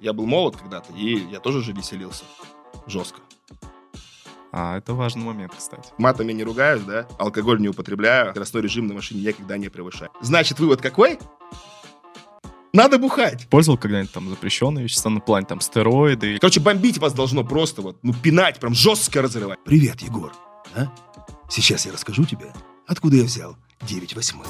я был молод когда-то, и я тоже же веселился. Жестко. А, это важный момент, кстати. Матами не ругаюсь, да? Алкоголь не употребляю, скоростной режим на машине никогда не превышаю. Значит, вывод какой? Надо бухать. Пользовал когда-нибудь там запрещенные вещества на плане, там, стероиды? Короче, бомбить вас должно просто вот, ну, пинать, прям жестко разрывать. Привет, Егор. А? Сейчас я расскажу тебе, откуда я взял 9 восьмых.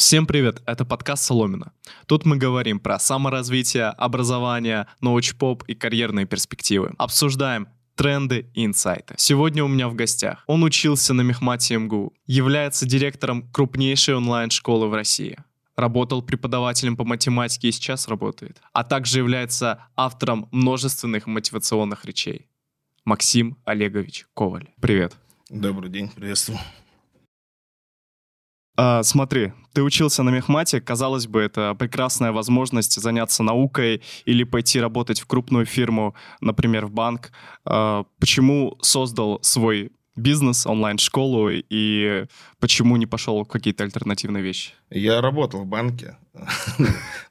Всем привет, это подкаст Соломина. Тут мы говорим про саморазвитие, образование, научпоп и карьерные перспективы. Обсуждаем тренды и инсайты. Сегодня у меня в гостях. Он учился на Мехмате МГУ, является директором крупнейшей онлайн-школы в России, работал преподавателем по математике и сейчас работает, а также является автором множественных мотивационных речей. Максим Олегович Коваль. Привет. Добрый день, приветствую. А, смотри, ты учился на мехмате, казалось бы, это прекрасная возможность заняться наукой или пойти работать в крупную фирму, например, в банк. А, почему создал свой бизнес, онлайн-школу, и почему не пошел в какие-то альтернативные вещи? Я работал в банке,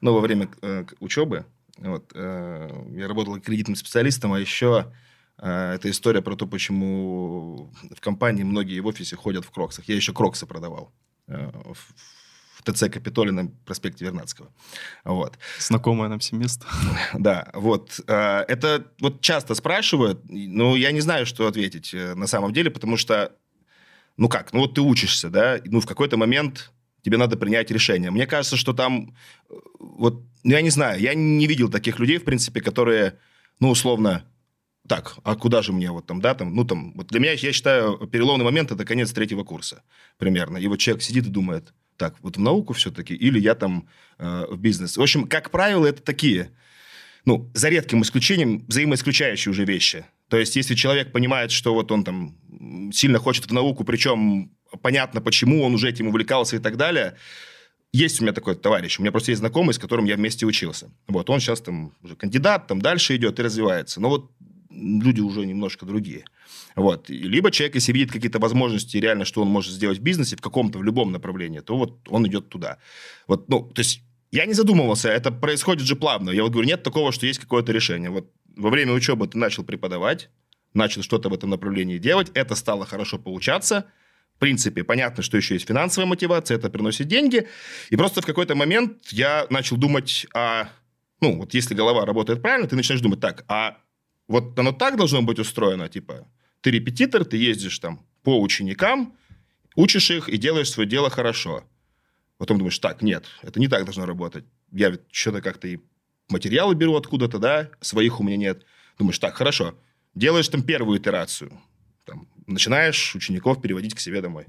но во время э, учебы. Вот, э, я работал кредитным специалистом, а еще э, это история про то, почему в компании многие в офисе ходят в кроксах. Я еще кроксы продавал в ТЦ Капитолий на проспекте Вернадского. Вот. Знакомое нам все место. Да, вот. Э, это вот часто спрашивают, но я не знаю, что ответить э, на самом деле, потому что, ну как, ну вот ты учишься, да, ну в какой-то момент тебе надо принять решение. Мне кажется, что там, э, вот, ну я не знаю, я не видел таких людей, в принципе, которые, ну условно, так, а куда же мне вот там, да, там, ну там, вот для меня, я считаю, переломный момент – это конец третьего курса примерно. И вот человек сидит и думает, так, вот в науку все-таки, или я там э, в бизнес. В общем, как правило, это такие, ну, за редким исключением, взаимоисключающие уже вещи. То есть, если человек понимает, что вот он там сильно хочет в науку, причем понятно, почему он уже этим увлекался и так далее, есть у меня такой товарищ, у меня просто есть знакомый, с которым я вместе учился. Вот, он сейчас там уже кандидат, там дальше идет и развивается. Но вот люди уже немножко другие. Вот. Либо человек, если видит какие-то возможности реально, что он может сделать в бизнесе в каком-то, в любом направлении, то вот он идет туда. Вот, ну, то есть я не задумывался, это происходит же плавно. Я вот говорю, нет такого, что есть какое-то решение. Вот во время учебы ты начал преподавать, начал что-то в этом направлении делать, это стало хорошо получаться. В принципе, понятно, что еще есть финансовая мотивация, это приносит деньги. И просто в какой-то момент я начал думать о... Ну, вот если голова работает правильно, ты начинаешь думать, так, а вот оно так должно быть устроено, типа, ты репетитор, ты ездишь там по ученикам, учишь их и делаешь свое дело хорошо. Потом думаешь, так, нет, это не так должно работать. Я ведь что-то как-то и материалы беру откуда-то, да, своих у меня нет. Думаешь, так, хорошо, делаешь там первую итерацию, там, начинаешь учеников переводить к себе домой.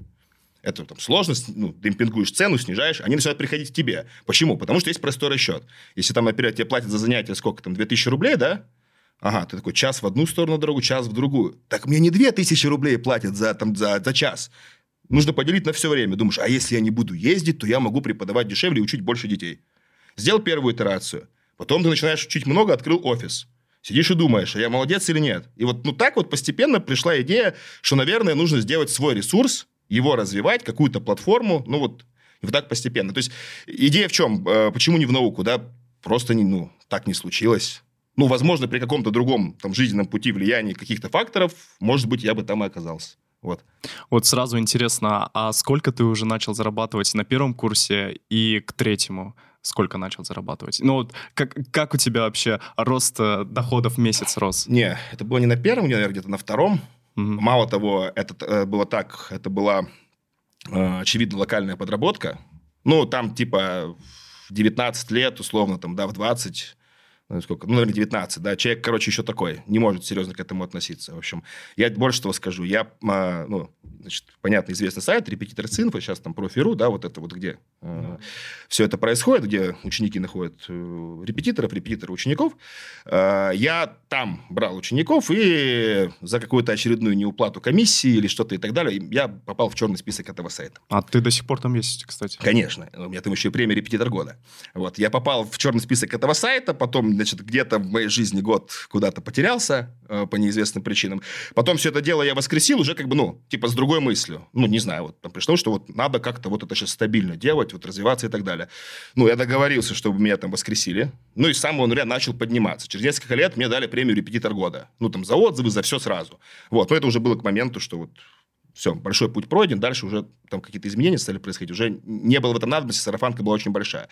Это там сложность, ну, демпингуешь цену, снижаешь, они начинают приходить к тебе. Почему? Потому что есть простой расчет. Если там, например, тебе платят за занятие сколько там, 2000 рублей, да, Ага, ты такой, час в одну сторону дорогу, час в другую. Так мне не две тысячи рублей платят за, там, за, за час. Нужно поделить на все время. Думаешь, а если я не буду ездить, то я могу преподавать дешевле и учить больше детей. Сделал первую итерацию. Потом ты начинаешь учить много, открыл офис. Сидишь и думаешь, а я молодец или нет? И вот ну так вот постепенно пришла идея, что, наверное, нужно сделать свой ресурс, его развивать, какую-то платформу, ну вот, и вот так постепенно. То есть идея в чем? Э, почему не в науку, да? Просто не, ну, так не случилось ну, возможно, при каком-то другом там, жизненном пути влияния каких-то факторов, может быть, я бы там и оказался. Вот. Вот сразу интересно, а сколько ты уже начал зарабатывать на первом курсе и к третьему? Сколько начал зарабатывать? Ну, вот как, как у тебя вообще рост э, доходов в месяц рос? Не, это было не на первом, наверное, где-то на втором. Угу. Мало того, это э, было так, это была, э, очевидно, локальная подработка. Ну, там, типа, в 19 лет, условно, там, да, в 20 ну, сколько, ну, наверное, 19, да, человек, короче, еще такой, не может серьезно к этому относиться. В общем, я больше того скажу, я, а, ну, значит, понятно, известный сайт, репетитор Цинфо, сейчас там профи.ру, да, вот это вот где э, все это происходит, где ученики находят э, репетиторов, репетиторов учеников. Э, я там брал учеников, и за какую-то очередную неуплату комиссии или что-то и так далее, я попал в черный список этого сайта. А ты до сих пор там есть, кстати? Конечно. У меня там еще и премия репетитор года. Вот. Я попал в черный список этого сайта, потом значит, где-то в моей жизни год куда-то потерялся э, по неизвестным причинам. Потом все это дело я воскресил уже как бы, ну, типа с другой мыслью. Ну, не знаю, вот там пришло, что вот надо как-то вот это сейчас стабильно делать, вот развиваться и так далее. Ну, я договорился, чтобы меня там воскресили. Ну, и с самого января начал подниматься. Через несколько лет мне дали премию «Репетитор года». Ну, там, за отзывы, за все сразу. Вот, но это уже было к моменту, что вот все, большой путь пройден, дальше уже там какие-то изменения стали происходить, уже не было в этом надобности, сарафанка была очень большая.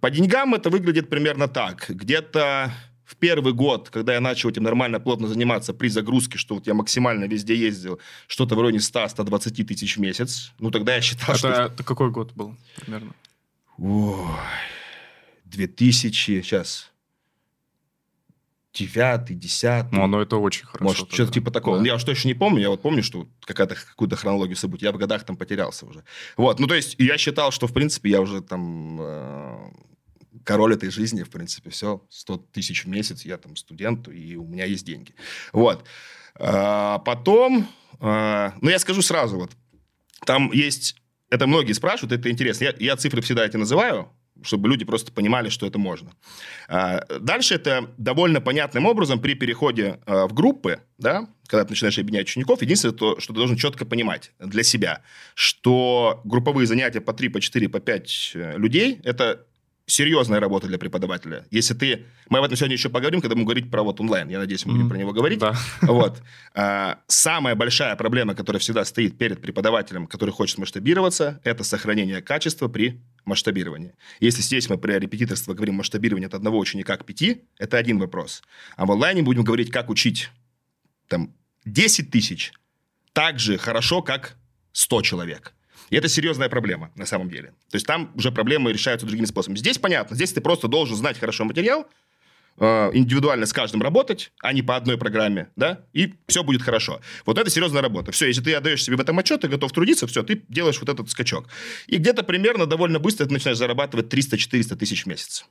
По деньгам это выглядит примерно так. Где-то в первый год, когда я начал этим нормально, плотно заниматься при загрузке, что вот я максимально везде ездил, что-то в районе 100-120 тысяч в месяц, ну тогда я считал, Это, что... это какой год был примерно? Ой, 2000, сейчас, девятый, десятый. Ну, ну это очень хорошо. Может, что-то типа такого. Да. Я уж точно не помню. Я вот помню, что какая-то, какую-то хронологию событий. Я в годах там потерялся уже. Вот. Ну, то есть, я считал, что, в принципе, я уже там э, король этой жизни, в принципе, все. 100 тысяч в месяц, я там студент, и у меня есть деньги. Вот. А, потом, э, ну, я скажу сразу, вот, там есть, это многие спрашивают, это интересно. Я, я цифры всегда эти называю, чтобы люди просто понимали, что это можно. А, Дальше это довольно понятным образом при переходе а, в группы, да, когда ты начинаешь объединять учеников, единственное, то, что ты должен четко понимать для себя, что групповые занятия по 3, по 4, по 5 э, людей – это серьезная работа для преподавателя. Если ты... Мы об этом сегодня еще поговорим, когда будем говорить про вот онлайн. Я надеюсь, мы будем Мгм. про него говорить. Да. Вот. А, Самая большая проблема, которая всегда стоит перед преподавателем, который хочет масштабироваться, это сохранение качества при масштабировании. Если здесь мы про репетиторство говорим масштабирование от одного ученика к пяти, это один вопрос. А в онлайне будем говорить, как учить там 10 тысяч так же хорошо, как 100 человек. И это серьезная проблема на самом деле. То есть там уже проблемы решаются другими способами. Здесь понятно, здесь ты просто должен знать хорошо материал, э, индивидуально с каждым работать, а не по одной программе, да, и все будет хорошо. Вот это серьезная работа. Все, если ты отдаешь себе в этом отчет, ты готов трудиться, все, ты делаешь вот этот скачок. И где-то примерно довольно быстро ты начинаешь зарабатывать 300-400 тысяч в месяц.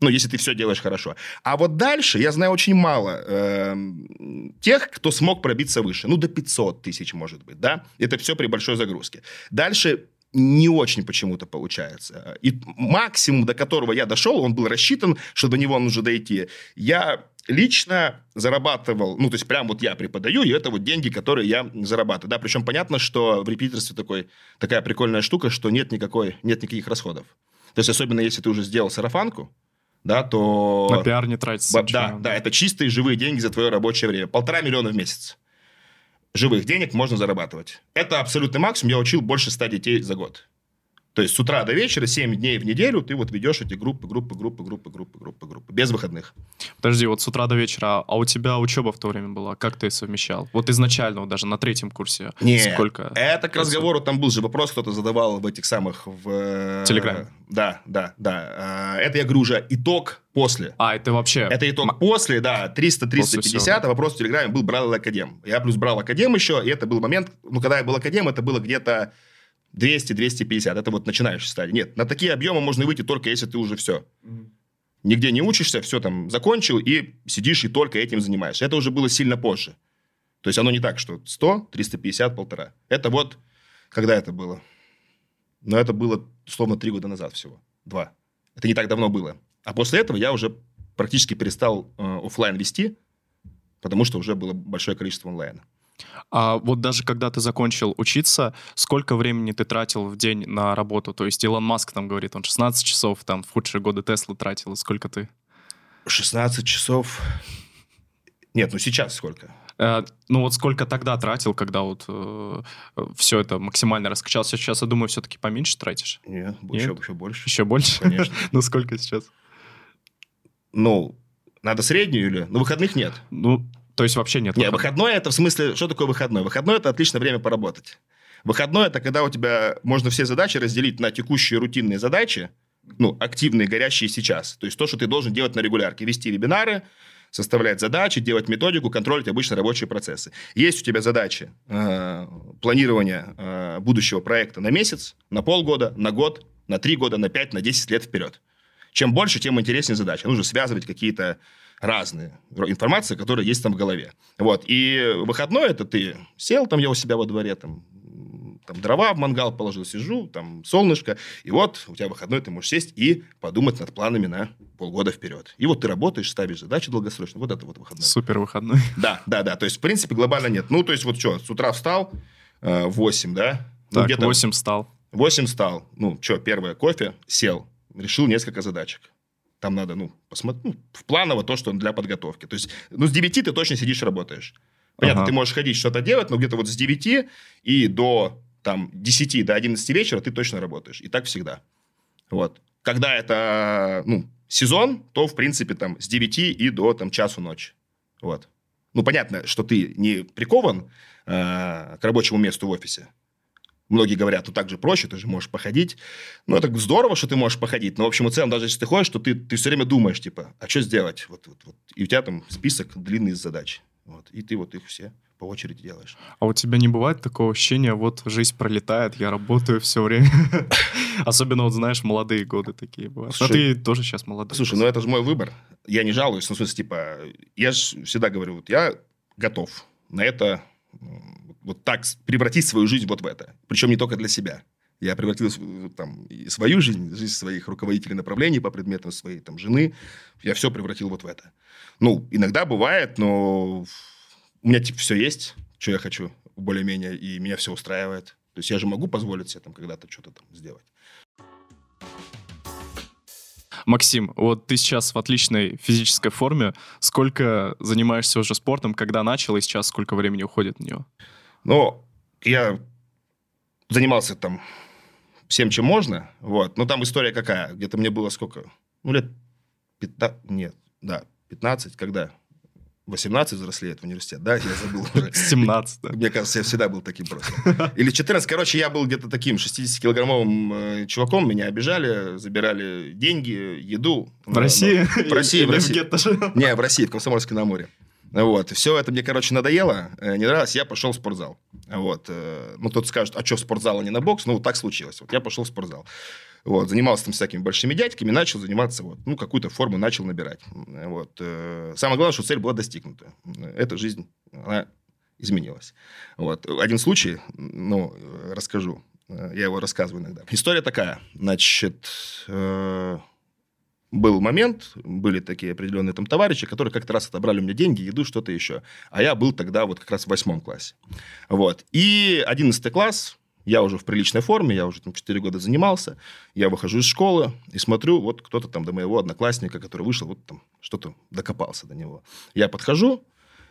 Ну, если ты все делаешь хорошо. А вот дальше я знаю очень мало эм, тех, кто смог пробиться выше. Ну, до 500 тысяч, может быть, да? Это все при большой загрузке. Дальше не очень почему-то получается. И максимум, до которого я дошел, он был рассчитан, что до него нужно дойти. Я лично зарабатывал, ну, то есть прям вот я преподаю, и это вот деньги, которые я зарабатываю. Да, причем понятно, что в репетиторстве такой, такая прикольная штука, что нет, никакой, нет никаких расходов. То есть особенно если ты уже сделал сарафанку, да, то... На пиар не тратится. Ничего, Да, да, это чистые живые деньги за твое рабочее время. Полтора миллиона в месяц. Живых денег можно зарабатывать. Это абсолютный максимум. Я учил больше 100 детей за год. То есть с утра до вечера, 7 дней в неделю ты вот ведешь эти группы, группы, группы, группы, группы, группы, группы. Без выходных. Подожди, вот с утра до вечера, а у тебя учеба в то время была? Как ты совмещал? Вот изначально, вот даже на третьем курсе. Не, Сколько? Это к разговору, там был же вопрос, кто-то задавал в этих самых... В э, Телеграме. Да, да, да. А, Это, я говорю, уже итог после. А, это вообще... Это итог М- после, да, 300-350, всего. а вопрос в Телеграме был брал Академ. Я плюс брал Академ еще, и это был момент, ну, когда я был Академ, это было где-то 200-250, это вот начинающая стадия. Нет, на такие объемы можно выйти только если ты уже все. Нигде не учишься, все там закончил, и сидишь и только этим занимаешься. Это уже было сильно позже. То есть оно не так, что 100, 350, полтора. Это вот, когда это было? Но это было, словно, три года назад всего. Два. Это не так давно было. А после этого я уже практически перестал э, офлайн вести, потому что уже было большое количество онлайна. А вот даже когда ты закончил учиться, сколько времени ты тратил в день на работу? То есть Илон Маск там говорит, он 16 часов там в худшие годы Теслы тратил. Сколько ты? 16 часов... Нет, ну сейчас сколько? Э, ну вот сколько тогда тратил, когда вот все это максимально раскачалось? Сейчас, я думаю, все-таки поменьше тратишь. Нет, Нет? Еще, еще больше. Еще больше? Конечно. Ну сколько сейчас? Ну, надо среднюю или... Ну, выходных нет. Ну, то есть вообще нет. Не, выходных. выходной это в смысле, что такое выходной? Выходной это отличное время поработать. Выходной это когда у тебя можно все задачи разделить на текущие рутинные задачи, ну, активные, горящие сейчас. То есть то, что ты должен делать на регулярке. Вести вебинары, составлять задачи, делать методику, контролить обычно рабочие процессы. Есть у тебя задачи э, планирования э, будущего проекта на месяц, на полгода, на год, на три года, на пять, на 10 лет вперед. Чем больше, тем интереснее задача. Нужно связывать какие-то разные информации, которые есть там в голове. Вот. И выходной это ты сел там я у себя во дворе, там, там дрова в мангал положил, сижу, там солнышко, и вот у тебя выходной, ты можешь сесть и подумать над планами на полгода вперед. И вот ты работаешь, ставишь задачи долгосрочные, вот это вот выходной. Супер выходной. Да, да, да, то есть, в принципе, глобально нет. Ну, то есть, вот что, с утра встал, э, 8, да? Ну, Так, где-то 8 стал. 8 встал, ну, что, первое, кофе, сел, решил несколько задачек. Там надо, ну, посмотреть, ну, в планово то, что для подготовки. То есть, ну, с 9 ты точно сидишь, работаешь. Понятно, Ага. ты можешь ходить, что-то делать, но где-то вот с 9 и до, там, 10 до 11 вечера ты точно работаешь. И так всегда. Вот. Когда это, ну, сезон, то, в принципе, там, с 9 и до, там, часу ночи. Вот. Ну, понятно, что ты не прикован э, к рабочему месту в офисе. Многие говорят, ну так же проще, ты же можешь походить. Ну, это здорово, что ты можешь походить. Но, в общем и целом, даже если ты ходишь, то ты, ты все время думаешь, типа, а что сделать? Вот, вот, вот. И у тебя там список длинный задач. Вот. И ты вот их все по очереди делаешь. А у тебя не бывает такого ощущения, вот жизнь пролетает, я работаю все время? Особенно, вот знаешь, молодые годы такие бывают. А ты тоже сейчас молодой. Слушай, ну это же мой выбор. Я не жалуюсь. Ну, в смысле, типа, я же всегда говорю, вот я готов на это, вот так превратить свою жизнь вот в это. Причем не только для себя. Я превратил св- там, свою жизнь, жизнь своих руководителей направлений по предметам своей там, жены. Я все превратил вот в это. Ну, иногда бывает, но у меня типа все есть, что я хочу более-менее, и меня все устраивает. То есть я же могу позволить себе там когда-то что-то там сделать. Максим, вот ты сейчас в отличной физической форме. Сколько занимаешься уже спортом, когда начал, и сейчас сколько времени уходит на него? Но я занимался там всем, чем можно. Вот. Но там история какая? Где-то мне было сколько? Ну, лет 15... Нет, да, 15, когда? 18 взрослеет в университет, да? Я забыл уже. 17, да. Мне кажется, я всегда был таким просто. Или 14. Короче, я был где-то таким 60-килограммовым э, чуваком. Меня обижали, забирали деньги, еду. В России? В России, в России. Не, в России, в Комсомольске на Амуре. Вот. Все это мне, короче, надоело, э, не нравилось, я пошел в спортзал. Вот. э, Ну, кто-то скажет, а что, спортзал, а не на бокс? Ну, вот так случилось. Вот я пошел в спортзал. Вот, занимался там всякими большими дядьками, начал заниматься, вот, ну, какую-то форму начал набирать. Вот. э, Самое главное, что цель была достигнута. Эта жизнь, она изменилась. Вот. Один случай, ну, расскажу. Я его рассказываю иногда. История такая. Значит, э, был момент, были такие определенные там товарищи, которые как-то раз отобрали у меня деньги, еду, что-то еще. А я был тогда вот как раз в восьмом классе. Вот. И одиннадцатый класс, я уже в приличной форме, я уже там 4 года занимался, я выхожу из школы и смотрю, вот кто-то там до моего одноклассника, который вышел, вот там что-то докопался до него. Я подхожу,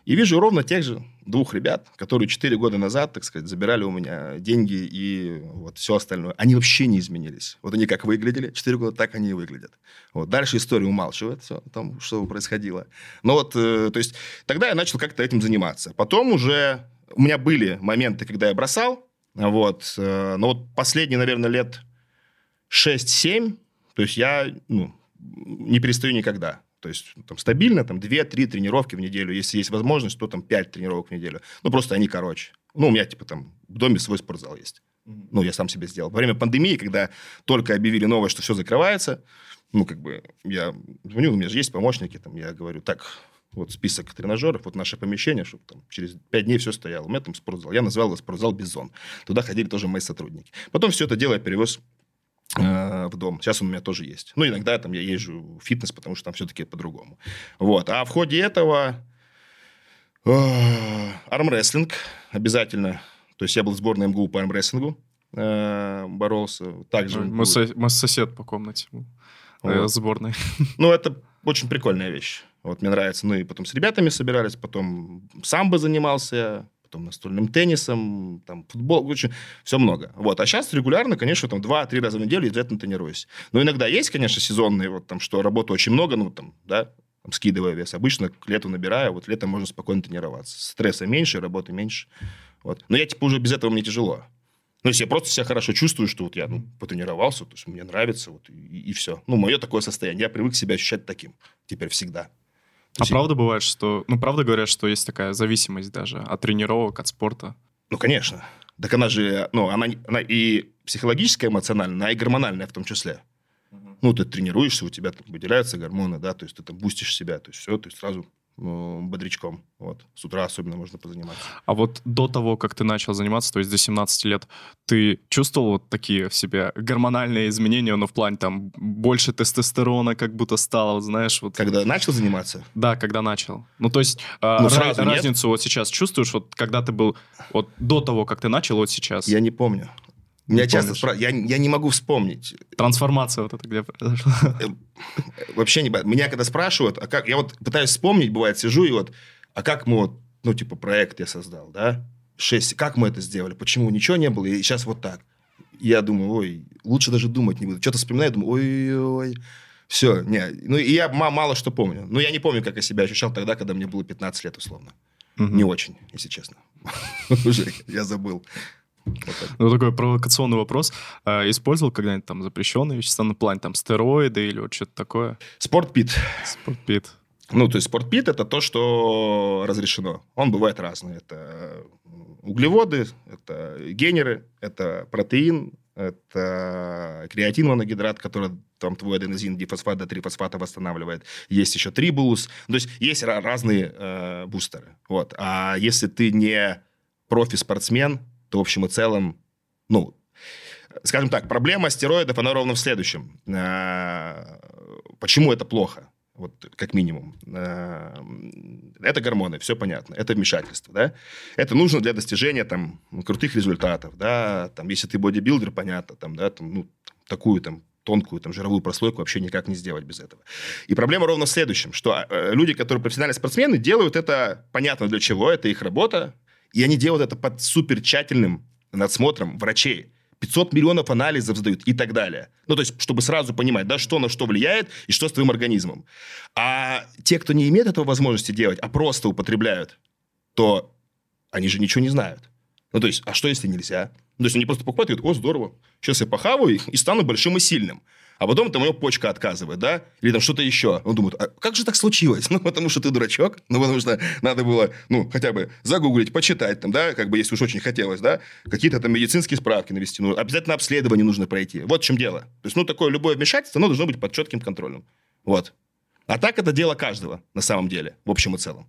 и вижу ровно тех же двух ребят, которые 4 года назад, так сказать, забирали у меня деньги и вот все остальное. Они вообще не изменились. Вот они как выглядели 4 года, так они и выглядят. Вот. Дальше история умалчивает все о том, что происходило. Но вот, э, то есть, тогда я начал как-то этим заниматься. Потом уже у меня были моменты, когда я бросал, вот, э, но вот последние, наверное, лет 6-7, то есть я, ну, не перестаю никогда. То есть там стабильно, там 2-3 тренировки в неделю. Если есть возможность, то там 5 тренировок в неделю. Ну, просто они короче. Ну, у меня, типа, там в доме свой спортзал есть. Ну, я сам себе сделал. Во время пандемии, когда только объявили новое, что все закрывается, ну, как бы, я звоню, у меня же есть помощники, там, я говорю, так, вот список тренажеров, вот наше помещение, чтобы там через 5 дней все стояло. У меня там спортзал. Я назвал его спортзал «Бизон». Туда ходили тоже мои сотрудники. Потом все это дело я перевез в дом. Сейчас он у меня тоже есть. Ну, иногда там я езжу в фитнес, потому что там все-таки по-другому. Вот. А в ходе этого э, армрестлинг обязательно. То есть я был в сборной МГУ по армрестлингу. э, боролся. Также Мы, со- мы сосед по комнате. э, Вот. Сборной. Ну, это очень прикольная вещь. Вот мне нравится. Ну, и потом с ребятами собирались, потом самбо занимался, потом настольным теннисом, там, футбол, очень, все много. Вот. А сейчас регулярно, конечно, там, два-три раза в неделю обязательно тренируюсь. Но иногда есть, конечно, сезонные, вот там, что работы очень много, ну, там, да, там, скидывая вес. Обычно к лету набираю, вот летом можно спокойно тренироваться. Стресса меньше, работы меньше. Вот. Но я, типа, уже без этого мне тяжело. Ну, если я просто себя хорошо чувствую, что вот я ну, потренировался, то есть мне нравится, вот, и, и все. Ну, мое такое состояние. Я привык себя ощущать таким теперь всегда. А есть- правда бывает, что... Ну, правда говорят, что есть такая зависимость даже от тренировок, от спорта? Ну, конечно. Так она же, ну, она, она и психологическая, эмоциональная, она и гормональная в том числе. Ну, ты тренируешься, у тебя там выделяются гормоны, да, то есть ты там бустишь себя, то есть все, то есть сразу бодрячком. Вот. С утра особенно можно позаниматься. А вот до того, как ты начал заниматься, то есть до 17 лет, ты чувствовал вот такие в себе гормональные изменения, но в плане там больше тестостерона как будто стало, знаешь, вот... Когда начал заниматься? Да, когда начал. Ну, то есть ну, э, сразу разницу нет? вот сейчас чувствуешь, вот когда ты был, вот до того, как ты начал, вот сейчас? Я не помню. Меня не часто спрашивают, я, я не могу вспомнить. Трансформация вот это где произошла? Э, вообще не... Меня когда спрашивают, а как... Я вот пытаюсь вспомнить, бывает, сижу и вот, а как мы вот, ну, типа, проект я создал, да? Шесть... Как мы это сделали? Почему ничего не было? И сейчас вот так. Я думаю, ой, лучше даже думать не буду. Что-то вспоминаю, думаю, ой-ой-ой. Все, не. Ну, и я мало что помню. Но я не помню, как я себя ощущал тогда, когда мне было 15 лет, условно. Угу. Не очень, если честно. Уже я забыл. Ну, такой провокационный вопрос. А, использовал когда-нибудь там запрещенные вещества, на плане там стероиды или вот что-то такое? Спортпит. Спортпит. Ну, то есть спортпит – это то, что разрешено. Он бывает разный. Это углеводы, это генеры, это протеин, это креатин моногидрат, который там твой аденозин, дифосфат, D3-фосфата восстанавливает. Есть еще трибулус. То есть есть разные э, бустеры. Вот. А если ты не профи-спортсмен, то в общем и целом, ну, скажем так, проблема стероидов, она ровно в следующем. А, почему это плохо? Вот как минимум. А, это гормоны, все понятно. Это вмешательство, да? Это нужно для достижения там крутых результатов, да? Там, если ты бодибилдер, понятно, там, да, там, ну, такую там тонкую там, жировую прослойку вообще никак не сделать без этого. И проблема ровно в следующем, что э, люди, которые профессиональные спортсмены, делают это понятно для чего, это их работа, и они делают это под супер тщательным надсмотром врачей. 500 миллионов анализов сдают и так далее. Ну, то есть, чтобы сразу понимать, да, что на что влияет и что с твоим организмом. А те, кто не имеет этого возможности делать, а просто употребляют, то они же ничего не знают. Ну, то есть, а что, если нельзя? Ну, то есть, они просто покупают и говорят, о, здорово, сейчас я похаваю и стану большим и сильным а потом там его почка отказывает, да, или там что-то еще. Он думает, а как же так случилось? Ну, потому что ты дурачок, ну, потому что надо было, ну, хотя бы загуглить, почитать там, да, как бы, если уж очень хотелось, да, какие-то там медицинские справки навести, ну, обязательно обследование нужно пройти. Вот в чем дело. То есть, ну, такое любое вмешательство, оно должно быть под четким контролем. Вот. А так это дело каждого, на самом деле, в общем и целом.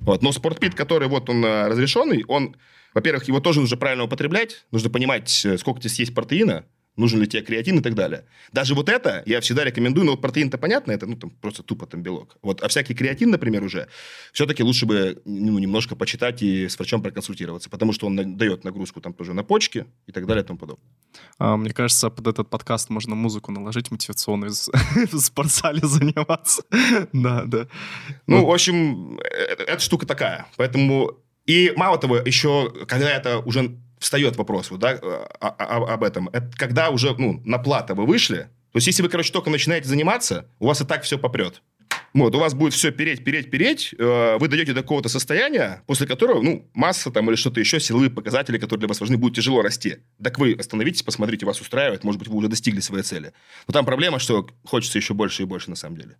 Вот. Но спортпит, который вот он э, разрешенный, он, во-первых, его тоже нужно правильно употреблять, нужно понимать, э, сколько тебе съесть протеина, нужен ли тебе креатин и так далее. Даже вот это я всегда рекомендую, ну вот протеин-то понятно, это ну там просто тупо там белок. Вот, а всякий креатин, например, уже, все-таки лучше бы ну, немножко почитать и с врачом проконсультироваться, потому что он дает нагрузку там тоже на почки и так далее и тому подобное. А, мне кажется, под этот подкаст можно музыку наложить мотивационную в спортзале заниматься. Да, да. Ну, в общем, э, э, эта штука такая. Поэтому... И мало того, еще, когда это уже встает вопрос вот, да, о, о, об этом. Это когда уже ну, на плата вы вышли, то есть если вы, короче, только начинаете заниматься, у вас и так все попрет. Вот, у вас будет все переть, переть, переть, э, вы дойдете до какого-то состояния, после которого, ну, масса там или что-то еще, силовые показатели, которые для вас важны, будут тяжело расти. Так вы остановитесь, посмотрите, вас устраивает, может быть, вы уже достигли своей цели. Но там проблема, что хочется еще больше и больше на самом деле.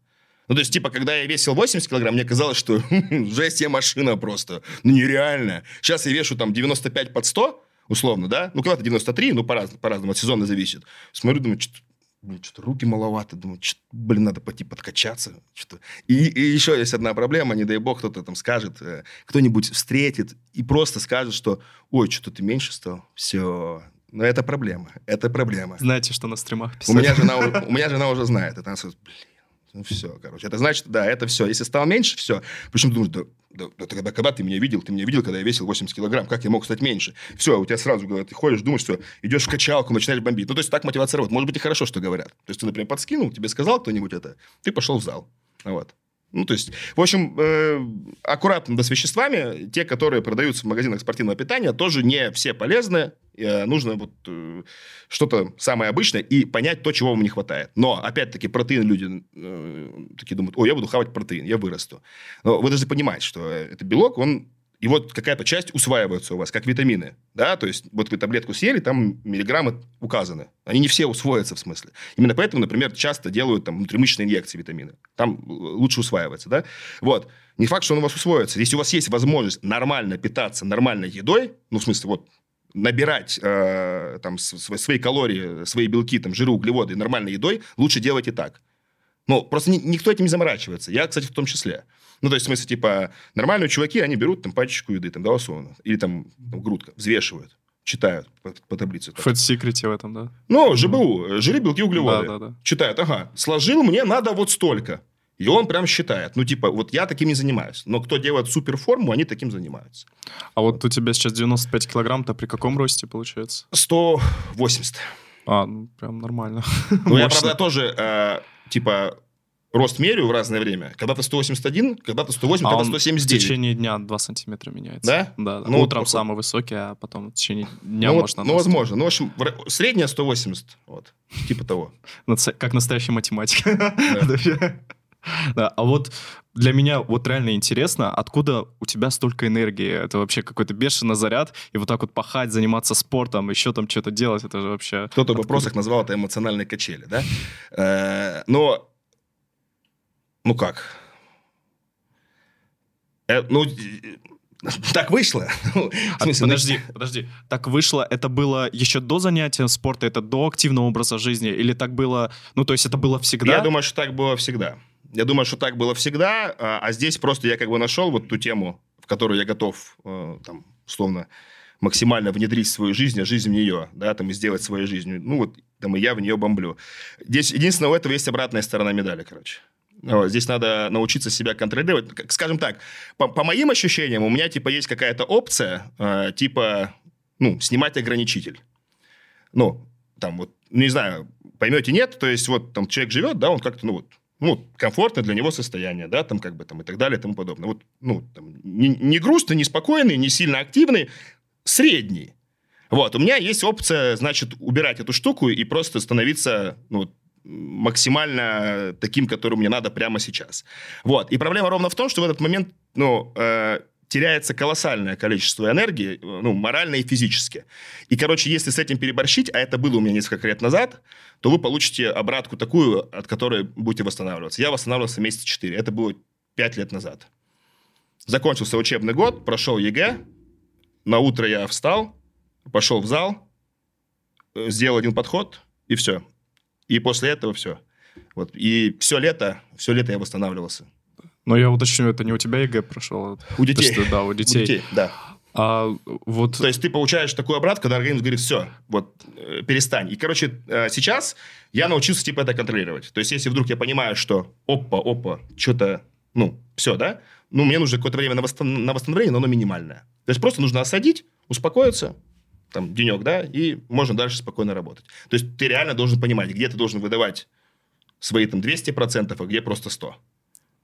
Ну, то есть, типа, когда я весил 80 килограмм, мне казалось, что жесть, я машина просто. Ну, нереально. Сейчас я вешу там 95 под 100, условно, да? Ну, когда-то 93, ну, по-разному, по-разному, от сезона зависит. Смотрю, думаю, что блин, что-то руки маловато, думаю, что блин, надо пойти подкачаться. Что-то. И, и еще есть одна проблема, не дай бог, кто-то там скажет, э, кто-нибудь встретит и просто скажет, что, ой, что-то ты меньше стал, все, но это проблема, это проблема. Знаете, что на стримах писать. У меня жена, у меня жена уже знает, это она блин, ну, все, короче. Это значит, да, это все. Если стал меньше, все. Причем думаешь, да, да, да когда, ты меня видел? Ты меня видел, когда я весил 80 килограмм. Как я мог стать меньше? Все, у тебя сразу, когда ты ходишь, думаешь, что идешь в качалку, начинаешь бомбить. Ну, то есть так мотивация работает. Может быть, и хорошо, что говорят. То есть ты, например, подскинул, тебе сказал кто-нибудь это, ты пошел в зал. Вот. Ну, то есть, в общем, э, аккуратно да, с веществами. Те, которые продаются в магазинах спортивного питания, тоже не все полезны. Э, нужно вот э, что-то самое обычное и понять то, чего вам не хватает. Но, опять-таки, протеин люди э, такие думают, о, я буду хавать протеин, я вырасту. Но вы должны понимать, что это белок, он и вот какая-то часть усваивается у вас, как витамины. Да? То есть, вот вы таблетку съели, там миллиграммы указаны. Они не все усвоятся, в смысле. Именно поэтому, например, часто делают там внутримышечные инъекции витамина. Там лучше усваивается. Да? Вот. Не факт, что он у вас усвоится. Если у вас есть возможность нормально питаться нормальной едой, ну, в смысле, вот, набирать э, там свои калории, свои белки, там, жиры, углеводы нормальной едой, лучше делайте так. Ну, просто ни- никто этим не заморачивается. Я, кстати, в том числе. Ну, то есть, в смысле, типа, нормальные чуваки, они берут там пачечку еды, там, да, условно. Или там, там грудка, взвешивают, читают по, по таблице. В секрете в этом, да? Ну, ЖБУ, жиры, белки, углеводы. Да, да, да. Читают, ага, сложил, мне надо вот столько. И он прям считает. Ну, типа, вот я таким не занимаюсь. Но кто делает суперформу, они таким занимаются. А вот у тебя сейчас 95 килограмм-то при каком росте получается? 180. А, ну прям нормально. Ну, я, правда, тоже, э, типа, рост меряю в разное время. Когда-то 181, когда-то 108, А когда-то он в 179. течение дня 2 сантиметра меняется. Да? Да. да. Ну, Утром вот- самый высокий, а потом в течение дня ну, вот- можно... ну, на возможно. Ну, в общем, средняя 180. Вот. Типа того. Как настоящий математик. Да, а вот для меня вот реально интересно, откуда у тебя столько энергии? Это вообще какой-то бешеный заряд, и вот так вот пахать, заниматься спортом, еще там что-то делать, это же вообще... Кто-то в вопросах назвал это эмоциональной качели, да? Э, Но, ну как? Э, Ну, так вышло. Ну, А, смысле, ну, подожди, подожди. Так вышло, это было еще до занятия спорта, это до активного образа жизни, или так было, ну то есть это было всегда? Я думаю, что так было всегда. Я думаю, что так было всегда, а а здесь просто я как бы нашел вот ту тему, в которую я готов, э, там, условно, максимально внедрить свою жизнь, а жизнь в нее, да, там, и сделать своей жизнью. Ну, вот, там, и я в нее бомблю. Здесь, единственное, у этого есть обратная сторона медали, короче. Вот, здесь надо научиться себя контролировать. Скажем так, по, по моим ощущениям, у меня, типа, есть какая-то опция, э, типа, ну, снимать ограничитель. Ну, там вот, не знаю, поймете, нет, то есть вот там человек живет, да, он как-то, ну вот, ну, комфортное для него состояние, да, там как бы там и так далее и тому подобное. Вот, ну, там, не, не грустный, не спокойный, не сильно активный, средний. Вот, у меня есть опция, значит, убирать эту штуку и просто становиться, ну, максимально таким, которым мне надо прямо сейчас. Вот. И проблема ровно в том, что в этот момент, ну, э, теряется колоссальное количество энергии, э, ну, морально и физически. И, короче, если с этим переборщить, а это было у меня несколько лет назад, то вы получите обратку такую, от которой будете восстанавливаться. Я восстанавливался месяца 4. Это было 5 лет назад. Закончился учебный год, прошел ЕГЭ. На утро я встал, пошел в зал, э, сделал один подход, и все. И после этого все. Вот. И все лето, все лето я восстанавливался. Но я уточню, это не у тебя ЕГЭ прошел? У детей. То есть, да, у У детей. детей, да. А вот... То есть ты получаешь такую обратку, когда организм говорит, все, вот, э, перестань. И, короче, э, сейчас я научился, типа, это контролировать. То есть если вдруг я понимаю, что опа, опа, что-то, ну, все, да, ну, мне нужно какое-то время на, восстан- на восстановление, но оно минимальное. То есть просто нужно осадить, успокоиться, там, денек, да, и можно дальше спокойно работать. То есть ты реально должен понимать, где ты должен выдавать свои там 200%, а где просто 100.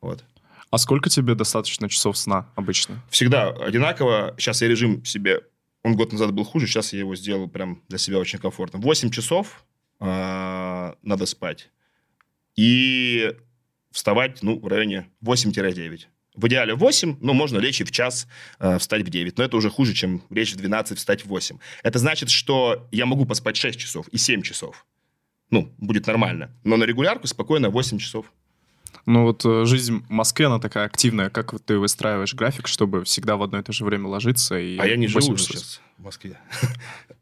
Вот. А сколько тебе достаточно часов сна обычно? всегда одинаково. Сейчас я режим себе... Он год назад был хуже, сейчас я его сделал прям для себя очень комфортно. 8 часов а, надо спать. И вставать, ну, в районе 8-9. В идеале 8, но можно лечь и в час, а, встать в 9. Но это уже хуже, чем лечь в 12, встать в 8. Это значит, что я могу поспать 6 часов и 7 часов. Ну, будет нормально. Но на регулярку спокойно 8 часов. Ну вот э, жизнь в Москве, она такая активная. Как вот ты выстраиваешь график, чтобы всегда в одно и то же время ложиться? И А я не живу сейчас в Москве.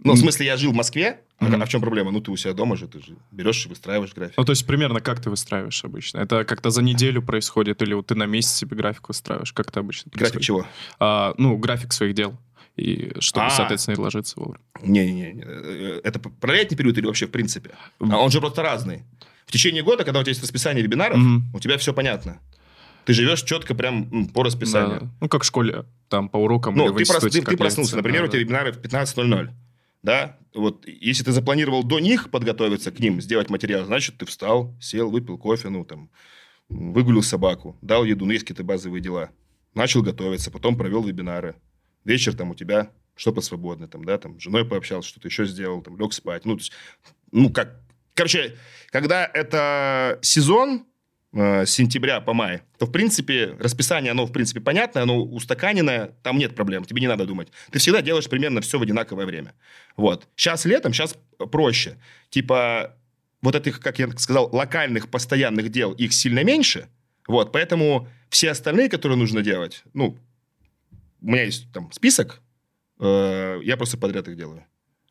Ну, в смысле, я жил в Москве. А а в чем проблема? Ну, ты у себя дома же, ты же берешь и выстраиваешь график. Ну, то есть примерно как ты выстраиваешь обычно? Это как-то за неделю происходит, или вот ты на месяц себе график выстраиваешь? Как это обычно График чего? А, ну, график своих дел. И чтобы, А. соответственно, и ложиться вовремя. Не-не-не. э, Это про летний период или вообще в принципе? А он же просто разный. В течение года, когда у тебя есть расписание вебинаров, Мгм. у тебя все понятно. Ты живешь четко прям м, по расписанию. Да. Ну, как в школе, там, по урокам Ну, ты, прос- ты- ты проснулся, например, Да, у тебя да. вебинары в 15.00. Да? Вот, если ты запланировал до них подготовиться к ним, сделать материал, значит, ты встал, сел, выпил кофе, ну, там, выгулил собаку, дал еду, ну, есть какие-то базовые дела. Начал готовиться, потом провел вебинары. Вечер там у тебя что-то свободное, там, да, там, с женой пообщался, что-то еще сделал, там, лег спать. Ну, то есть, ну, как... Короче, когда это сезон, э, с сентября по май, то, в принципе, расписание, оно, в принципе, понятное, оно устаканенное, там нет проблем, тебе не надо думать. Ты всегда делаешь примерно все в одинаковое время. Вот. Сейчас летом, сейчас проще. Типа, вот этих, как я сказал, локальных, постоянных дел, их сильно меньше. Вот, поэтому все остальные, которые нужно делать, ну, у меня есть там список, э, я просто подряд их делаю.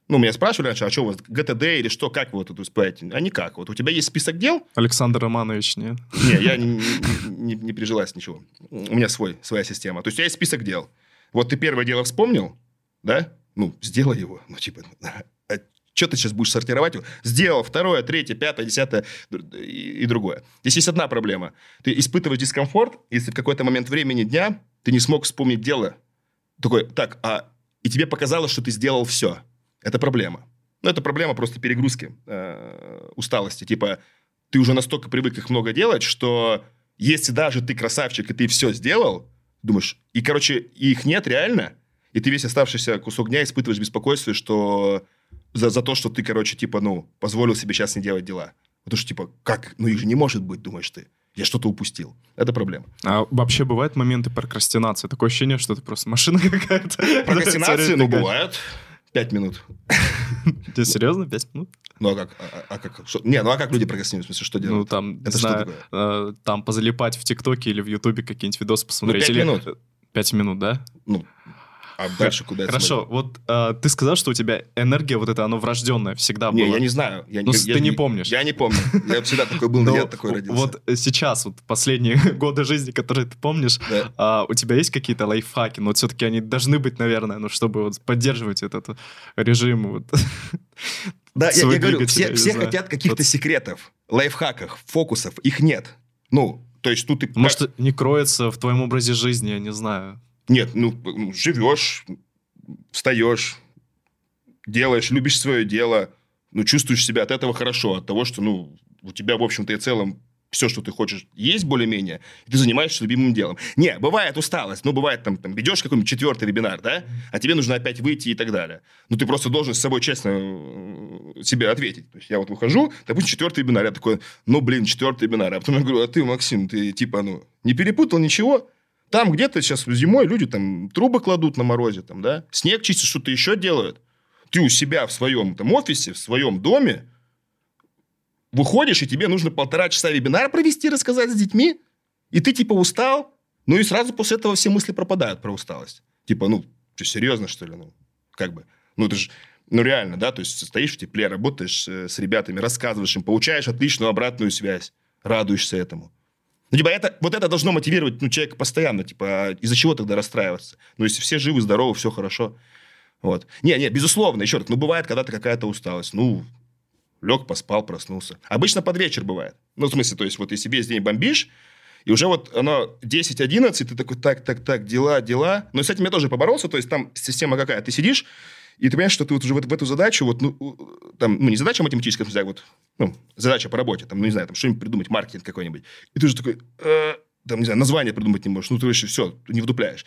Ну, меня спрашивали раньше, а что у вас, ГТД или что, как вы вот это успеваете? А никак. Вот у тебя есть список дел? Александр Романович, нет? Не, я не, не, не прижилась ничего. У меня свой, своя система. То есть у тебя есть список дел. Вот ты первое дело вспомнил, да? Ну, сделай его. Ну, типа, а что ты сейчас будешь сортировать его? Сделал второе, третье, пятое, десятое и, и другое. Здесь есть одна проблема. Ты испытываешь дискомфорт, если в какой-то момент времени дня ты не смог вспомнить дело. Такой, так, а... И тебе показалось, что ты сделал все. Это проблема. Ну, это проблема просто перегрузки, э, усталости. Типа, ты уже настолько привык их много делать, что если даже ты красавчик, и ты все сделал, думаешь, и, короче, их нет реально, и ты весь оставшийся кусок дня испытываешь беспокойство, что за, за то, что ты, короче, типа, ну, позволил себе сейчас не делать дела. Потому что, типа, как? Ну, их же не может быть, думаешь ты. Я что-то упустил. Это проблема. А вообще бывают моменты прокрастинации? Такое ощущение, что это просто машина какая-то. Прокрастинации, ну, бывают. Пять минут. Ты серьезно? Пять минут? Ну, а как? А, а как? Что? Не, ну а как люди прокрастинируют? В смысле, что делают? Ну, там, это знаю, что такое? Э, там позалипать в ТикТоке или в Ютубе какие-нибудь видосы посмотреть. Ну, пять или... минут. Пять минут, да? Ну, а дальше куда Хорошо, вот э, ты сказал, что у тебя энергия вот это, оно врожденное всегда не, было. Не, я не знаю. Я, ну, я, ты не я, помнишь. Я не помню. Я всегда такой был, но я такой родился. Вот сейчас, вот последние годы жизни, которые ты помнишь, да. э, у тебя есть какие-то лайфхаки? Но вот все-таки они должны быть, наверное, ну, чтобы вот поддерживать этот режим. Вот. Да, я, я говорю, все, все хотят каких-то вот. секретов, лайфхаков, фокусов. Их нет. Ну, то есть тут ты... Может, не кроется в твоем образе жизни, я не знаю. Нет, ну, живешь, встаешь, делаешь, любишь свое дело, ну, чувствуешь себя от этого хорошо, от того, что, ну, у тебя, в общем-то и целом, все, что ты хочешь, есть более-менее, и ты занимаешься любимым делом. Не, бывает усталость, ну, бывает, там, там ведешь какой-нибудь четвертый вебинар, да, а тебе нужно опять выйти и так далее. Ну, ты просто должен с собой честно э, себе ответить. То есть я вот выхожу, допустим, четвертый вебинар, я такой, ну, блин, четвертый вебинар. А потом я говорю, а ты, Максим, ты, типа, ну, не перепутал ничего? Там где-то сейчас зимой люди там трубы кладут на морозе, там, да, снег чистят, что-то еще делают. Ты у себя в своем там офисе, в своем доме выходишь, и тебе нужно полтора часа вебинар провести, рассказать с детьми, и ты типа устал, ну и сразу после этого все мысли пропадают про усталость. Типа, ну, что, серьезно, что ли? Ну, как бы, ну, это же, ну, реально, да, то есть стоишь в тепле, работаешь э, с ребятами, рассказываешь им, получаешь отличную обратную связь, радуешься этому. Ну, типа, это, вот это должно мотивировать ну, человека постоянно. Типа, а из-за чего тогда расстраиваться? Ну, если все живы, здоровы, все хорошо. Вот. Не, не, безусловно, еще раз, ну, бывает когда-то какая-то усталость. Ну, лег, поспал, проснулся. Обычно под вечер бывает. Ну, в смысле, то есть, вот если весь день бомбишь, и уже вот оно 10-11, ты такой, так, так, так, дела, дела. Но с этим я тоже поборолся, то есть там система какая? Ты сидишь, и ты понимаешь, что ты вот уже в, в эту задачу, вот, ну, там, ну, не задача математическая, а вот, ну, задача по работе, там, ну, не знаю, там, что-нибудь придумать, маркетинг какой-нибудь. И ты уже такой, э, там, не знаю, название придумать не можешь, ну, ты вообще все, не вдупляешь.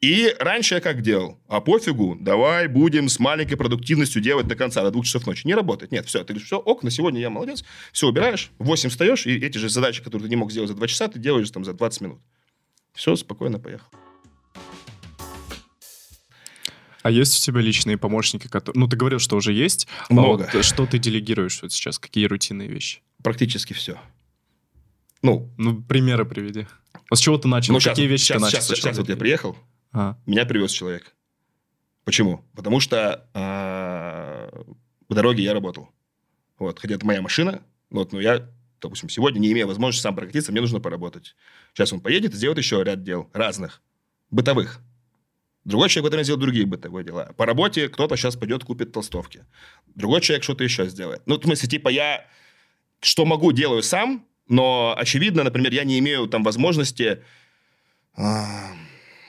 И раньше я как делал? А пофигу, давай будем с маленькой продуктивностью делать до конца, до двух часов ночи. Не работает. Нет, все, ты говоришь, все, ок, на сегодня я молодец. Все убираешь, в 8 встаешь, и эти же задачи, которые ты не мог сделать за 2 часа, ты делаешь там за 20 минут. Все, спокойно поехал. А есть у тебя личные помощники, которые... Ну, ты говорил, что уже есть. Много. Вот что ты делегируешь вот сейчас? Какие рутинные вещи? Практически все. Ну, ну примеры приведи. Вот с чего ты начал? Ну, Какие сейчас, вещи сейчас, ты начал? Сейчас, сейчас вот я приехал, а. меня привез человек. Почему? Потому что э, по дороге я работал. Вот, хотя это моя машина, вот, но я, допустим, сегодня не имея возможности сам прокатиться, мне нужно поработать. Сейчас он поедет и сделает еще ряд дел разных, бытовых. Другой человек в этом сделает другие бытовые дела. По работе кто-то сейчас пойдет купит толстовки. Другой человек что-то еще сделает. Ну, в смысле, типа, я что могу, делаю сам, но, очевидно, например, я не имею там возможности, а,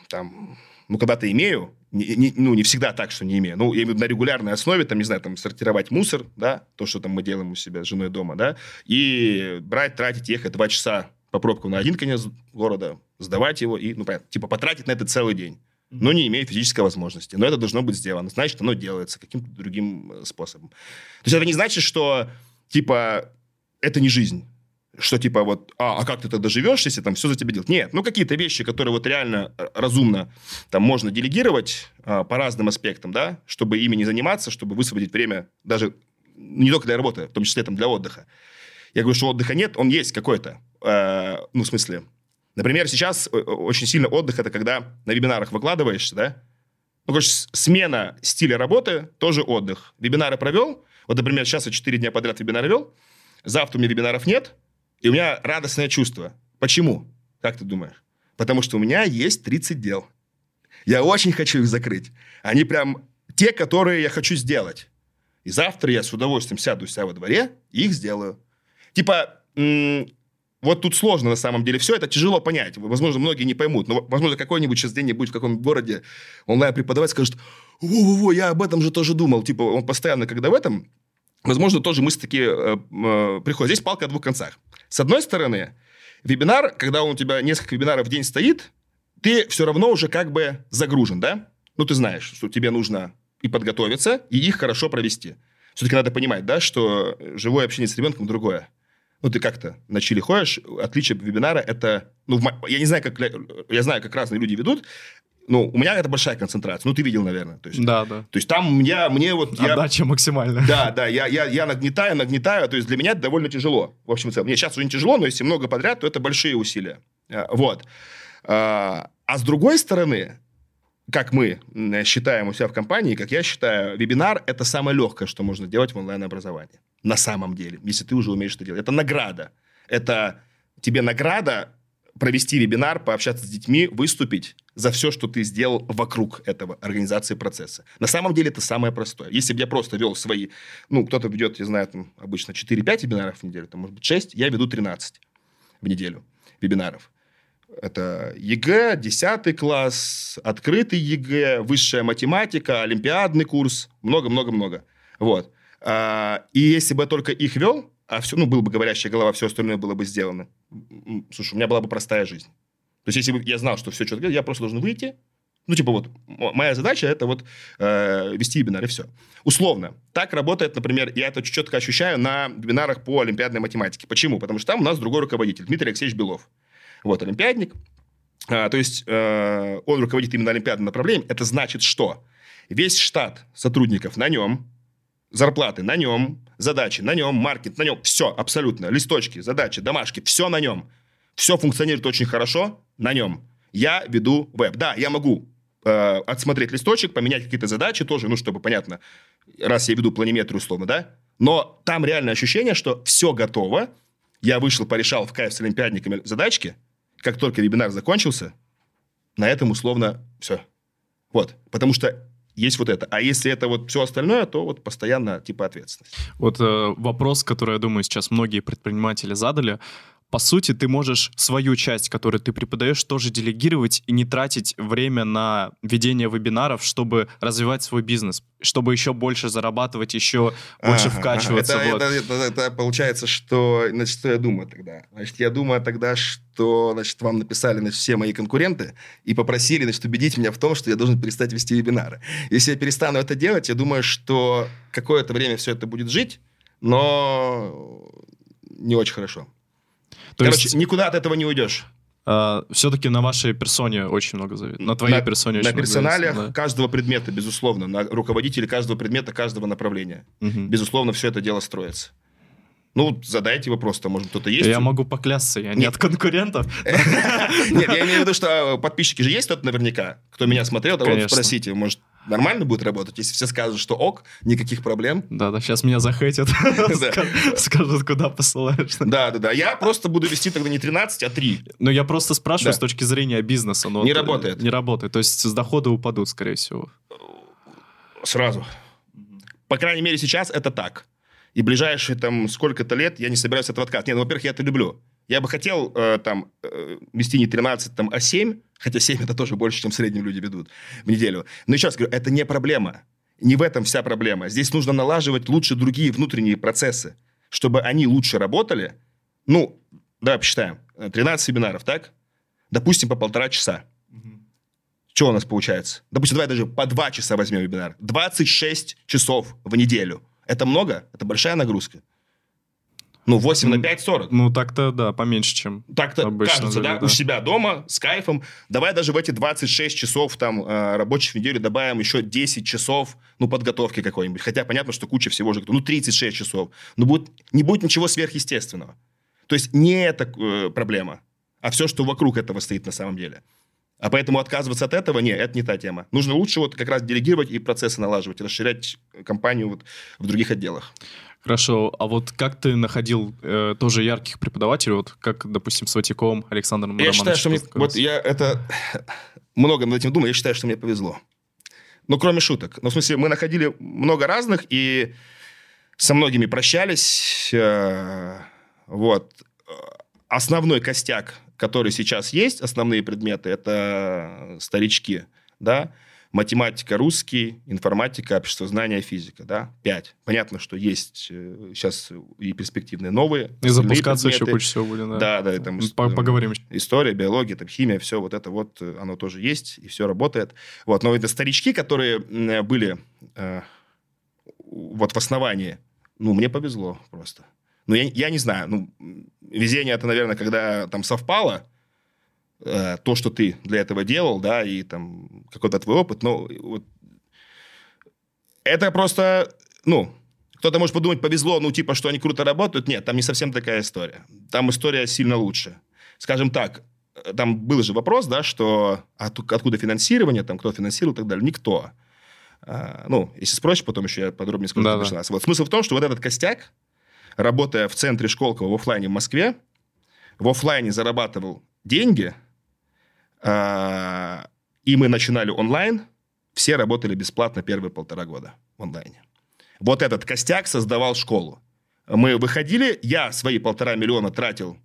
там, ну, когда-то имею, не, не, ну, не всегда так, что не имею. Ну, я имею на регулярной основе, там, не знаю, там, сортировать мусор, да, то, что там мы делаем у себя с женой дома, да, и брать, тратить, ехать два часа по пробкам на один конец города, сдавать его и, ну, понятно, типа, потратить на это целый день но не имеет физической возможности. Но это должно быть сделано. Значит, оно делается каким-то другим э, способом. То есть это не значит, что, типа, это не жизнь. Что, типа, вот, а, а как ты тогда живешь, если там все за тебя делают? Нет, ну, какие-то вещи, которые вот реально э, разумно там можно делегировать а, по разным аспектам, да, чтобы ими не заниматься, чтобы высвободить время даже не только для работы, в том числе там для отдыха. Я говорю, что отдыха нет, он есть какой-то. Э, ну, в смысле, Например, сейчас э, очень сильно отдых – это когда на вебинарах выкладываешься, да, Ну, короче, смена стиля работы тоже отдых. Вебинары провел. Вот, например, сейчас я 4 дня подряд вебинары вел. Завтра у меня вебинаров нет. И у меня радостное чувство. Почему? Как ты думаешь? Потому что у меня есть 30 дел. Я очень хочу их закрыть. Они прям те, которые я хочу сделать. И завтра я с удовольствием сяду у себя во дворе и их сделаю. Типа, вот тут сложно на самом деле все, это тяжело понять. Возможно, многие не поймут, но, возможно, какой-нибудь сейчас день-нибудь в каком-нибудь городе онлайн-преподаватель скажет, во-во-во, я об этом же тоже думал. Типа, он постоянно, когда в этом, возможно, тоже мысли такие э, э, приходят. Здесь палка о двух концах. С одной стороны, вебинар, когда у тебя несколько вебинаров в день стоит, ты все равно уже как бы загружен, да? Ну, ты знаешь, что тебе нужно и подготовиться, и их хорошо провести. Все-таки надо понимать, да, что живое общение с ребенком другое. Ну, ты как-то на чили ходишь, отличие вебинара это... Ну, я не знаю, как... Я знаю, как разные люди ведут. Ну, у меня это большая концентрация. Ну, ты видел, наверное. То есть, Да, да. то есть там я, мне вот... я- Отдача максимальная. да, да, я, я, я нагнетаю, нагнетаю, то есть для меня это довольно тяжело. В общем и целом. Мне сейчас уже не тяжело, но если много подряд, то это большие усилия. А, Вот. А а с другой стороны, как мы считаем у себя в компании, как я считаю, вебинар – это самое легкое, что можно делать в онлайн-образовании. На самом деле, если ты уже умеешь это делать. Это награда. Это тебе награда провести вебинар, пообщаться с детьми, выступить за все, что ты сделал вокруг этого, организации процесса. На самом деле это самое простое. Если бы я просто вел свои, ну, кто-то ведет, я знаю, там, обычно 4-5 вебинаров в неделю, там, может быть, 6, я веду 13 в неделю вебинаров. Это ЕГЭ, 10 класс, открытый ЕГЭ, высшая математика, олимпиадный курс, много-много-много. Вот. А, и если бы я только их вел, а все, ну, была бы говорящая голова, все остальное было бы сделано. Слушай, у меня была бы простая жизнь. То есть, если бы я знал, что все четко, я просто должен выйти. Ну, типа вот, моя задача это вот э, вести вебинар, и все. Условно. Так работает, например, я это четко ощущаю на вебинарах по олимпиадной математике. Почему? Потому что там у нас другой руководитель, Дмитрий Алексеевич Белов. Вот, олимпиадник. А, то есть, э, он руководит именно олимпиадным направлением. Это значит, что весь штат сотрудников на нем, зарплаты на нем, задачи на нем, маркет на нем, все абсолютно, листочки, задачи, домашки, все на нем. Все функционирует очень хорошо на нем. Я веду веб. Да, я могу э, отсмотреть листочек, поменять какие-то задачи тоже, ну, чтобы понятно, раз я веду планиметрию условно, да, но там реальное ощущение, что все готово, я вышел, порешал в кайф с олимпиадниками задачки, как только вебинар закончился, на этом условно все. Вот, потому что есть вот это. А если это вот все остальное, то вот постоянно типа ответственность. Вот э, вопрос, который, я думаю, сейчас многие предприниматели задали. По сути, ты можешь свою часть, которую ты преподаешь, тоже делегировать и не тратить время на ведение вебинаров, чтобы развивать свой бизнес, чтобы еще больше зарабатывать, еще больше Ага, вкачиваться. ага. вот. Это, это- это- это получается, что... Значит, что я думаю тогда? Значит, я думаю тогда, что значит, вам написали значит, все мои конкуренты и попросили значит, убедить меня в том, что я должен перестать вести вебинары. Если я перестану это делать, я думаю, что какое-то время все это будет жить, но не очень хорошо. То Короче, есть никуда от этого не уйдешь. все-таки на вашей персоне очень много зависит. На твоей на, персоне на очень много персоналиях зависит, каждого предмета, безусловно, на руководителе каждого предмета, каждого направления. да. Мгм. Безусловно, все это дело строится. Ну, задайте вопрос, то может кто-то есть. Я могу поклясться, я не Нет. от конкурентов. Нет, я имею в виду, что подписчики же есть кто-то наверняка, кто меня смотрел, вот спросите, может, нормально будет работать? Если все скажут, что ок, никаких проблем. Да-да, сейчас меня захейтят. Ска- Скажут, куда посылаешь. Да, да, да. Я просто буду вести тогда не 13, а 3. Ну, я просто спрашиваю с точки зрения бизнеса. но Не э, работает. Не работает. То есть с дохода упадут, скорее всего. Сразу. По крайней мере, сейчас это так. И ближайшие там сколько-то лет я не собираюсь этого отказываться. Нет, ну, во-первых, я это люблю. Я бы хотел э, там э, вести не 13, там, а 7, хотя 7 это тоже больше, чем в среднем люди ведут в неделю. Но еще раз говорю, это не проблема. Не в этом вся проблема. Здесь нужно налаживать лучше другие внутренние процессы, чтобы они лучше работали. Ну, давай посчитаем. Э, 13 вебинаров, так? Допустим, по полтора часа. Что у нас получается? Допустим, давай даже по 2 часа возьмем вебинар. 26 часов в неделю. Это много? Это большая нагрузка? Ну, 8 на М, 5 – 40. Ну, так-то, да, поменьше, чем... Так-то обычно кажется, люди, да? да. У себя дома, с кайфом. Давай даже в эти 26 часов там э, рабочих в неделю добавим еще 10 часов, ну, подготовки какой-нибудь. Хотя понятно, что куча всего же, ну, 36 часов. Но будет, не будет ничего сверхъестественного. То есть не это э, проблема, а все, что вокруг этого стоит на самом деле. А поэтому отказываться от этого, нет, это не та тема. Нужно лучше вот как раз делегировать и процессы налаживать, расширять компанию вот в других отделах. Хорошо, а вот как ты находил э, тоже ярких преподавателей, вот как, допустим, с Ватиком Александром Я считаю, что мне, вот я это много над этим думаю, я считаю, что мне повезло. Ну, кроме шуток. Ну, в смысле, мы находили много разных, и со многими прощались. Э, вот. Основной костяк которые сейчас есть, основные предметы, это старички, да, математика, русский, информатика, обществознание, физика, да, пять. Понятно, что есть сейчас э, и перспективные новые. И запускаться предметы. еще куча всего будет, да. Да, да, там, поговорим. История, биология, там, химия, все вот это вот, э, оно тоже есть, и все работает. Вот, но это старички, которые были э, вот в основании, ну, мне повезло просто. Ну, я, я не знаю, ну, везение это, наверное, когда там совпало э, то, что ты для этого делал, да, и там какой-то твой опыт, но вот это просто, ну, кто-то может подумать, повезло, ну, типа, что они круто работают. Нет, там не совсем такая история. Там история сильно лучше. Скажем так, там был же вопрос, да, что от, откуда финансирование, там, кто финансировал и так далее. Никто. А, ну, если спросишь, потом еще я подробнее скажу, да, да. Вот смысл в том, что вот этот костяк, работая в центре Школково в офлайне в Москве, в офлайне зарабатывал деньги, а, и мы начинали онлайн, все работали бесплатно первые полтора года в онлайне. Вот этот костяк создавал школу. Мы выходили, я свои полтора миллиона тратил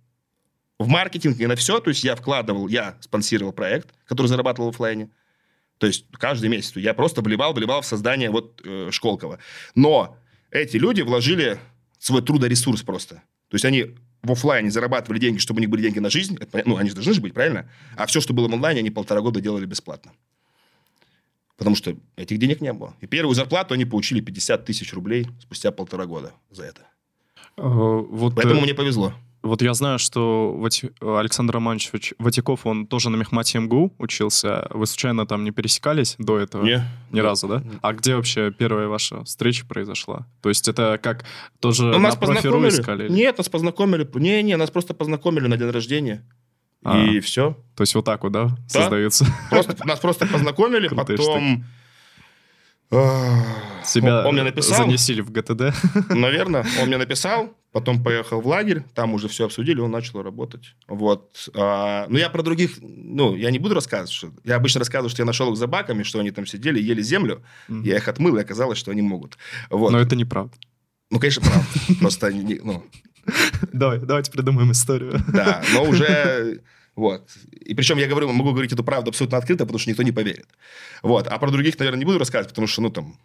в маркетинг не на все, то есть я вкладывал, я спонсировал проект, который зарабатывал в офлайне. То есть каждый месяц я просто вливал, вливал в создание вот э, Школково. Но эти люди вложили свой трудоресурс просто. То есть они в офлайне зарабатывали деньги, чтобы у них были деньги на жизнь. Это, ну, они же должны же быть, правильно? А все, что было в онлайне, они полтора года делали бесплатно. Потому что этих денег не было. И первую зарплату они получили 50 тысяч рублей спустя полтора года за это. Uh, вот, Поэтому uh... мне повезло. Вот я знаю, что. Александр Романович Ватиков, он тоже на Мехмате МГУ учился. Вы случайно там не пересекались до этого? Не. Ни разу, да? А где вообще первая ваша встреча произошла? То есть это как тоже ну, нас на профи искали? Нет, нас познакомили. Не-не, нас просто познакомили на день рождения. А, и все. То есть вот так вот, да, да? создается? Просто, нас просто познакомили, потом... Себя он мне написал, занесили в ГТД. Наверное, он мне написал, потом поехал в лагерь, там уже все обсудили, он начал работать. Вот. А, ну, я про других, ну, я не буду рассказывать. Что, я обычно рассказываю, что я нашел их за баками, что они там сидели, ели землю. Mm-hmm. Я их отмыл, и оказалось, что они могут. Вот. Но это неправда. Ну, конечно, правда. Просто, ну... Давай, давайте придумаем историю. Да, но уже вот. И причем я говорю, могу говорить эту правду абсолютно открыто, потому что никто не поверит. Вот. А про других, наверное, не буду рассказывать, потому что, ну, там,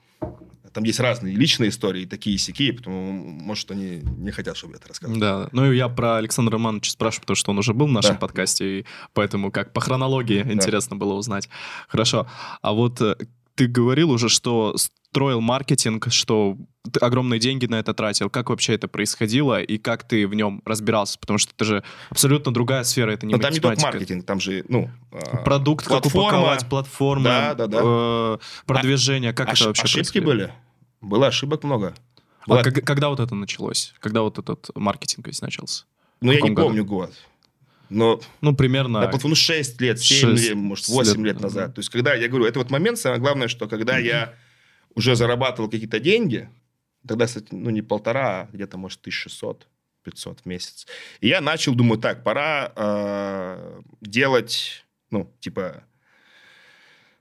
там есть разные личные истории, такие сякие, потому, может, они не хотят, чтобы я это рассказывал. Да, ну, я про Александра Романовича спрашиваю, потому что он уже был в нашем да. подкасте, и поэтому как по хронологии да. интересно было узнать. Хорошо. А вот э, ты говорил уже, что строил маркетинг, что ты огромные деньги на это тратил. Как вообще это происходило и как ты в нем разбирался? Потому что это же абсолютно другая сфера, это не Но там не только маркетинг, там же, ну... А, Продукт, платформа, как упаковать, платформа, да, да, да. Э, продвижение, как а, это вообще Ошибки были. Было ошибок много. А Была... А когда вот это началось? Когда вот этот маркетинг весь начался? Ну, я не году? помню год. Но, ну, примерно... Да, ну, 6 лет, 7 6 лет, может, 8 лет, лет назад. То есть, когда, я говорю, это вот момент, самое главное, что когда mm-hmm. я уже зарабатывал какие-то деньги, тогда, кстати, ну, не полтора, а где-то, может, 1600, 500 в месяц. И я начал, думаю, так, пора э, делать, ну, типа,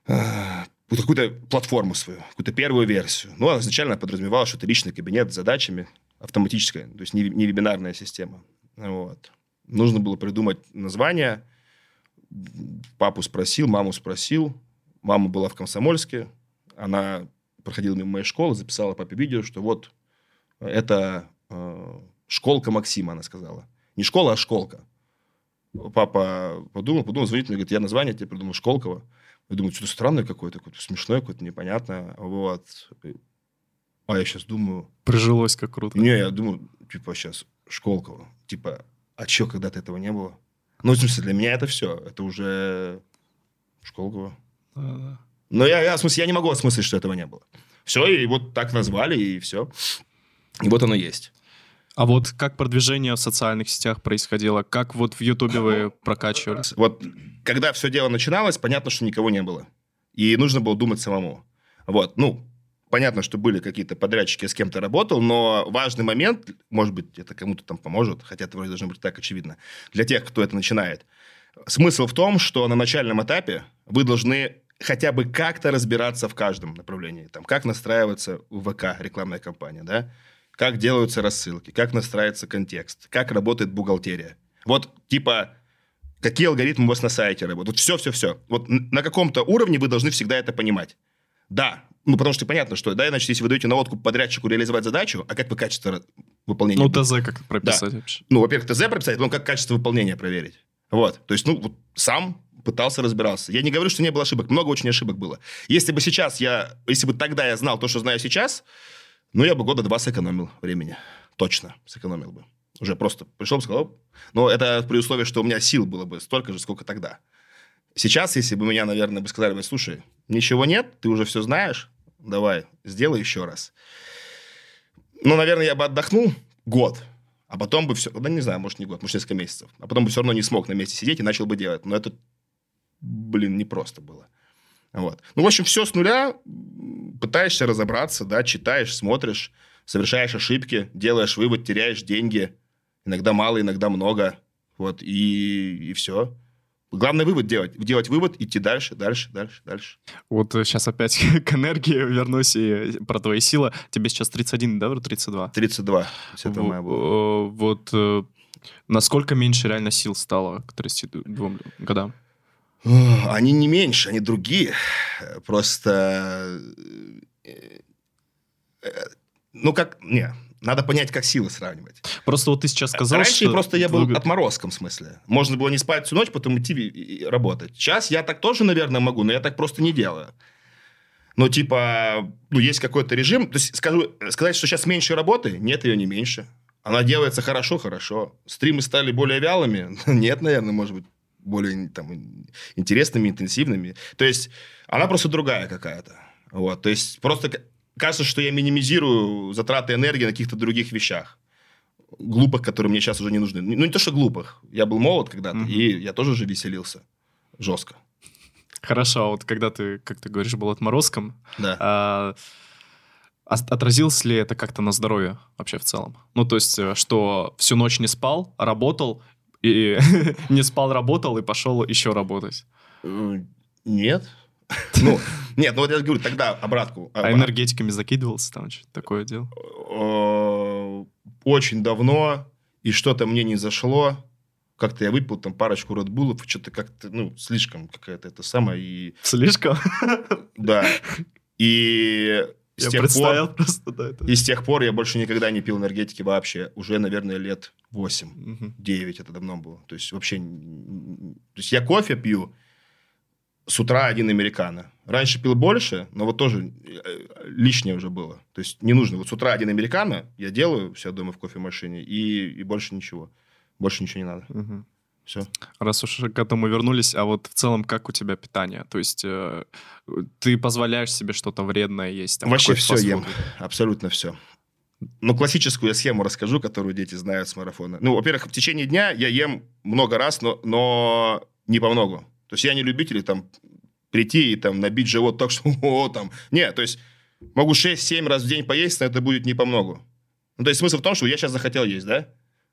э, какую-то платформу свою, какую-то первую версию. Ну, изначально подразумевалось, что это личный кабинет с задачами, автоматическая, то есть не, не вебинарная система. Вот. Нужно было придумать название. Папу спросил, маму спросил. Мама была в Комсомольске. Она проходила мимо моей школы, записала папе видео, что вот это э, школка Максима, она сказала. Не школа, а школка. Папа подумал, подумал, звонит мне, говорит, я название тебе придумал, Школково. Я думаю, что-то странное какое-то, какое-то смешное, какое-то непонятное. Вот. А я сейчас думаю... Прижилось как круто. Не, я думаю, типа, сейчас Школково. Типа, а что, когда-то этого не было? Ну, в смысле, для меня это все. Это уже Школково. Да-да. Но я, я, в смысле, я не могу осмыслить, что этого не было. Все, и вот так назвали, и все. И вот оно есть. А вот как продвижение в социальных сетях происходило? Как вот в Ютубе вы прокачивались? Вот когда все дело начиналось, понятно, что никого не было. И нужно было думать самому. Вот, ну, понятно, что были какие-то подрядчики, с кем-то работал, но важный момент, может быть, это кому-то там поможет, хотя это вроде должно быть так очевидно, для тех, кто это начинает. Смысл в том, что на начальном этапе вы должны хотя бы как-то разбираться в каждом направлении. Там, как настраивается ВК рекламная кампания, да? как делаются рассылки, как настраивается контекст, как работает бухгалтерия. Вот, типа, какие алгоритмы у вас на сайте работают. Вот все-все-все. Вот на каком-то уровне вы должны всегда это понимать. Да, ну, потому что понятно, что, да, иначе, если вы даете наводку подрядчику реализовать задачу, а как вы качество выполнения... Ну, ТЗ как прописать да. вообще? Ну, во-первых, ТЗ прописать, но как качество выполнения проверить. Вот. То есть, ну, вот сам пытался разбираться. Я не говорю, что не было ошибок. Много очень ошибок было. Если бы сейчас я... Если бы тогда я знал то, что знаю сейчас, ну, я бы года два сэкономил времени. Точно сэкономил бы. Уже просто пришел бы сказал... Но это при условии, что у меня сил было бы столько же, сколько тогда. Сейчас, если бы меня, наверное, бы сказали, слушай, ничего нет, ты уже все знаешь, давай, сделай еще раз. Ну, наверное, я бы отдохнул год, а потом бы все, да не знаю, может не год, может несколько месяцев, а потом бы все равно не смог на месте сидеть и начал бы делать. Но это, блин, непросто было. Вот. Ну, в общем, все с нуля, пытаешься разобраться, да, читаешь, смотришь, совершаешь ошибки, делаешь вывод, теряешь деньги, иногда мало, иногда много, вот, и, и все. Главное вывод делать. Делать вывод, идти дальше, дальше, дальше, дальше. Вот сейчас опять к энергии вернусь и про твои силы. Тебе сейчас 31, да, 32? 32. Это в, моя была. Вот э, насколько меньше реально сил стало к 32 годам? Они не меньше, они другие. Просто... Э, э, ну, как... Не, надо понять, как силы сравнивать. Просто вот ты сейчас сказал, Раньше что... просто я был отморозком, в смысле. Можно было не спать всю ночь, потом идти и работать. Сейчас я так тоже, наверное, могу, но я так просто не делаю. Но типа, ну, есть какой-то режим. То есть, скажу, сказать, что сейчас меньше работы, нет, ее не меньше. Она делается хорошо, хорошо. Стримы стали более вялыми? Нет, наверное, может быть, более там, интересными, интенсивными. То есть, она просто другая какая-то. Вот, то есть, просто кажется, что я минимизирую затраты энергии на каких-то других вещах. Глупых, которые мне сейчас уже не нужны. Ну, не то, что глупых. Я был молод когда-то, угу. и я тоже же веселился. Жестко. Хорошо, а вот когда ты, как ты говоришь, был отморозком, да. а, отразилось ли это как-то на здоровье вообще в целом? Ну, то есть, э, что всю ночь не спал, работал, и не спал, работал, и пошел еще работать? Э, нет. Ну, нет, ну вот я говорю, тогда обратку. А энергетиками закидывался там, что-то такое дело? Э, очень давно, и что-то мне не зашло. Как-то я выпил там парочку Редбулов, что-то как-то, ну, слишком какая-то это самое. И... Слишком? Да. И с я тех представил пор, просто, да. Это... И с тех пор я больше никогда не пил энергетики вообще. Уже, наверное, лет 8, угу. 9 это давно было. То есть вообще... То есть я кофе пью, с утра один американо. Раньше пил больше, но вот тоже э, лишнее уже было. То есть не нужно. Вот с утра один американо я делаю все дома в кофемашине, и, и больше ничего. Больше ничего не надо. Угу. Все. Раз уж к этому вернулись, а вот в целом как у тебя питание? То есть э, ты позволяешь себе что-то вредное есть? Там, Вообще все ем. Абсолютно все. Ну, классическую схему расскажу, которую дети знают с марафона. Ну, во-первых, в течение дня я ем много раз, но, но не по много. То есть я не любитель там прийти и там набить живот так, что о, там. Нет, то есть могу 6-7 раз в день поесть, но это будет не по многу. Ну, то есть смысл в том, что я сейчас захотел есть, да?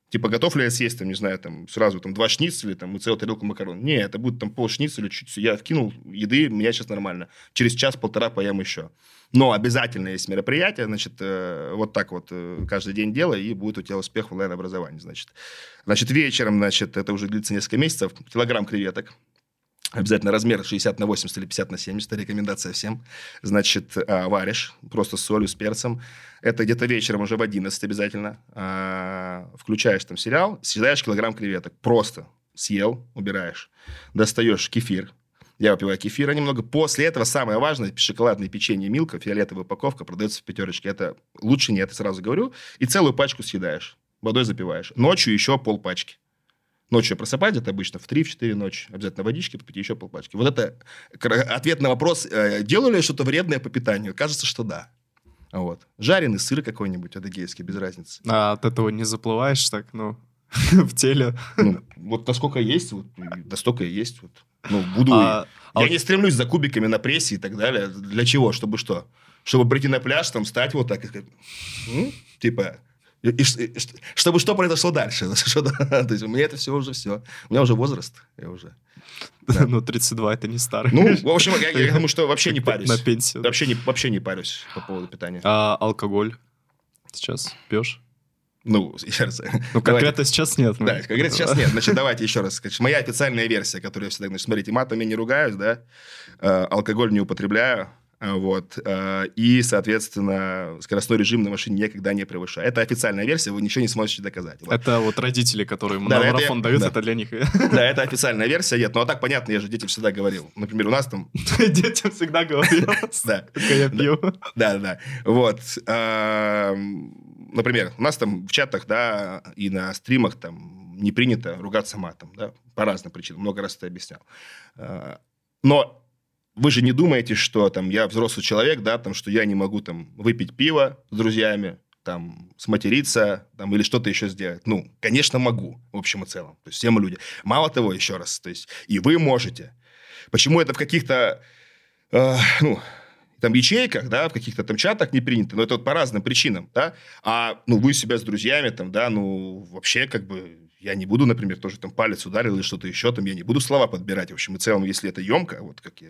Типа, готов ли я съесть, там, не знаю, там, сразу там два шницеля, там, и целую тарелку макарон? Не, это будет там пол шницеля, чуть Я вкинул еды, меня сейчас нормально. Через час-полтора поем еще. Но обязательно есть мероприятие, значит, э, вот так вот э, каждый день делай, и будет у тебя успех в онлайн-образовании, значит. Значит, вечером, значит, это уже длится несколько месяцев, килограмм креветок, Обязательно размер 60 на 80 или 50 на 70. Рекомендация всем. Значит, а, варишь просто с солью, с перцем. Это где-то вечером уже в 11 обязательно. А, включаешь там сериал, съедаешь килограмм креветок. Просто съел, убираешь. Достаешь кефир. Я выпиваю кефира немного. После этого самое важное, шоколадное печенье Милка, фиолетовая упаковка, продается в пятерочке. Это лучше нет, сразу говорю. И целую пачку съедаешь. Водой запиваешь. Ночью еще пол пачки. Ночью просыпаюсь, это обычно в 3-4 ночи. Обязательно водички попить, еще полпачки. Вот это ответ на вопрос, э, делаю ли я что-то вредное по питанию? Кажется, что да. Вот. Жареный сыр какой-нибудь адыгейский, без разницы. А от этого не заплываешь так, ну, в теле? Ну, вот насколько есть, вот, настолько и есть. Вот. Ну, буду... А- а Я вот- не стремлюсь за кубиками на прессе и так далее. Для чего? Чтобы что? Чтобы прийти на пляж, там, стать вот так и сказать, «М?» типа, и- и чтобы что произошло дальше? Что, да, То есть, у меня это все уже все. У меня уже возраст. Я уже... Да. Ну, 32 это не старый. Ну, в общем, я, я думаю, что вообще не парюсь. На пенсию. Вообще не, вообще не парюсь по поводу питания. А алкоголь сейчас пьешь? Ну, еще раз. Ну, конкретно сейчас нет. ну. Да, говорится, сейчас нет. Значит, давайте еще раз. Значит, моя официальная версия, которую я всегда... Значит, смотрите, матом я не ругаюсь, да, э, алкоголь не употребляю, вот, э, и, соответственно, скоростной режим на машине никогда не превышаю. Это официальная версия, вы ничего не сможете доказать. Вот. Это вот родители, которые Да, на это марафон я- дают, да. это для них. Да, это официальная версия, нет. Ну, а так понятно, я же детям всегда говорил. Например, у нас там... Детям всегда говорил, Да, я пью. да, да. Вот. эм, Например, у нас там в чатах, да, и на стримах там не принято ругаться матом, да, по разным причинам. Много раз это объяснял. Э, Но вы же не думаете, что там я взрослый человек, да, там, что я не могу там выпить пиво с друзьями, там, сматериться, там, или что-то еще сделать. Ну, конечно, могу, в общем и целом. То есть все мы люди. Мало того, еще раз, то есть и вы можете. Почему это в каких-то, э, ну, там ячейках, да, в каких-то там чатах не принято, но это вот по разным причинам, да, а, ну, вы себя с друзьями, там, да, ну, вообще, как бы, я не буду, например, тоже там палец ударил или что-то еще, там, я не буду слова подбирать, в общем и целом, если это емко, вот как я,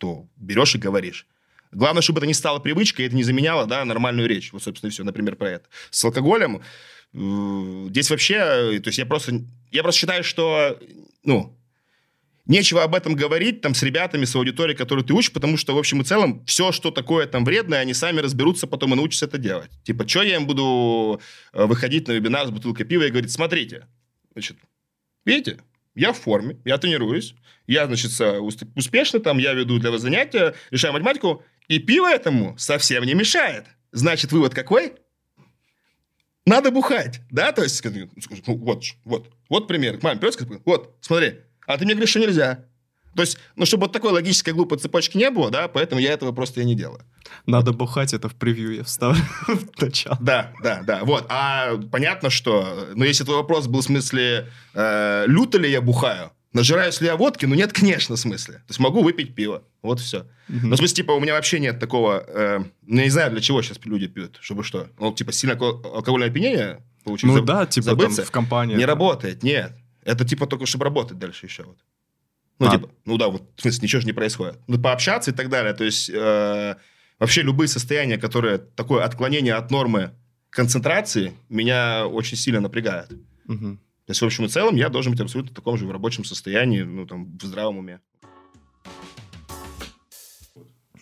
то берешь и говоришь. Главное, чтобы это не стало привычкой, это не заменяло, да, нормальную речь. Вот, собственно, и все, например, про это. С алкоголем э, здесь вообще, э, то есть я просто, я просто считаю, что, ну, Нечего об этом говорить там с ребятами, с аудиторией, которую ты учишь, потому что, в общем и целом, все, что такое там вредное, они сами разберутся потом и научатся это делать. Типа, что я им буду э, выходить на вебинар с бутылкой пива и говорить, смотрите, значит, видите, я в форме, я тренируюсь, я, значит, со- ус- успешный там, я веду для вас занятия, решаю математику, и пиво этому совсем не мешает. Значит, вывод какой? Надо бухать, да? То есть, скажи, ну, вот, вот, вот пример. К маме придет, вот, смотри, а ты мне говоришь, что нельзя. То есть, ну, чтобы вот такой логической глупой цепочки не было, да, поэтому я этого просто и не делаю. Надо бухать, это в превью я вставлю в начало. Да, да, да, вот. А понятно, что, ну, если твой вопрос был в смысле, э, люто ли я бухаю, нажираюсь ли я водки, ну, нет, конечно, в смысле. То есть, могу выпить пиво, вот все. Ну, в смысле, типа, у меня вообще нет такого, э, ну, я не знаю, для чего сейчас люди пьют, чтобы что. Ну, типа, сильно алко- алкогольное опьянение получить, Ну заб- да, типа там забыться. в компании. Не там. работает, нет. Это типа только чтобы работать дальше еще. Вот. Ну, А. типа, ну да, вот, в смысле, ничего же не происходит. Ну, пообщаться и так далее. То есть, э, вообще любые состояния, которые, такое отклонение от нормы концентрации, меня очень сильно напрягает. Мгм. То есть, в общем и целом, я должен быть абсолютно в таком же в рабочем состоянии, ну, там, в здравом уме.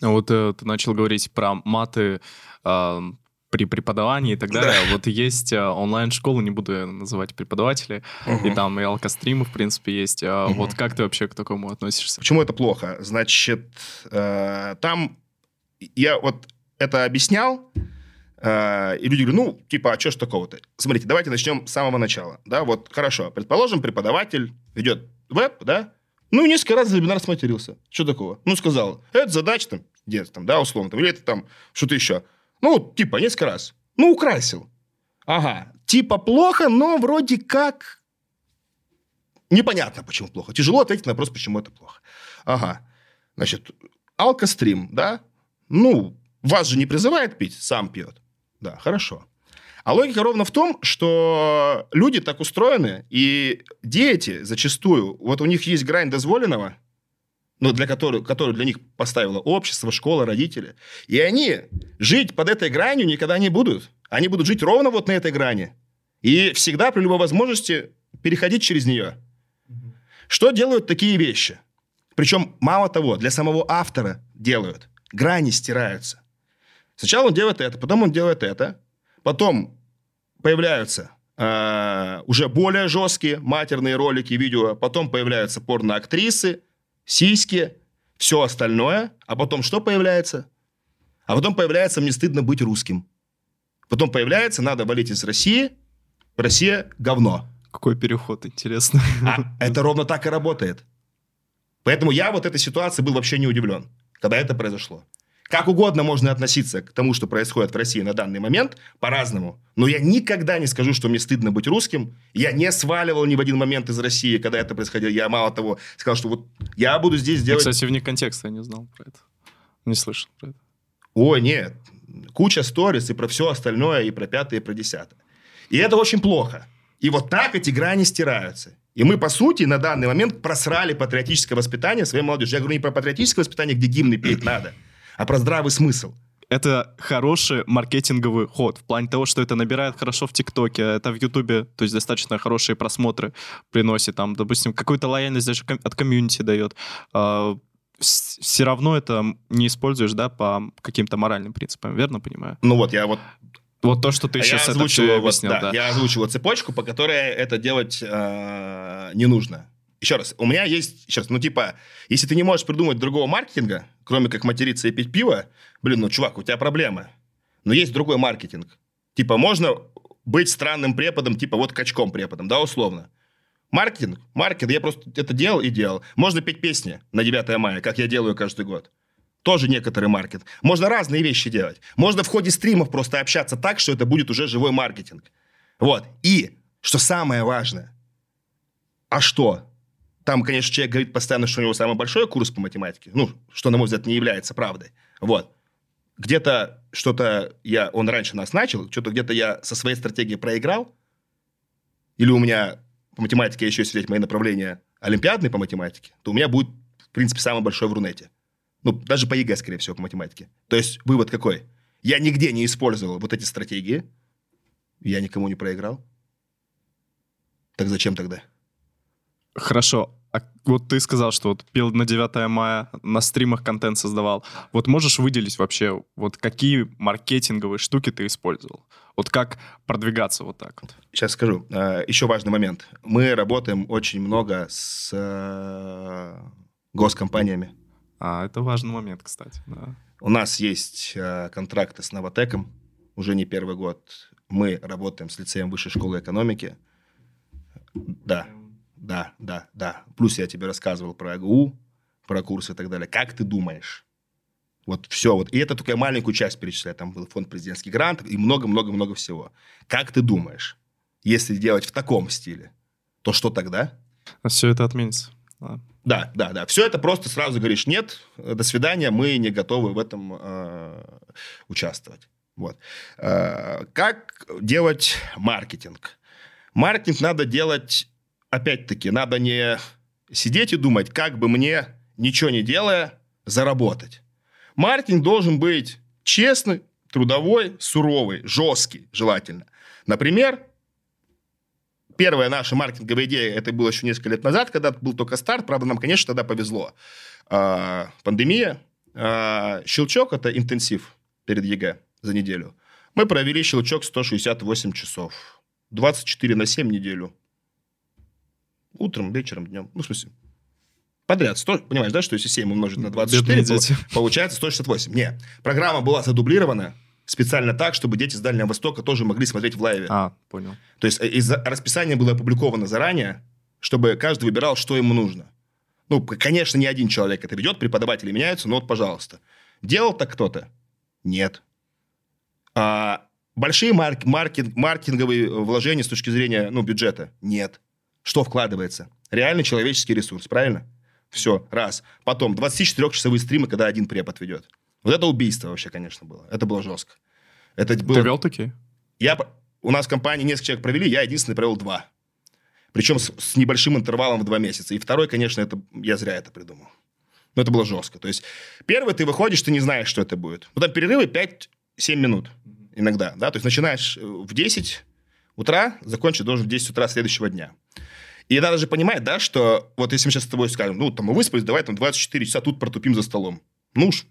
А Вот э, ты начал говорить про маты а, при преподавании и так далее. Вот есть э, онлайн-школы, не буду называть преподавателей, и там и алкостримы, в принципе, есть. Мгм. Вот как ты вообще к такому относишься? Почему это плохо? Значит, э, там я вот это объяснял, э, и люди говорят, ну, типа, а что ж такого-то? Смотрите, давайте начнем с самого начала. Да, вот, хорошо, предположим, преподаватель ведет веб, да, ну, несколько раз за вебинар сматерился. Что такого? Ну, сказал, это задача там, где там, да, условно, там, или это там что-то еще. Ну, типа, несколько раз. Ну, украсил. Ага. Типа плохо, но вроде как непонятно, почему плохо. Тяжело ответить на вопрос, почему это плохо. Ага. Значит, алкострим, да? Ну, вас же не призывает пить, сам пьет. Да, хорошо. А логика ровно в том, что люди так устроены, и дети зачастую, вот у них есть грань дозволенного, ну, для которой, которую для них поставило общество, школа, родители. И они жить под этой гранью никогда не будут. Они будут жить ровно вот на этой грани. И всегда при любой возможности переходить через нее. Что делают такие вещи? Причем, мало того, для самого автора делают. Грани стираются. Сначала он делает это, потом он делает это. Потом появляются э, уже более жесткие матерные ролики, видео. Потом появляются порноактрисы, сиськи, все остальное. А потом что появляется? А потом появляется «мне стыдно быть русским». Потом появляется «надо валить из России», «Россия – говно». Какой переход, интересно. А это ровно так и работает. Поэтому я вот этой ситуации был вообще не удивлен, когда это произошло. Как угодно можно относиться к тому, что происходит в России на данный момент, по-разному. Но я никогда не скажу, что мне стыдно быть русским. Я не сваливал ни в один момент из России, когда это происходило. Я, мало того, сказал, что вот я буду здесь Я, делать... кстати, вне контекста я не знал про это. Не слышал про это. Ой, нет. Куча сторис и про все остальное, и про пятое, и про десятое. И это очень плохо. И вот так эти грани стираются. И мы, по сути, на данный момент просрали патриотическое воспитание своей молодежи. Я говорю не про патриотическое воспитание, где гимны петь надо, а про здравый смысл. Это хороший маркетинговый ход в плане того, что это набирает хорошо в ТикТоке, это в Ютубе, то есть достаточно хорошие просмотры приносит, там, допустим, какую-то лояльность даже от комьюнити дает. Все равно это не используешь, да, по каким-то моральным принципам, верно понимаю? Ну вот, я вот Вот то, что ты А сейчас я это озвучил, всё вот, объяснил, да, да. я озвучил цепочку, по которой это делать э, не нужно. Еще раз, у меня есть, еще раз, ну типа, если ты не можешь придумать другого маркетинга, кроме как материться и пить пиво, блин, ну чувак, у тебя проблемы. Но есть другой маркетинг. Типа, можно быть странным преподом, типа вот качком преподом, да, условно. Маркетинг, маркетинг, я просто это делал и делал. Можно петь песни на 9 мая, как я делаю каждый год. Тоже некоторый маркетинг. Можно разные вещи делать. Можно в ходе стримов просто общаться так, что это будет уже живой маркетинг. Вот. И, что самое важное, а что? Там, конечно, человек говорит постоянно, что у него самый большой курс по математике. Ну, что, на мой взгляд, не является правдой. Вот. Где-то что-то я... Он раньше нас начал, что-то где-то я со своей стратегией проиграл. Или у меня по математике еще если мои направления олимпиадные по математике, то у меня будет, в принципе, самый большой в Рунете. Ну, даже по ЕГЭ, скорее всего, по математике. То есть вывод какой? Я нигде не использовал вот эти стратегии. Я никому не проиграл. Так зачем тогда? Хорошо. Вот ты сказал, что вот пел на 9 мая, на стримах контент создавал. Вот можешь выделить вообще, вот какие маркетинговые штуки ты использовал? Вот как продвигаться вот так вот? Сейчас скажу. А, Еще важный момент. Мы работаем очень много с э, госкомпаниями. А, это важный момент, кстати. Да. У нас есть э, контракты с Новотеком уже не первый год. Мы работаем с лицеем высшей школы экономики. Да, да, да, да. Плюс я тебе рассказывал про АГУ, про курсы и так далее. Как ты думаешь? Вот все. Вот. И это только маленькую часть перечисляю. Там был фонд президентских грантов и много-много-много всего. Как ты думаешь, если делать в таком стиле, то что тогда? Все это отменится. Да. Да, да, да. Все это просто сразу говоришь, нет, до свидания, мы не готовы в этом э, участвовать. Вот. Э, как делать маркетинг? Маркетинг надо делать, опять-таки, надо не сидеть и думать, как бы мне, ничего не делая, заработать. Маркетинг должен быть честный, трудовой, суровый, жесткий, желательно. Например, первая наша маркетинговая идея, это было еще несколько лет назад, когда был только старт, правда, нам, конечно, тогда повезло. А, пандемия, а, щелчок – это интенсив перед ЕГЭ за неделю. Мы провели щелчок 168 часов, 24 на 7 неделю. Утром, вечером, днем. Ну, в смысле, подряд. 100, понимаешь, да, что если 7 умножить на 24, Бедные дети. пол- получается 168. Не, программа была задублирована специально так, чтобы дети с Дальнего Востока тоже могли смотреть в live е. А, понял. То есть э, из расписание было опубликовано заранее, чтобы каждый выбирал, что ему нужно. Ну, конечно, не один человек это ведет, преподаватели меняются, но вот, пожалуйста. Делал так кто-то? Нет. А, большие марк- маркет- маркетинговые вложения с точки зрения ну, бюджета? Нет. Что вкладывается? Реальный человеческий ресурс, правильно? Все, раз. Потом 24-часовые стримы, когда один препод ведет. Вот это убийство вообще, конечно, было. Это было жестко. Это было... Ты вел такие? Я, у нас в компании несколько человек провели, я единственный провел два. Причем с, с небольшим интервалом в два месяца. И второй, конечно, это я зря это придумал. Но это было жестко. То есть первый ты выходишь, ты не знаешь, что это будет. Ну, там перерывы 5-7 минут иногда. Да? То есть начинаешь э, в 10 утра, закончить должен в 10 утра следующего дня. И надо же понимать, да, что вот если мы сейчас с тобой скажем, ну, там мы выспались, давай там 24 часа тут протупим за столом. Ну уж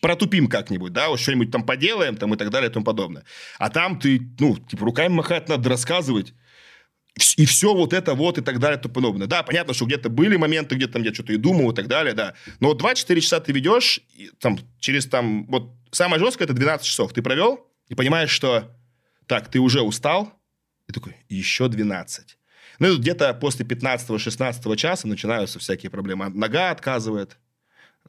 протупим как-нибудь, да, вот что-нибудь там поделаем, там и так далее и тому подобное. А там ты, ну, типа, руками махать надо, рассказывать. И все вот это вот и так далее и тому подобное. Да, понятно, что где-то были моменты, где там я что-то и думал и так далее, да. Но вот 24 часа ты ведешь, и там, через там, вот самое жесткое это 12 часов ты провел, и понимаешь, что так, ты уже устал, и такой, еще 12. Ну, где-то после 15-16 часа начинаются всякие проблемы. Нога отказывает,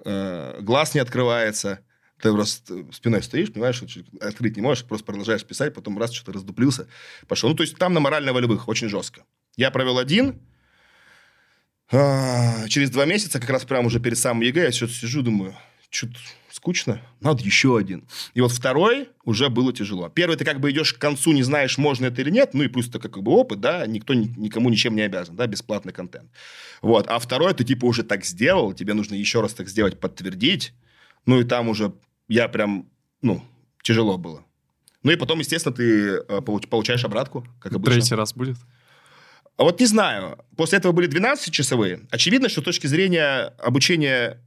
э, глаз не открывается, Ты просто спиной стоишь, понимаешь, открыть не можешь, просто продолжаешь писать, потом раз что-то раздуплился, пошел. Ну, то есть там на морально-волевых очень жестко. Я провел один, а, через два месяца, как раз прямо уже перед самым ЕГЭ, я что-то сижу, думаю, что-то скучно, надо еще один. И вот второй уже было тяжело. Первый ты как бы идешь к концу, не знаешь, можно это или нет, ну и плюс это как бы опыт, да, никто никому ничем не обязан, да, бесплатный контент. Вот, а второй ты типа уже так сделал, тебе нужно еще раз так сделать, подтвердить, ну и там уже я прям, ну, тяжело было. Ну и потом, естественно, ты э, получаешь обратку, как обычно. Третий раз будет? А вот не знаю. После этого были 12-часовые. Очевидно, что с точки зрения обучения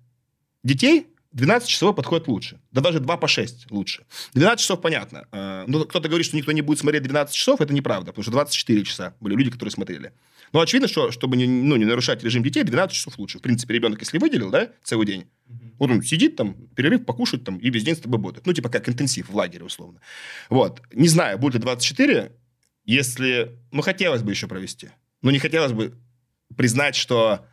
детей 12-часовой подходит лучше. Да даже 2 по 6 лучше. 12 часов понятно. Э, ну, кто-то говорит, что никто не будет смотреть 12 часов, это неправда, потому что 24 часа были люди, которые смотрели. Но очевидно, что чтобы не, ну, не нарушать режим детей, 12 часов лучше. В принципе, ребенок, если выделил, да, целый день, mm-hmm. вот он сидит там, перерыв покушает там, и весь день с тобой будет. Ну, типа как интенсив в лагере, условно. Вот. Не знаю, будет ли 24, если... Ну, хотелось бы еще провести. Но не хотелось бы признать, что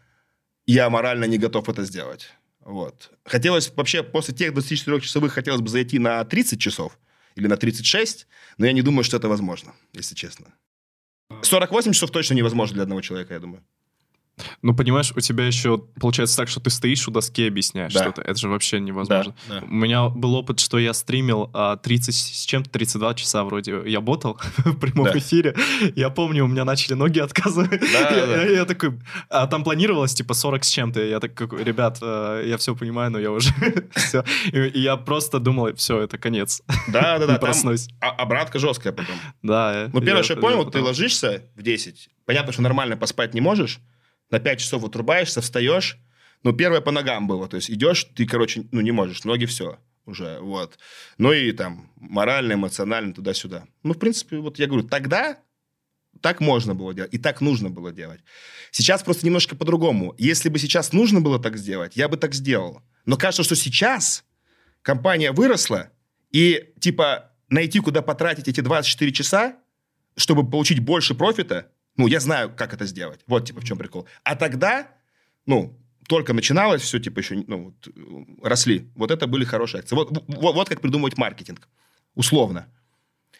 я морально не готов это сделать. Вот. Хотелось вообще после тех 24-часовых хотелось бы зайти на 30 часов или на 36, но я не думаю, что это возможно, если честно. 48 часов точно невозможно для одного человека, я думаю. Ну, понимаешь, у тебя еще получается так, что ты стоишь у доски и объясняешь да. что-то. Это же вообще невозможно. Да, да. У меня был опыт, что я стримил 30 а, с чем-то, 32 часа вроде. Я ботал в прямом да. эфире. Я помню, у меня начали ноги отказывать. Да, я, да. Я, я такой... А там планировалось типа 40 с чем-то. Я такой, ребят, э, я все понимаю, но я уже... все. И, и я просто думал, все, это конец. Да, да, да. проснусь. А, обратка жесткая потом. Да. Ну, первое, что я понял, ты ложишься в 10. Понятно, что нормально поспать не можешь на 5 часов отрубаешься, встаешь. Ну, первое по ногам было. То есть идешь, ты, короче, ну, не можешь. Ноги все уже, вот. Ну, и там морально, эмоционально, туда-сюда. Ну, в принципе, вот я говорю, тогда так можно было делать, и так нужно было делать. Сейчас просто немножко по-другому. Если бы сейчас нужно было так сделать, я бы так сделал. Но кажется, что сейчас компания выросла, и, типа, найти, куда потратить эти 24 часа, чтобы получить больше профита, ну, я знаю, как это сделать. Вот, типа, в чем прикол. А тогда, ну, только начиналось, все, типа, еще, ну, вот, росли. Вот это были хорошие акции. Вот, вот, вот как придумывать маркетинг. Условно.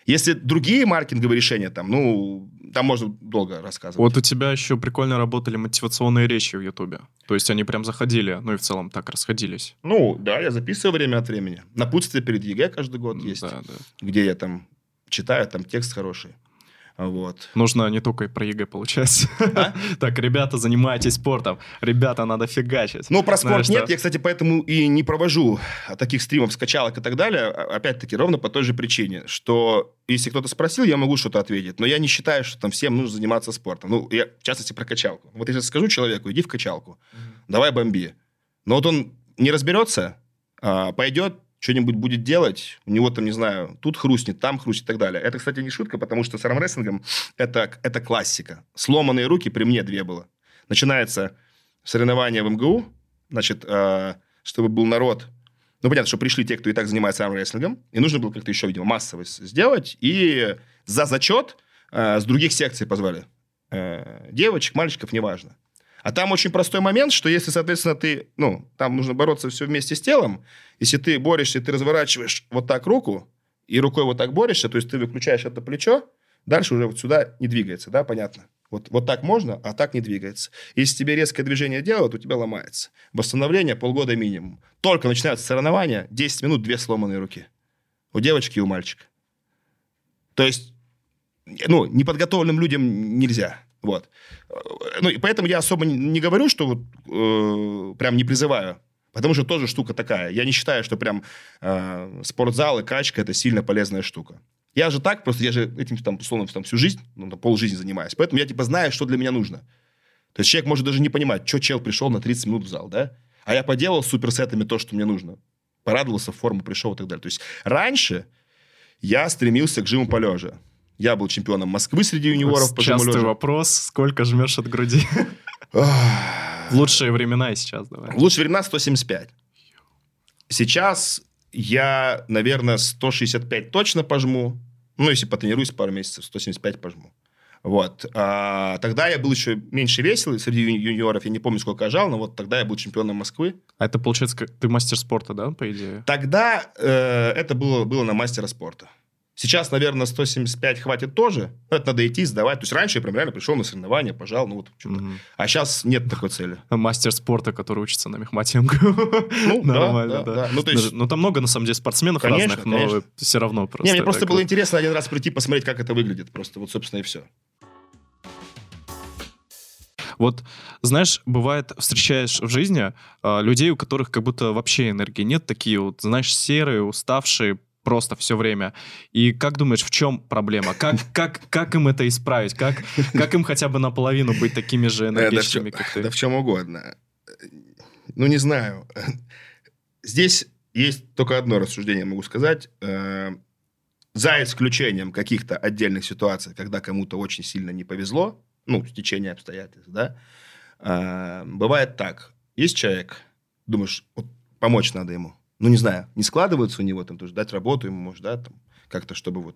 Если другие маркетинговые решения, там, ну, там можно долго рассказывать. Вот у тебя еще прикольно работали мотивационные речи в Ютубе. То есть они прям заходили, ну и в целом так расходились. Ну, да, я записываю время от времени. Напутствие перед ЕГЭ каждый год есть. Да, да. Где я там читаю, там текст хороший. Вот. Нужно не только про ЕГЭ получать. А? так, ребята, занимайтесь спортом. Ребята, надо фигачить. Ну, про спорт нет. Я, кстати, поэтому и не провожу таких стримов, с качалок и так далее. А, опять-таки, ровно по той же причине, что если кто-то спросил, я могу что-то ответить. Но я не считаю, что там всем нужно заниматься спортом. Ну, я, в частности, про качалку. Вот если скажу человеку, иди в качалку, давай бомби. Но вот он не разберется, а, пойдет, что-нибудь будет делать, у него там, не знаю, тут хрустнет, там хрустнет и так далее. Это, кстати, не шутка, потому что с армрестлингом это, это классика. Сломанные руки при мне две было. Начинается соревнование в МГУ, значит, э, чтобы был народ, ну, понятно, что пришли те, кто и так занимается армрестлингом, и нужно было как-то еще, видимо, массово сделать, и за зачет э, с других секций позвали. Э, девочек, мальчиков, неважно. А там очень простой момент, что если, соответственно, ты, ну, там нужно бороться все вместе с телом, если ты борешься, ты разворачиваешь вот так руку, и рукой вот так борешься, то есть ты выключаешь это плечо, дальше уже вот сюда не двигается, да, понятно? Вот, вот так можно, а так не двигается. Если тебе резкое движение делают, у тебя ломается. Восстановление полгода минимум. Только начинаются соревнования, 10 минут, две сломанные руки. У девочки и у мальчика. То есть, ну, неподготовленным людям нельзя. Вот. Ну, и поэтому я особо не, говорю, что вот, э, прям не призываю. Потому что тоже штука такая. Я не считаю, что прям э, спортзал и качка – это сильно полезная штука. Я же так, просто я же этим, там, условно, там, всю жизнь, ну, полжизни занимаюсь. Поэтому я, типа, знаю, что для меня нужно. То есть человек может даже не понимать, что чел пришел на 30 минут в зал, да? А я поделал суперсетами то, что мне нужно. Порадовался, в форму пришел и так далее. То есть раньше я стремился к жиму полежа. Я был чемпионом Москвы среди юниоров по Частый лежа. вопрос, сколько жмешь от груди? В лучшие времена и сейчас давай. В лучшие времена 175. Сейчас я, наверное, 165 точно пожму. Ну, если потренируюсь пару месяцев, 175 пожму. Вот. А, тогда я был еще меньше весел среди ю- юниоров. Я не помню, сколько я жал, но вот тогда я был чемпионом Москвы. А это, получается, ты мастер спорта, да, по идее? Тогда э, это было, было на мастера спорта. Сейчас, наверное, 175 хватит тоже. Но это надо идти, сдавать. То есть раньше я прям реально пришел на соревнования, пожал, ну вот что-то. Мгм. А сейчас нет такой цели. Мастер спорта, который учится на Мехматенко. Ну, да, Нормально, да, да. да. Ну, то есть- Ну, там много, на самом деле, спортсменов Конечно, разных, но конечно. все равно просто... не, мне просто было интересно один раз прийти, посмотреть, как это выглядит. Просто вот, собственно, и все. Вот, знаешь, бывает, встречаешь в жизни а, людей, у которых как будто вообще энергии нет, такие вот, знаешь, серые, уставшие, просто все время. И как думаешь, в чем проблема? Как, как, как им это исправить? Как, как им хотя бы наполовину быть такими же энергичными, как ты? Да в чем угодно. Ну, не знаю. Здесь есть только одно рассуждение, могу сказать. Э, За исключением каких-то отдельных ситуаций, когда кому-то очень сильно не повезло, ну, в течение обстоятельств, да, э, бывает так. Есть человек, думаешь, вот помочь надо ему. Ну, не знаю, не складывается у него там тоже, дать работу ему, может, да, там, как-то, чтобы вот...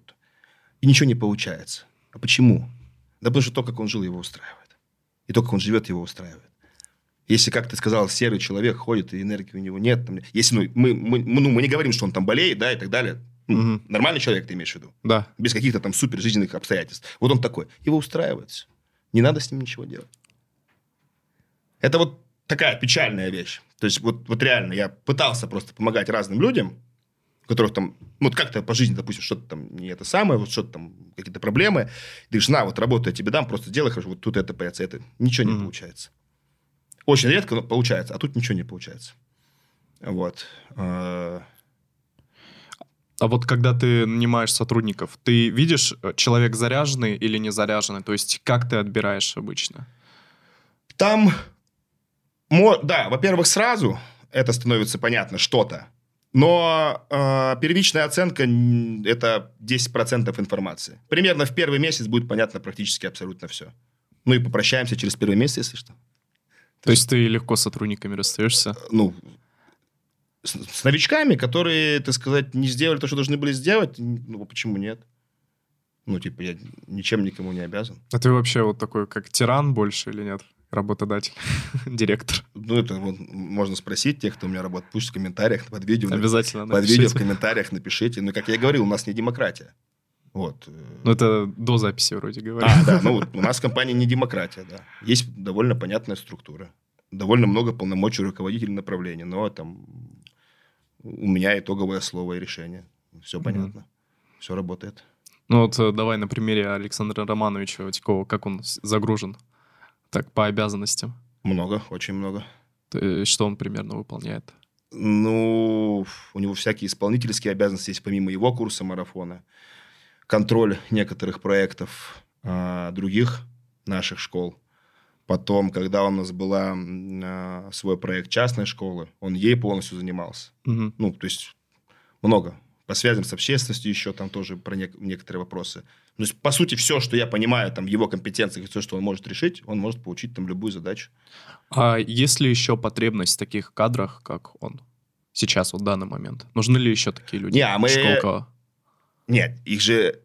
И ничего не получается. А почему? Да потому что то, как он жил, его устраивает. И то, как он живет, его устраивает. Если, как ты сказал, серый человек ходит, и энергии у него нет, там, если ну, мы, мы, ну, мы не говорим, что он там болеет, да, и так далее. Ну, Мгм. Нормальный человек, ты имеешь в виду? Да. Без каких-то там супер жизненных обстоятельств. Вот он такой. Его устраивает всё. Не надо с ним ничего делать. Это вот такая печальная вещь. То есть вот, вот реально я пытался просто помогать разным людям, у которых там, ну, вот как-то по жизни, допустим, что-то там не это самое, вот что-то там, какие-то проблемы. Ты говоришь, на, вот работу я тебе дам, просто сделай хорошо, вот тут это появится, это. Ничего не Мгм. получается. Очень редко но получается, а тут ничего не получается. Вот. Э, А вот когда ты нанимаешь сотрудников, ты видишь, э, человек заряженный или не заряженный? То есть как ты отбираешь обычно? Там, мо- да, во-первых, сразу это становится понятно, что-то. Но э, первичная оценка это 10% информации. Примерно в первый месяц будет понятно практически абсолютно все. Ну и попрощаемся через первый месяц, если что. То есть ты легко с сотрудниками расстаешься? Ну, с, с новичками, которые, так сказать, не сделали то, что должны были сделать, ну, почему нет? Ну, типа, я ничем никому не обязан. А ты вообще вот такой, как тиран больше или нет? Работодатель, директор. Ну, это вот можно спросить тех, кто у меня работает. Пусть в комментариях под видео Обязательно Под видео в напишите. комментариях напишите. Ну, как я говорил, у нас не демократия. Вот. Ну, это до записи вроде говорю. А, да, ну вот у нас в компании не демократия, да. Есть довольно понятная структура. Довольно много полномочий руководителей направления, но там у меня итоговое слово и решение. Все понятно. Все работает. Ну вот э, давай на примере Александра Романовича Тикова, как он загружен так по обязанностям. Много, очень много. Есть Что он примерно выполняет? Ну, у него всякие исполнительские обязанности есть помимо его курса марафона. Контроль некоторых проектов а, других наших школ. Потом, когда у нас была а, свой проект частной школы, он ей полностью занимался. Мгм. Ну, то есть много. По связям с общественностью еще там тоже про нек- некоторые вопросы. То есть, по сути, все, что я понимаю, там, в его компетенциях, и все, что он может решить, он может получить там любую задачу. А есть ли еще потребность в таких кадрах, как он? Сейчас, вот в данный момент. Нужны ли еще такие люди? Не, а мы- Школка. Нет, их же...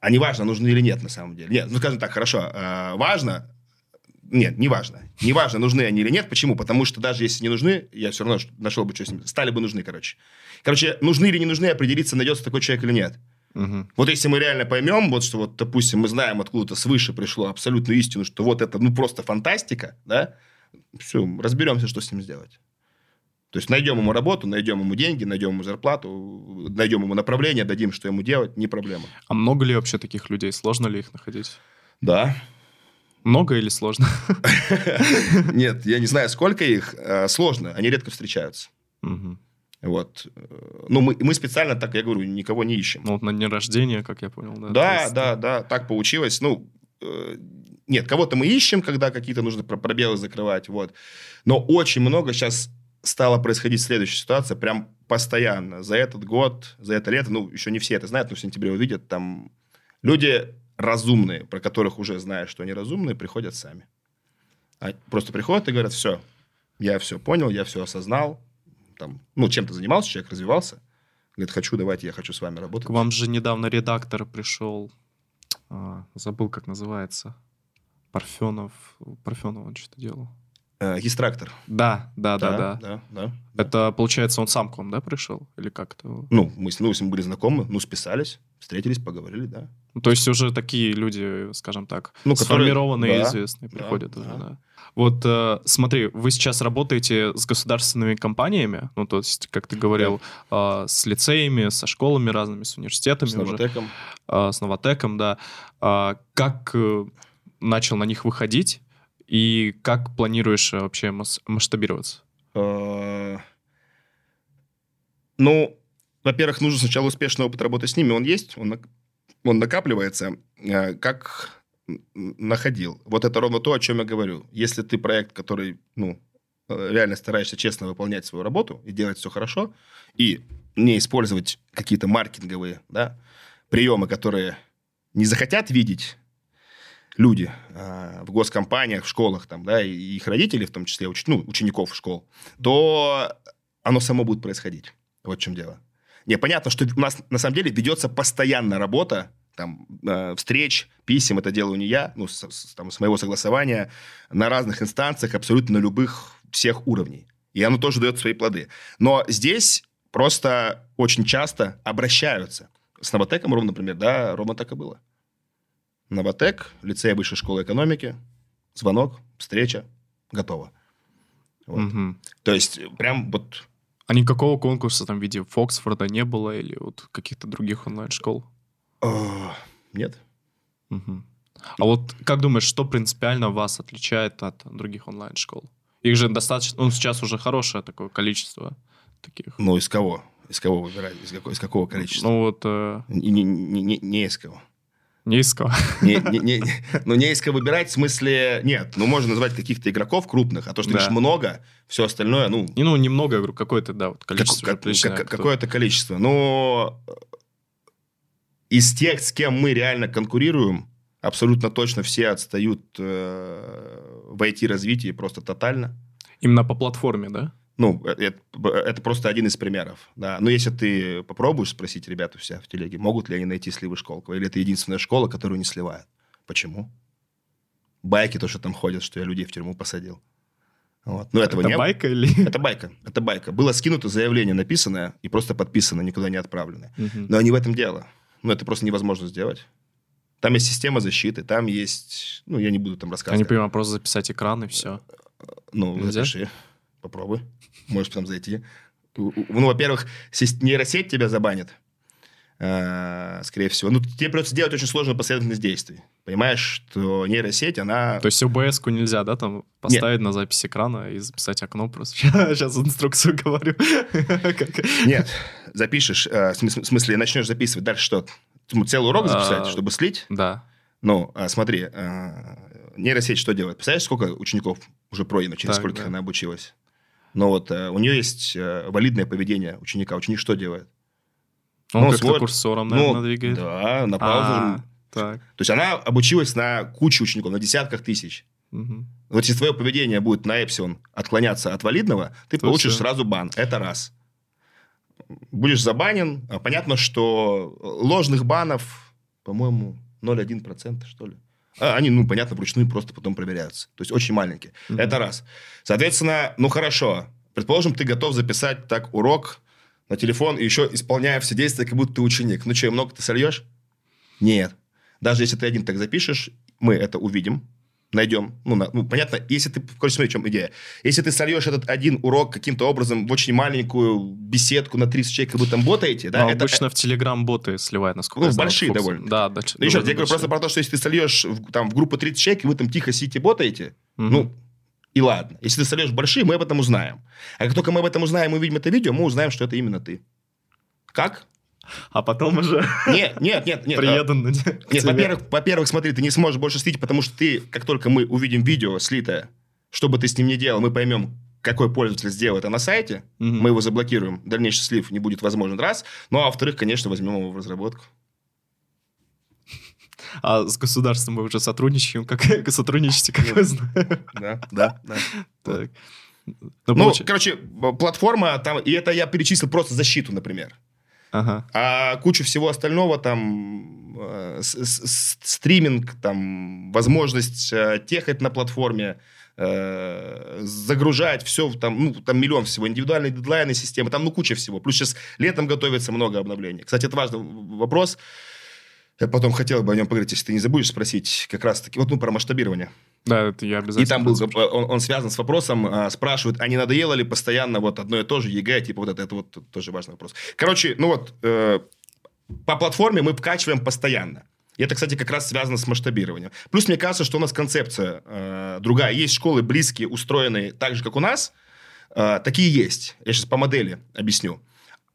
А не важно, нужны или нет, на самом деле. Нет, ну, скажем так, хорошо. э, важно... Нет, не важно. Не важно, нужны они или нет. Почему? Потому что даже если не нужны, я все равно нашел бы, что с ними... Стали бы нужны, короче. Короче, нужны или не нужны, определиться, найдется такой человек или нет. Мгм. Вот если мы реально поймем, вот что вот, допустим, мы знаем откуда-то свыше пришло абсолютную истину, что вот это, ну, просто фантастика, да, все, разберемся, что с ним сделать. То есть найдем ему работу, найдем ему деньги, найдем ему зарплату, найдем ему направление, дадим, что ему делать, не проблема. А много ли вообще таких людей? Сложно ли их находить? Да. Много или сложно? Нет, я не знаю, сколько их. э, Сложно, они редко встречаются. Вот. Ну, мы, мы специально, так я говорю, никого не ищем. Ну вот на день рождения, как я понял, да? Да, есть, да, да, так получилось. Ну, э, нет, кого-то мы ищем, когда какие-то нужно про- пробелы закрывать, вот. Но очень много сейчас стала происходить следующая ситуация, прям постоянно. За этот год, за это лето, ну, еще не все это знают, но в сентябре увидят, там люди разумные, про которых уже знаешь, что они разумные, приходят сами. А просто приходят и говорят, все, я все понял, я все осознал, там, ну, чем-то занимался, человек развивался, говорит, хочу, давайте, я хочу с вами работать. К вам же недавно редактор пришел, А, забыл, как называется. Парфенов. Парфенов он что-то делал. Э, Гистрактор. Да, да, да, да. да, да. Это, получается, он сам к вам, да, пришел? Или как это? Ну, мы с, ну, с ним были знакомы, ну, списались, встретились, поговорили, да. Ну, То есть уже такие люди, скажем так, Ну, которые- сформированные, да, известные, да, приходят уже, да. да. Вот э, смотри, вы сейчас работаете с государственными компаниями, ну, то есть, как ты говорил, э, с лицеями, со школами разными, с университетами С уже, Новотеком. э, с Новотеком, да. А как э, начал на них выходить и как планируешь э, вообще мас- масштабироваться? Э, Ну, во-первых, нужно сначала успешный опыт работы с ними. Он есть, он, он накапливается. Э, Как находил? Вот это ровно то, о чем я говорю. Если ты проект, который, ну, э, реально стараешься честно выполнять свою работу и делать все хорошо, и не использовать какие-то маркетинговые да, приемы, которые не захотят видеть люди э, в госкомпаниях, в школах, там, да, и их родители, в том числе уч- ну, учеников школ, то оно само будет происходить. Вот в чем дело. Не, понятно, что у нас на самом деле ведется постоянно работа, там, э, встреч, писем, это делаю не я, ну, с, с- там, с моего согласования, на разных инстанциях, абсолютно на любых всех уровней. И оно тоже дает свои плоды. Но здесь просто очень часто обращаются. С Новотеком, например, да, ровно так и было. Новотек, лицей высшей школы экономики, звонок, встреча, готово. Вот. Мгм. То есть прям вот А никакого конкурса там в виде Фоксфорда не было или вот каких-то других онлайн-школ? э, нет. Мгм. А вот как думаешь, что принципиально вас отличает от других онлайн-школ? Их же достаточно, ну, сейчас уже хорошее такое количество таких. Ну, из кого? Из кого выбирать? Из, какого, из какого количества? Ну вот, э, не, не, не- не из кого. Не из кого. Не, не, не, ну, не из кого выбирать, в смысле... Нет, ну, можно назвать каких-то игроков крупных, а то, что Да. лишь много, все остальное, ну, Не, ну, немного, я говорю, какое-то, да, вот количество. Как- как- кто- какое-то количество. Но из тех, с кем мы реально конкурируем, абсолютно точно все отстают э, в IT-развитии просто тотально. Именно по платформе, да? Ну, э, это, это просто один из примеров. Да. Но если ты попробуешь спросить ребят у себя в телеге, могут ли они найти сливы Школково, или это единственная школа, которую не сливают. Почему? Байки то, что там ходят, что я людей в тюрьму посадил. Вот. Но этого Это не байка или... Это байка. Это байка. Было скинуто заявление написанное и просто подписано, никуда не отправленное. Мгм. Но не в этом дело. Ну, это просто невозможно сделать. Там есть система защиты, там есть... Ну, я не буду там Я не рассказывать. понимаю, просто записать экран и все. Ну, Нельзя? запиши. Попробуй. Можешь потом зайти. Ну, во-первых, нейросеть тебя забанит. э, Скорее всего. Ну, тебе придется делать очень сложную последовательность действий. Понимаешь, что нейросеть, она... То есть OBS-ку нельзя, да, там поставить на запись экрана и записать окно просто. Сейчас инструкцию говорю. Нет, запишешь, э, в смыс- в смысле, начнешь записывать. Дальше что? Ты Целый урок записать, А, чтобы слить? Да. Ну, а, смотри, а, нейросеть что делает? Представляешь, сколько учеников уже пройдено, через сколько она обучилась? Но вот э, у нее есть э, валидное поведение ученика. Ученик что делает? Он Ну, как-то курсором, Ну, наверное, двигает. Да, на А, паузу. Так. То есть она обучилась на куче учеников, на десятках тысяч. Мгм. Вот если твое поведение будет на эпсилон отклоняться от валидного, ты То получишь всё. сразу бан. Это раз. Будешь забанен. А Понятно, что ложных банов, по-моему, 0,1% что ли. А, они, ну, понятно, вручную просто потом проверяются. То есть очень маленькие. Мгм. Это раз. Соответственно, ну хорошо. Предположим, ты готов записать так урок на телефон и еще исполняя все действия, как будто ты ученик. Ну что, много ты сольешь? Нет. Даже если ты один так запишешь, мы это увидим, найдем. Ну, на- ну, понятно, если ты... Короче, смотри, в чем идея. Если ты сольешь этот один урок каким-то образом в очень маленькую беседку на 30 человек, как вы там ботаете, да, Ну, это- обычно в Телеграм боты сливают, насколько Ну, я знаю, большие Фокс. довольно. Да, да. Ну, еще раз, я говорю просто про то, что если ты сольешь в, там, в группу 30 человек, и вы там тихо сидите, ботаете, ну, и ладно. Если ты сольешь большие, мы об этом узнаем. А как только мы об этом узнаем и увидим это видео, мы узнаем, что это именно ты. Как? А потом уже Нет, нет, нет, нет. приеду на к Нет, во-первых, во-первых, смотри, ты не сможешь больше слить, потому что ты, как только мы увидим видео слитое, что бы ты с ним ни делал, мы поймем, какой пользователь сделал это на сайте, Мгм. мы его заблокируем, дальнейший слив не будет возможен, раз. Ну, а во-вторых, конечно, возьмем его в разработку. А с государством вы уже сотрудничаем? Как сотрудничаете, как вы знаете? Да, да, да. Так. Ну, получи- короче, платформа там, и это я перечислил просто защиту, например. Ага. А кучу всего остального, там, э, стриминг, там, возможность э, техать на платформе, э, загружать все, там, ну, там миллион всего, индивидуальные дедлайны системы, там, ну, куча всего. Плюс сейчас летом готовится много обновлений. Кстати, это важный вопрос. Я потом хотел бы о нем поговорить, если ты не забудешь спросить, как раз-таки, вот, ну, про масштабирование. Да, это я обязательно. И там был, подскажу. он, он связан с вопросом, а, спрашивают, а не надоело ли постоянно вот одно и то же ЕГЭ, типа вот это, это вот тоже важный вопрос. Короче, ну вот, э, по платформе мы вкачиваем постоянно. И это, кстати, как раз связано с масштабированием. Плюс мне кажется, что у нас концепция э, другая. Есть школы близкие, устроенные так же, как у нас. Э, такие есть. Я сейчас по модели объясню.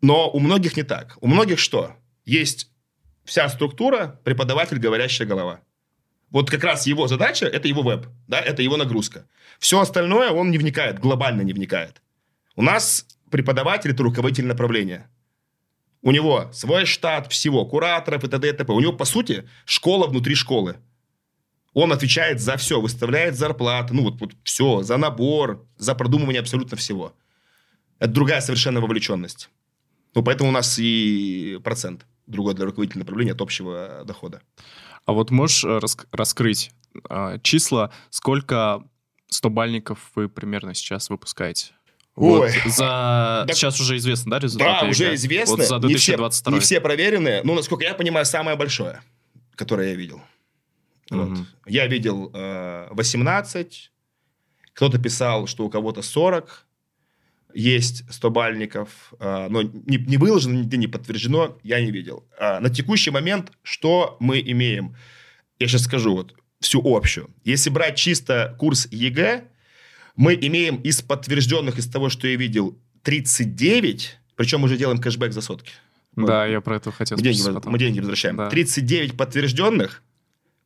Но у многих не так. У многих что? Есть вся структура, преподаватель, говорящая голова. Вот как раз его задача – это его веб, да, это его нагрузка. Все остальное он не вникает, глобально не вникает. У нас преподаватель – это руководитель направления. У него свой штат всего, кураторов и т.д. и т.п. У него, по сути, школа внутри школы. Он отвечает за все, выставляет зарплаты, ну вот, вот все, за набор, за продумывание абсолютно всего. Это другая совершенно вовлеченность. Ну, поэтому у нас и процент другой для руководителя направления от общего дохода. А вот можешь э, рас- раскрыть а, числа, сколько 100-бальников вы примерно сейчас выпускаете? Ой. Вот за... Да- Сейчас уже известно, да, Да, результаты? уже ЕГЭ? известно. Вот за не, все, 2022. не все проверенные. Ну, насколько я понимаю, самое большое, которое я видел. Вот. Я видел э, 18. Кто-то писал, что у кого-то 40. Есть 100 бальников, э, но не, не выложено, нигде не подтверждено, я не видел. А на текущий момент что мы имеем? Я сейчас скажу вот всю общую. Если брать чисто курс ЕГЭ, мы имеем из подтвержденных, из того, что я видел, 39, причем уже делаем кэшбэк за сотки. Да, я про это хотел Мы деньги, потом. мы деньги возвращаем. Да. 39 подтвержденных.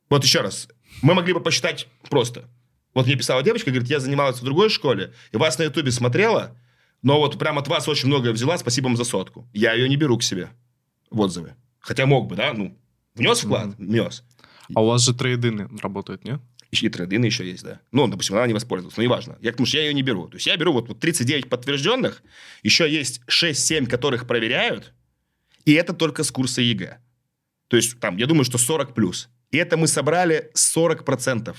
Вот еще раз. Мы могли бы посчитать просто. Вот мне писала девочка, говорит, я занималась в другой школе, и вас на ютубе смотрела, но вот прям от вас очень многое взяла, спасибо вам за сотку. Я ее не беру к себе в отзывы. Хотя мог бы, да? Ну, внес вклад? Внес. А у вас же трейд-ины работают, нет? И трейд-ины еще есть, да. Ну, допустим, она не воспользовалась, но неважно. Я, потому что я ее не беру. То есть я беру вот, вот 39 подтвержденных, еще есть 6-7, которых проверяют, и это только с курса ЕГЭ. То есть там, я думаю, что 40 плюс. И это мы собрали 40%.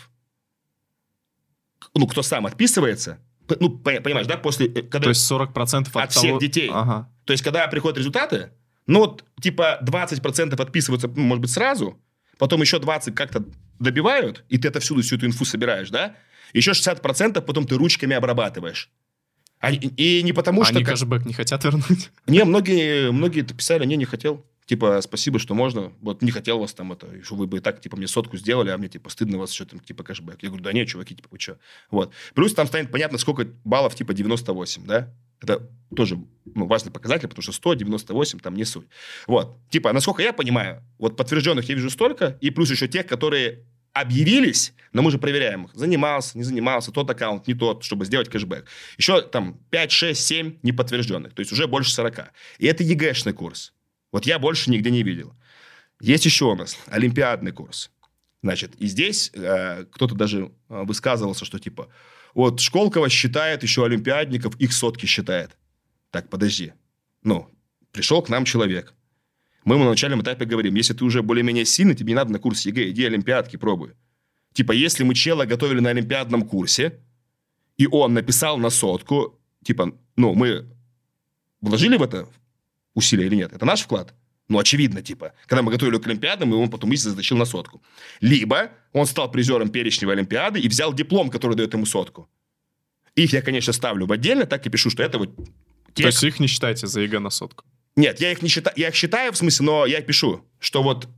Ну, кто сам отписывается, ну, по- понимаешь, да, после... э, Когда, То есть 40% от, От всех того- детей. Ага. то есть, когда приходят результаты, ну, вот, типа, 20% отписываются, ну, может быть, сразу, потом еще 20 как-то добивают, и ты это всюду всю эту инфу собираешь, да? Еще 60% потом ты ручками обрабатываешь. А- и, не потому, что... Они как- кэшбэк не хотят вернуть? Не, многие, многие это писали, не, не хотел. Типа, спасибо, что можно. Вот не хотел вас там это, что вы бы и так, типа, мне сотку сделали, а мне, типа, стыдно вас еще там, типа, кэшбэк. Я говорю, да нет, чуваки, типа, вы что? Вот. Плюс там станет понятно, сколько баллов, типа, 98, да? Это тоже ну, важный показатель, потому что 100, 98, там не суть. Вот. Типа, насколько я понимаю, вот подтвержденных я вижу столько, и плюс еще тех, которые объявились, но мы же проверяем их. Занимался, не занимался, тот аккаунт, не тот, чтобы сделать кэшбэк. Еще там 5, 6, 7 неподтвержденных, то есть уже больше 40. И это ЕГЭшный курс. Вот я больше нигде не видел. Есть еще у нас олимпиадный курс. Значит, и здесь э, кто-то даже э, высказывался, что типа, вот Школково считает еще олимпиадников, их сотки считает. Так, подожди. Ну, пришел к нам человек. Мы ему на начальном этапе говорим, если ты уже более-менее сильный, тебе не надо на курс ЕГЭ, иди олимпиадки пробуй. Типа, если мы чела готовили на олимпиадном курсе, и он написал на сотку, типа, ну, мы вложили в это усилия или нет? Это наш вклад? Ну, очевидно, типа. Когда мы готовили к Олимпиадам, и он потом быстро затащил на сотку. Либо он стал призером перечневой Олимпиады и взял диплом, который дает ему сотку. Их я, конечно, ставлю в отдельно, так и пишу, что это вот те, То есть их не считайте за ЕГЭ на сотку? Нет, я их не считаю, я их считаю, в смысле, но я пишу, что вот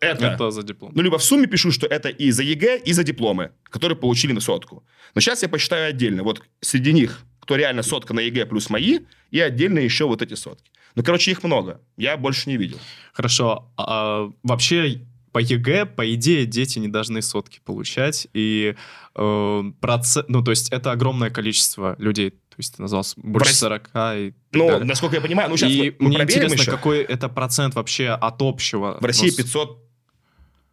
это... Это за диплом. Ну, либо в сумме пишу, что это и за ЕГЭ, и за дипломы, которые получили на сотку. Но сейчас я посчитаю отдельно. Вот среди них, кто реально сотка на ЕГЭ плюс мои, и отдельно еще вот эти сотки. Ну, короче, их много. Я больше не видел. Хорошо. А, вообще по ЕГЭ, по идее, дети не должны сотки получать. И э, процент... Ну, то есть это огромное количество людей. То есть ты назвал больше России- 40 и Ну, далее. насколько я понимаю, ну, сейчас и мы, мы мне интересно, еще. какой это процент вообще от общего. В России Ну, с- 500...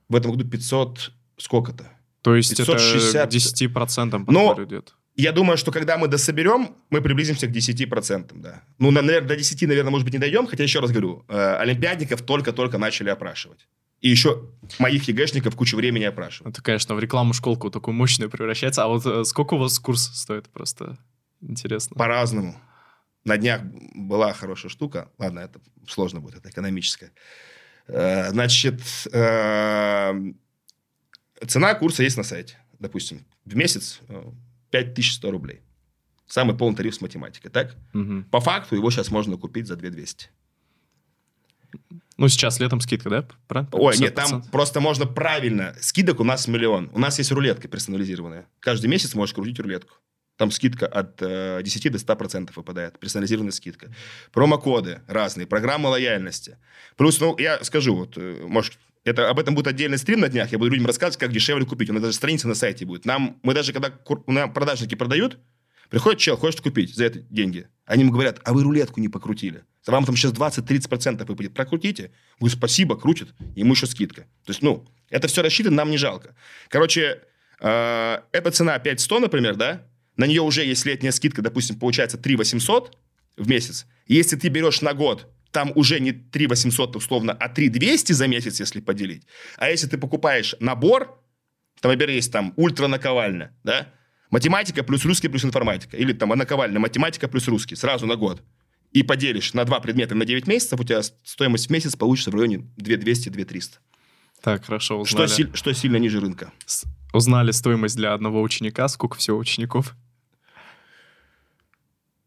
В этом году 500... Сколько-то? То есть 560. это к 10% Но- подходит. Я думаю, что когда мы дособерем, мы приблизимся к 10%, да. Ну, наверное, до 10, наверное, может быть, не дойдем, хотя, еще раз говорю, э, олимпиадников только-только начали опрашивать. И еще моих ЕГЭшников кучу времени опрашивают. Это, конечно, в рекламу школку такую мощную превращается. А вот э, сколько у вас курс стоит просто? Интересно. По-разному. На днях была хорошая штука. Ладно, это сложно будет, это экономическое. Э, значит, э, цена курса есть на сайте. Допустим, в месяц э, 5100 рублей. Самый полный тариф с математикой, так? Мгм. По факту его сейчас можно купить за 2200. Ну, сейчас летом скидка, да? Правильно? Ой, нет, там 50%? просто можно правильно. Скидок у нас миллион. У нас есть рулетка персонализированная. Каждый месяц можешь крутить рулетку. Там скидка от э, 10 до 100% выпадает. Персонализированная скидка. Промокоды разные, программы лояльности. Плюс, ну, я скажу, вот, э, может, это, об этом будет отдельный стрим на днях. Я буду людям рассказывать, как дешевле купить. У нас даже страница на сайте будет. Нам, мы даже, когда кур- нас продажники продают, приходит чел, хочет купить за это деньги. Они ему говорят, а вы рулетку не покрутили. Вам там сейчас 20-30% выпадет. Прокрутите. Вы спасибо, крутит. Ему еще скидка. То есть, ну, это все рассчитано, нам не жалко. Короче, э, эта цена 5100, например, да? На нее уже есть летняя скидка, допустим, получается 3 800 в месяц. Если ты берешь на год, там уже не 3 800 условно, а 3 200 за месяц, если поделить. А если ты покупаешь набор, там, например, есть там ультра наковальня, да? Математика плюс русский плюс информатика. Или там наковальня, математика плюс русский. Сразу на год. И поделишь на два предмета на 9 месяцев, у тебя стоимость в месяц получится в районе 2200-2300. Так, хорошо, Что, узнали. силь- что сильно ниже рынка. С- Узнали стоимость для одного ученика, сколько всего учеников.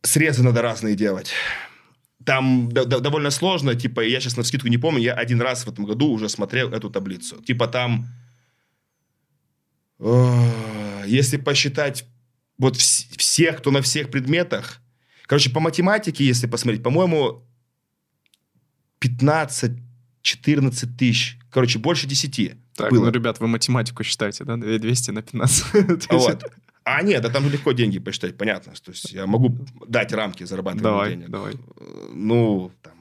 Срезы надо разные делать. Там до- до- довольно сложно, типа, я сейчас на скидку не помню, я один раз в этом году уже смотрел эту таблицу. Типа там, э, если посчитать вот вс- всех, кто на всех предметах, короче, по математике, если посмотреть, по-моему, 15-14 тысяч, короче, больше 10 Так, было. ну, ребят, вы математику считаете, да? 200 на 15. А вот. А нет, да там же легко деньги посчитать, понятно. То есть я могу дать рамки зарабатывания Давай, денег. давай. Ну, там,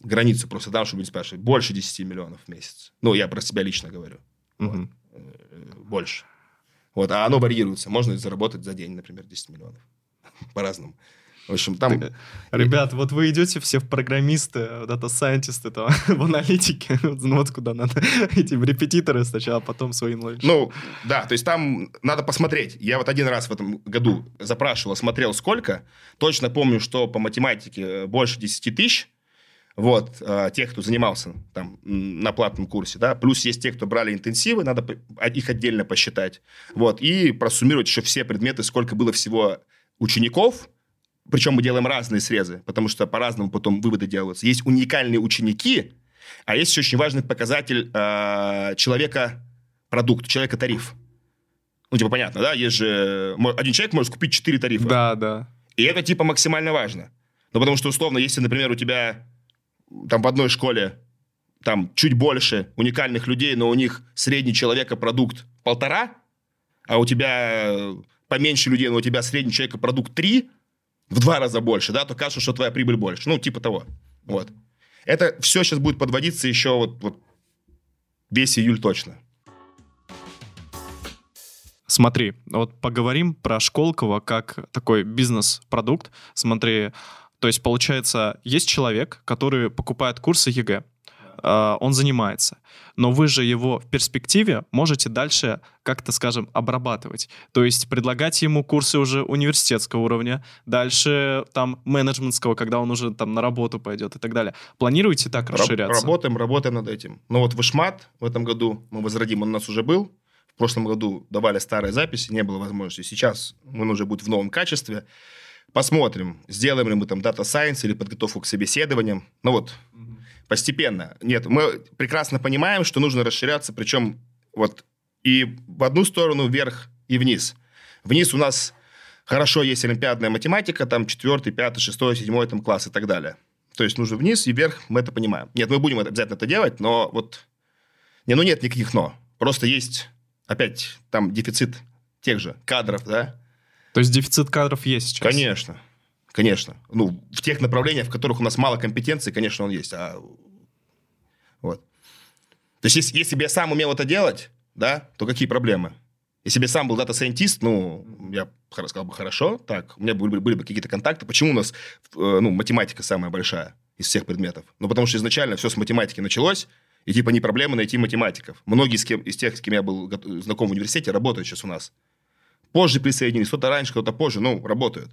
границу просто дам, чтобы не спрашивать. Больше 10 миллионов в месяц. Ну, я про себя лично говорю. Э, Больше. Вот, а оно варьируется. Можно заработать за день, например, 10 миллионов. По-разному. В общем, там... Ребят, вот вы идете все в программисты, в дата-сайентисты, там, в аналитике, ну вот куда надо идти, в репетиторы сначала, а потом свои knowledge. Ну, да, то есть там надо посмотреть. Я вот один раз в этом году запрашивал, смотрел сколько. Точно помню, что по математике э, больше 10 тысяч. Вот, э, тех, кто занимался там на платном курсе, да. Плюс есть те, кто брали интенсивы, надо а- их отдельно посчитать. Вот, и просуммировать еще все предметы, сколько было всего учеников. Причем мы делаем разные срезы, потому что по-разному потом выводы делаются. Есть уникальные ученики, а есть еще очень важный показатель э, человека продукт, человека тариф. Ну, типа, понятно, да? Есть же... Один человек может купить 4 тарифа. Да, да. И это, типа, максимально важно. Ну, потому что, условно, если, например, у тебя там в одной школе там чуть больше уникальных людей, но у них средний человека продукт полтора, а у тебя э, поменьше людей, но у тебя средний человека продукт три, в два раза больше, да, то кажется, что твоя прибыль больше. Ну, типа того. Вот. Это все сейчас будет подводиться еще вот, вот весь июль точно. Смотри, вот поговорим про Школково как такой бизнес-продукт. Смотри, то есть получается, есть человек, который покупает курсы ЕГЭ, э, он занимается, но вы же его в перспективе можете дальше как-то, скажем, обрабатывать. То есть предлагать ему курсы уже университетского уровня, дальше там менеджментского, когда он уже там на работу пойдет и так далее. Планируете так расширяться? Работаем, работаем над этим. Но вот вышмат в этом году, мы возродим, он у нас уже был. В прошлом году давали старые записи, не было возможности. Сейчас он уже будет в новом качестве. Посмотрим, сделаем ли мы там дата сайенс или подготовку к собеседованиям. Ну вот, постепенно. Нет, мы прекрасно понимаем, что нужно расширяться, причем вот и в одну сторону вверх и вниз. Вниз у нас хорошо есть олимпиадная математика, там четвертый, пятый, шестой, седьмой там класс и так далее. То есть нужно вниз и вверх, мы это понимаем. Нет, мы будем это- обязательно это делать, но вот... Не, ну нет никаких но. Просто есть, опять, там дефицит тех же кадров, да? То есть дефицит кадров есть сейчас? Конечно, конечно. Ну, в тех направлениях, в которых у нас мало компетенций, конечно, он есть. А... Вот. То есть, если, если бы я сам умел это делать, да, то какие проблемы? Если бы я сам был дата-сайентист, ну, я сказал бы, хорошо, так, у меня были, были бы какие-то контакты. Почему у нас, э, ну, математика самая большая из всех предметов? Ну, потому что изначально все с математики началось, и типа не проблема найти математиков. Многие из, кем, из тех, с кем я был знаком в университете, работают сейчас у нас. Позже присоединились, кто-то раньше, кто-то позже, ну, работают.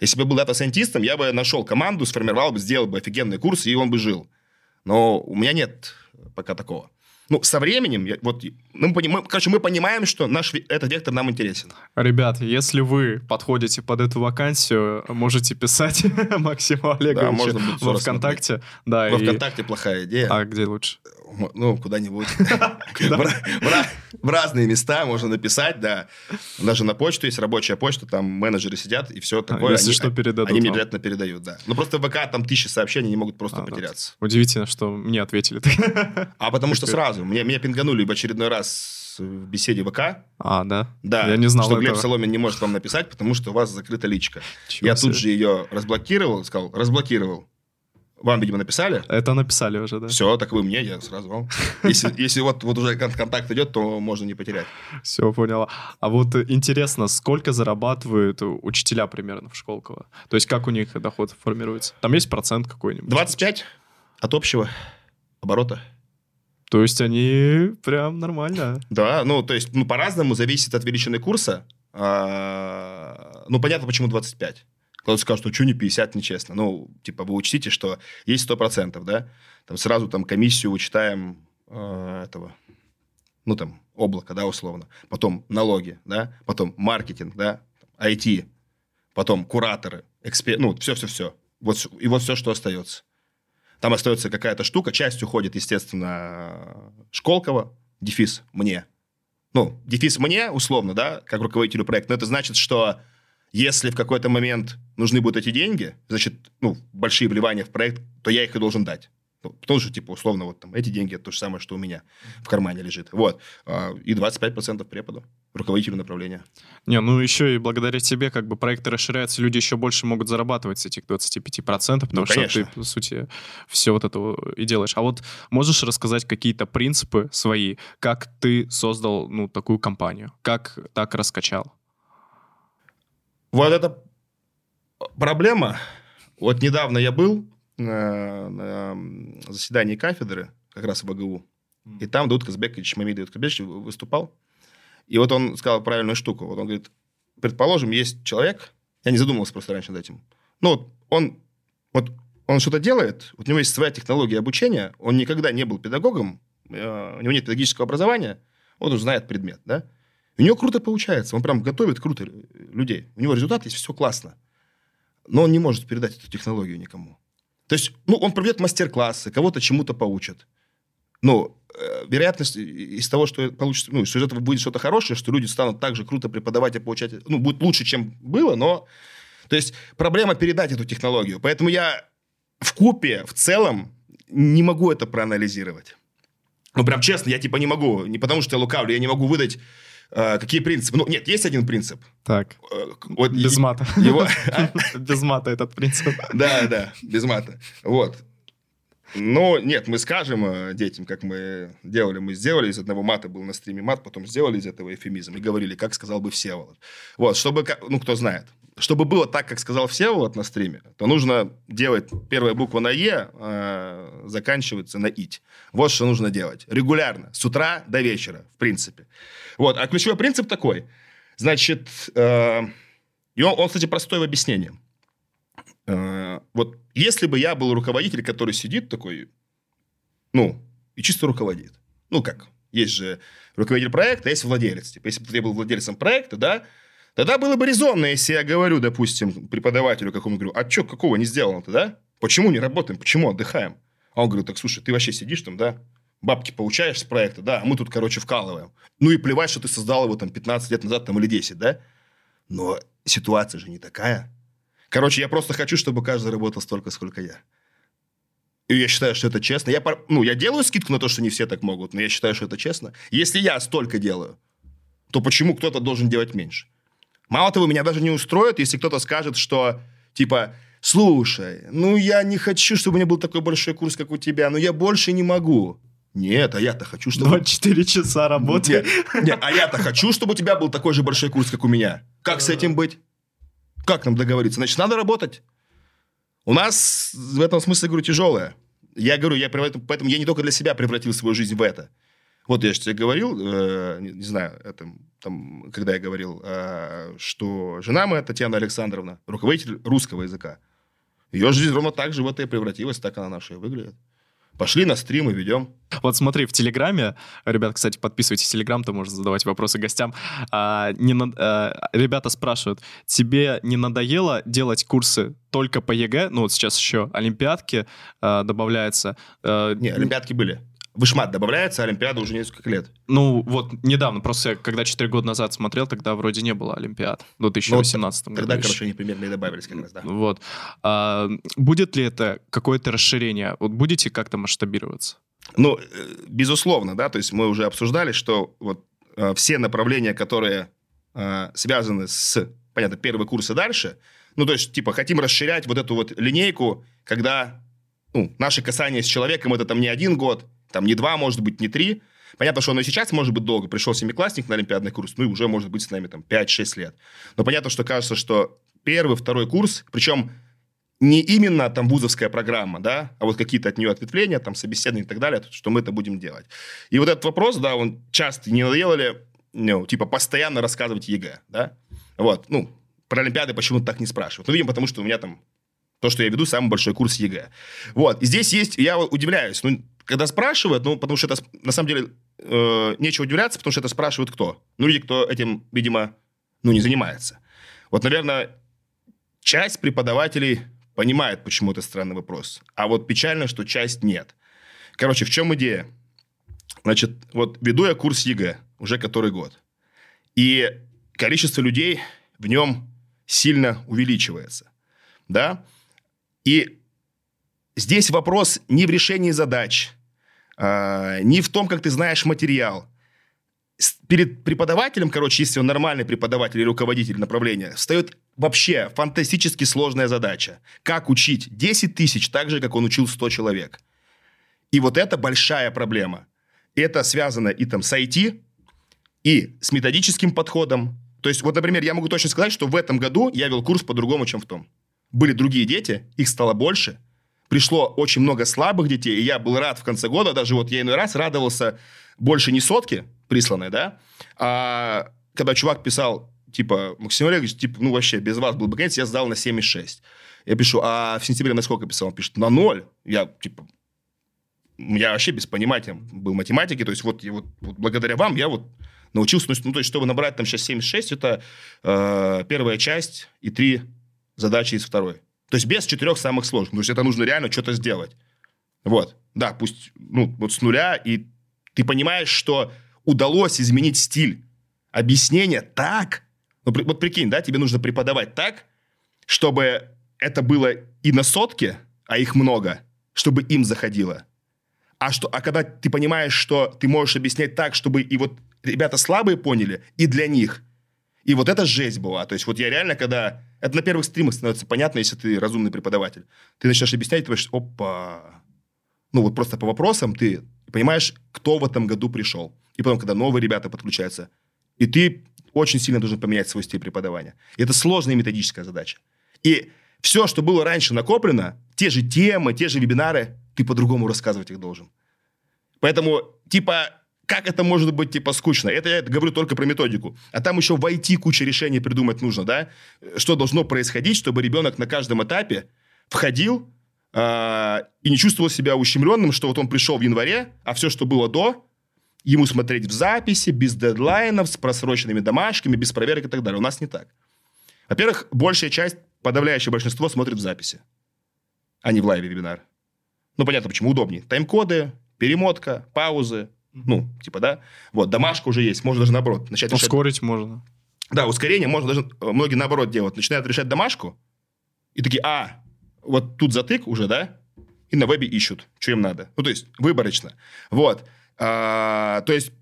Если бы был дата-сайентистом, я бы нашел команду, сформировал бы, сделал бы офигенный курс, и он бы жил. Но у меня нет пока такого. Ну, со временем, я, вот, ну, мы, мы, короче, мы понимаем, что наш, этот вектор нам интересен. Ребят, если вы подходите под эту вакансию, можете писать Максиму Олеговичу да, во ВКонтакте. Да, во и... ВКонтакте плохая идея. А где лучше? ну, куда-нибудь. В разные места можно написать, да. Даже на почту есть рабочая почта, там менеджеры сидят, и все а, такое. Если что, передадут. Они обязательно передают, да. Ну, просто в ВК там тысячи сообщений, не могут просто а, потеряться. Удивительно, что мне ответили. А потому что сразу. Меня пинганули в очередной раз в беседе ВК. А, да? Да. Я не знал Что Глеб Соломин не может вам написать, потому что у вас закрыта личка. Я тут же ее разблокировал, сказал, разблокировал. Вам, видимо, написали? Это написали уже, да. Все, так вы мне, я сразу вам. Если, если вот, вот уже контакт идет, то можно не потерять. Все, поняла. А вот интересно, сколько зарабатывают учителя примерно в Школково? То есть как у них доход формируется? Там есть процент какой-нибудь? 25 от общего оборота. То есть они прям нормально. Да, ну, то есть, ну, по-разному зависит от величины курса. А, ну, понятно, почему 25. Кто-то скажет, что что не 50, нечестно. Ну, типа, вы учтите, что есть 100%, да? Там сразу там комиссию вычитаем э, этого, ну, там, облако, да, условно. Потом налоги, да? Потом маркетинг, да? IT. Потом кураторы, экспер... ну, все-все-все. Вот, и вот все, что остается. Там остается какая-то штука, часть уходит, естественно, Школково, дефис мне. Ну, дефис мне, условно, да, как руководителю проекта, но это значит, что если в какой-то момент нужны будут эти деньги, значит, ну, большие вливания в проект, то я их и должен дать. Ну, потому что, типа, условно, вот там эти деньги – это то же самое, что у меня в кармане лежит. Вот. А, и 25% преподу руководителю направления. Не, ну еще и благодаря тебе как бы проекты расширяются, люди еще больше могут зарабатывать с этих 25%, потому ну, что ты, по сути, все вот это и делаешь. А вот можешь рассказать какие-то принципы свои, как ты создал, ну, такую компанию? Как так раскачал? Вот эта проблема. Вот недавно я был на, на заседании кафедры, как раз в АГУ, и там Дауд Казбекович, Мамид Дауд Казбекович выступал. И вот он сказал правильную штуку. Вот он говорит, предположим, есть человек, я не задумывался просто раньше над этим, ну, вот он, вот он что-то делает, вот у него есть своя технология обучения, он никогда не был педагогом, э, у него нет педагогического образования, он уже знает предмет, да, у него круто получается. Он прям готовит круто людей. У него результат есть, все классно. Но он не может передать эту технологию никому. То есть, ну, он проведет мастер-классы, кого-то чему-то поучит. Но вероятность из того, что получится, ну, что из этого будет что-то хорошее, что люди станут так же круто преподавать и получать, ну, будет лучше, чем было, но... То есть, проблема передать эту технологию. Поэтому я в купе, в целом, не могу это проанализировать. Ну, прям честно, я типа не могу. Не потому, что я лукавлю, я не могу выдать Э, какие принципы? Ну, нет, есть один принцип. Так. Э, вот без мата. Его... без мата этот принцип. Да, да, без мата. Вот. Но нет, мы скажем э, детям, как мы делали. Мы сделали из одного мата, был на стриме мат, потом сделали из этого эфемизм и говорили, как сказал бы Всеволод. Вот, чтобы, ну, кто знает. Чтобы было так, как сказал Всеволод на стриме, то нужно делать первая буква на «е», э, заканчивается на «ить». Вот что нужно делать. Регулярно, с утра до вечера, в принципе. Вот. А ключевой принцип такой. Значит, э, и он, он, кстати, простой в объяснении. Вот если бы я был руководитель, который сидит такой, ну, и чисто руководит. Ну, как? Есть же руководитель проекта, есть владелец. Типа, если бы я был владельцем проекта, да, тогда было бы резонно, если я говорю, допустим, преподавателю какому говорю, а что, какого не сделано-то, да? Почему не работаем? Почему отдыхаем? А он говорит, так, слушай, ты вообще сидишь там, да? бабки получаешь с проекта, да, а мы тут, короче, вкалываем. Ну и плевать, что ты создал его там 15 лет назад там, или 10, да? Но ситуация же не такая. Короче, я просто хочу, чтобы каждый работал столько, сколько я. И я считаю, что это честно. Я, ну, я делаю скидку на то, что не все так могут, но я считаю, что это честно. Если я столько делаю, то почему кто-то должен делать меньше? Мало того, меня даже не устроит, если кто-то скажет, что, типа, слушай, ну, я не хочу, чтобы у меня был такой большой курс, как у тебя, но я больше не могу. Нет, а я-то хочу, чтобы... 24 часа работы. Нет, нет, а я-то хочу, чтобы у тебя был такой же большой курс, как у меня. Как с этим быть? Как нам договориться? Значит, надо работать. У нас в этом смысле, говорю, тяжелое. Я говорю, я поэтому, я не только для себя превратил свою жизнь в это. Вот я же тебе говорил, э, не, не знаю, это, там, когда я говорил, э, что жена моя, Татьяна Александровна, руководитель русского языка. Ее жизнь ровно так же в это и превратилась, так она наша и выглядит. Пошли на стрим и ведем. Вот смотри, в Телеграме, ребят, кстати, подписывайтесь в Телеграм, ты можешь задавать вопросы гостям. А, не на, а, ребята спрашивают, тебе не надоело делать курсы только по ЕГЭ? Ну вот сейчас еще олимпиадки а, добавляются. А, Не, олимпиадки были. Вышмат добавляется, а Олимпиада уже несколько лет. Ну вот недавно, просто я когда 4 года назад смотрел, тогда вроде не было Олимпиад. В 2018 году. Ну, Тогда, еще. короче, они примерно и добавились как раз, да. Вот. А, будет ли это какое-то расширение? Вот будете как-то масштабироваться? Ну, э, безусловно, да, то есть мы уже обсуждали, что вот э, все направления, которые э, связаны с, понятно, первый курс и дальше, ну, то есть, типа, хотим расширять вот эту вот линейку, когда, ну, наши касания с человеком это там не один год, там не два, может быть, не три. Понятно, что оно и сейчас может быть долго. Пришел семиклассник на олимпиадный курс, ну, и уже может быть с нами там 5-6 лет. Но понятно, что кажется, что первый, второй курс, причем не именно там вузовская программа, да, а вот какие-то от нее ответвления, там, собеседования и так далее, что мы это будем делать. И вот этот вопрос, да, он часто, не надоело ли, ну, типа, постоянно рассказывать ЕГЭ, да? Вот, ну, про Олимпиады почему-то так не спрашивают. Ну, видимо, потому что у меня там то, что я веду, самый большой курс ЕГЭ. Вот, и здесь есть, я удивляюсь, ну, когда спрашивают, ну, потому что это, на самом деле, э, нечего удивляться, потому что это спрашивают кто? Ну, люди, кто этим, видимо, ну, не занимается. Вот, наверное, часть преподавателей понимает, почему это странный вопрос. А вот печально, что часть нет. Короче, в чем идея? Значит, вот веду я курс ЕГЭ уже который год. И количество людей в нем сильно увеличивается. Да? И здесь вопрос не в решении задач, а, не в том, как ты знаешь материал. Перед преподавателем, короче, если он нормальный преподаватель или руководитель направления, встает вообще фантастически сложная задача. Как учить 10 тысяч так же, как он учил 100 человек. И вот это большая проблема. Это связано и там с IT, и с методическим подходом. То есть, вот, например, я могу точно сказать, что в этом году я вел курс по-другому, чем в том. Были другие дети, их стало больше. Пришло очень много слабых детей, и я был рад в конце года, даже вот я иной раз радовался больше не сотки присланной, да, а когда чувак писал, типа, Максим Олегович, типа, ну вообще, без вас был бы конец, я сдал на 7,6. Я пишу, а в сентябре на сколько писал? Он пишет, на ноль. Я, типа, я вообще без понимания был математики, то есть вот, вот, вот благодаря вам я вот научился, ну, то есть чтобы набрать там сейчас 76, это э, первая часть и три задачи из второй. То есть без четырех самых сложных. То есть это нужно реально что-то сделать. Вот. Да, пусть ну, вот с нуля, и ты понимаешь, что удалось изменить стиль объяснения так, ну, при- вот прикинь, да, тебе нужно преподавать так, чтобы это было и на сотке, а их много, чтобы им заходило. А, что, а когда ты понимаешь, что ты можешь объяснять так, чтобы и вот ребята слабые поняли, и для них. И вот это жесть была. То есть вот я реально, когда... Это на первых стримах становится понятно, если ты разумный преподаватель. Ты начинаешь объяснять, ты понимаешь, опа. Ну вот просто по вопросам ты понимаешь, кто в этом году пришел. И потом, когда новые ребята подключаются, и ты очень сильно должен поменять свой стиль преподавания. И это сложная методическая задача. И все, что было раньше накоплено, те же темы, те же вебинары, ты по-другому рассказывать их должен. Поэтому, типа, как это может быть, типа, скучно? Это я говорю только про методику. А там еще в IT куча решений придумать нужно, да? Что должно происходить, чтобы ребенок на каждом этапе входил а, и не чувствовал себя ущемленным, что вот он пришел в январе, а все, что было до, ему смотреть в записи, без дедлайнов, с просроченными домашками, без проверок и так далее. У нас не так. Во-первых, большая часть, подавляющее большинство смотрит в записи, а не в лайве вебинар. Ну, понятно, почему удобнее. Тайм-коды, перемотка, паузы, ну, типа, да. Вот, домашка уже есть, можно даже наоборот начать решать. Ускорить можно. Да, ускорение можно даже, э, многие наоборот делают. Начинают решать домашку, и такие, а, вот тут затык уже, да, и на вебе ищут, что им надо. Ну, то есть, выборочно. Вот. А, то есть,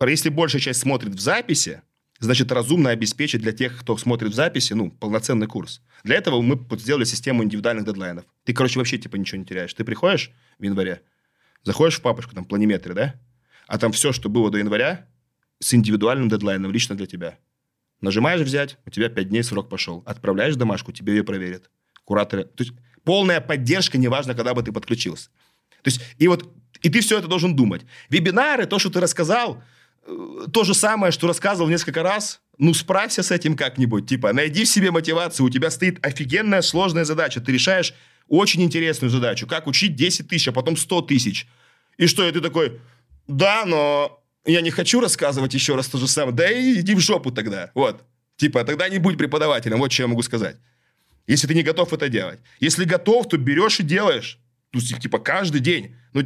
если большая часть смотрит в записи, значит, разумно обеспечить для тех, кто смотрит в записи, ну, полноценный курс. Для этого мы сделали систему индивидуальных дедлайнов. Ты, короче, вообще, типа, ничего не теряешь. Ты приходишь в январе, заходишь в папочку, там, планиметры, да? А там все, что было до января, с индивидуальным дедлайном лично для тебя. Нажимаешь «Взять», у тебя 5 дней срок пошел. Отправляешь домашку, тебе ее проверят. Кураторы... То есть полная поддержка, неважно, когда бы ты подключился. То есть, и вот, и ты все это должен думать. Вебинары, то, что ты рассказал, э, то же самое, что рассказывал несколько раз, ну, справься с этим как-нибудь. Типа, найди в себе мотивацию, у тебя стоит офигенная сложная задача. Ты решаешь очень интересную задачу. Как учить 10 тысяч, а потом 100 тысяч. И что, и ты такой, да, но я не хочу рассказывать еще раз то же самое. Да и иди в жопу тогда. Вот. Типа, тогда не будь преподавателем. Вот что я могу сказать. Если ты не готов это делать. Если готов, то берешь и делаешь. Ну, типа, каждый день. Ну,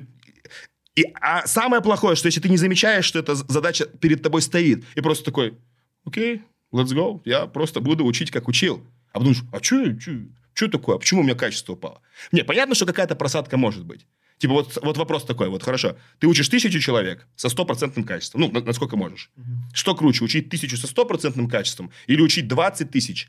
и, а самое плохое, что если ты не замечаешь, что эта задача перед тобой стоит, и просто такой, окей, let's go, я просто буду учить, как учил. А потом, а что, что такое? А почему у меня качество упало? Не, понятно, что какая-то просадка может быть. Типа вот, вот вопрос такой, вот хорошо, ты учишь тысячу человек со стопроцентным качеством, ну, насколько можешь. Угу. Что круче, учить тысячу со стопроцентным качеством или учить 20 тысяч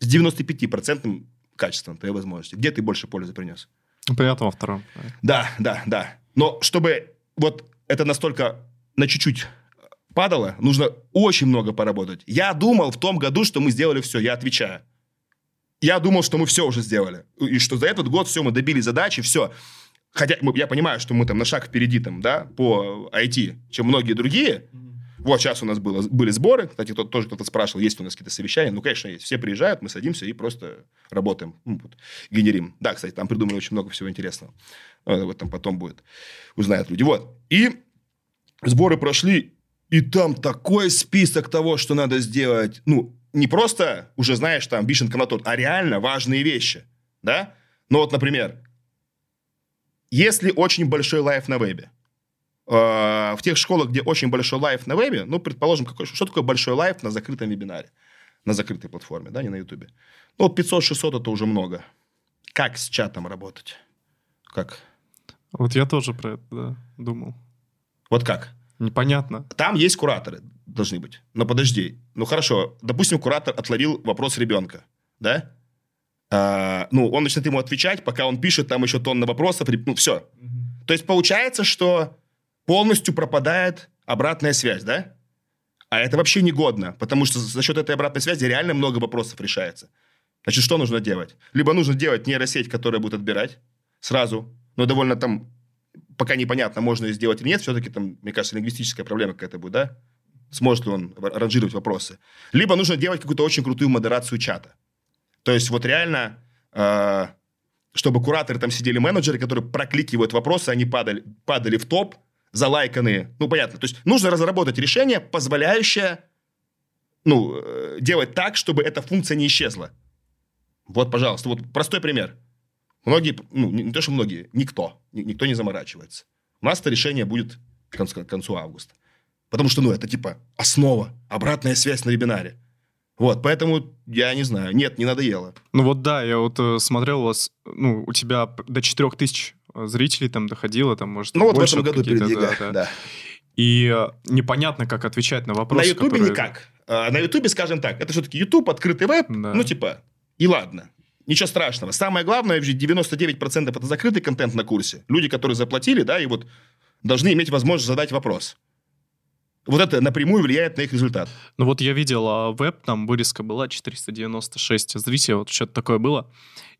с 95% качеством твоей возможности? Где ты больше пользы принес? Ну, понятно, во втором. Да, да, да. Но чтобы вот это настолько на чуть-чуть падало, нужно очень много поработать. Я думал в том году, что мы сделали все, я отвечаю. Я думал, что мы все уже сделали. И что за этот год все, мы добили задачи, все. Хотя я понимаю, что мы там на шаг впереди там, да, по IT, чем многие другие. Вот сейчас у нас было, были сборы. Кстати, кто, тоже кто-то спрашивал, есть у нас какие-то совещания. Ну, конечно, есть. Все приезжают, мы садимся и просто работаем, ну, вот, генерим. Да, кстати, там придумали очень много всего интересного. Вот там потом будет. Узнают люди. Вот. И сборы прошли, и там такой список того, что надо сделать. Ну, не просто уже, знаешь, там, вишенка на тот, а реально важные вещи. Да? Ну, вот, например, если очень большой лайф на вебе, э, в тех школах, где очень большой лайф на вебе, ну, предположим, какой, что такое большой лайф на закрытом вебинаре, на закрытой платформе, да, не на ютубе. Ну, вот 500-600 это уже много. Как с чатом работать? Как? Вот я тоже про это да, думал. Вот как? Непонятно. Там есть кураторы, должны быть. Но подожди. Ну, хорошо. Допустим, куратор отловил вопрос ребенка, да? А, ну, он начнет ему отвечать, пока он пишет, там еще тонна вопросов, ну, все. Угу. То есть получается, что полностью пропадает обратная связь, да? А это вообще негодно, потому что за счет этой обратной связи реально много вопросов решается. Значит, что нужно делать? Либо нужно делать нейросеть, которая будет отбирать сразу, но довольно там, пока непонятно, можно ее сделать или нет, все-таки там, мне кажется, лингвистическая проблема какая-то будет, да? Сможет ли он ранжировать вопросы? Либо нужно делать какую-то очень крутую модерацию чата. То есть вот реально, э, чтобы кураторы там сидели менеджеры, которые прокликивают вопросы, они падали, падали в топ, залайканные. Ну, понятно. То есть нужно разработать решение, позволяющее ну, э, делать так, чтобы эта функция не исчезла. Вот, пожалуйста, вот простой пример. Многие, ну, не, не то, что многие, никто, никто не заморачивается. У нас это решение будет к концу, к концу августа. Потому что, ну, это типа основа, обратная связь на вебинаре. Вот, поэтому я не знаю. Нет, не надоело. Ну вот да, я вот э, смотрел у вас, ну, у тебя до 4 тысяч э, зрителей там доходило, там, может, Ну вот в этом году передвига, да, да. да. И э, непонятно, как отвечать на вопросы, На Ютубе которые... никак. А, на Ютубе, скажем так, это все-таки Ютуб, открытый веб, да. ну, типа, и ладно. Ничего страшного. Самое главное, 99% это закрытый контент на курсе. Люди, которые заплатили, да, и вот должны иметь возможность задать вопрос вот это напрямую влияет на их результат. Ну вот я видел, а веб, там вырезка была 496 зрителей, вот что-то такое было.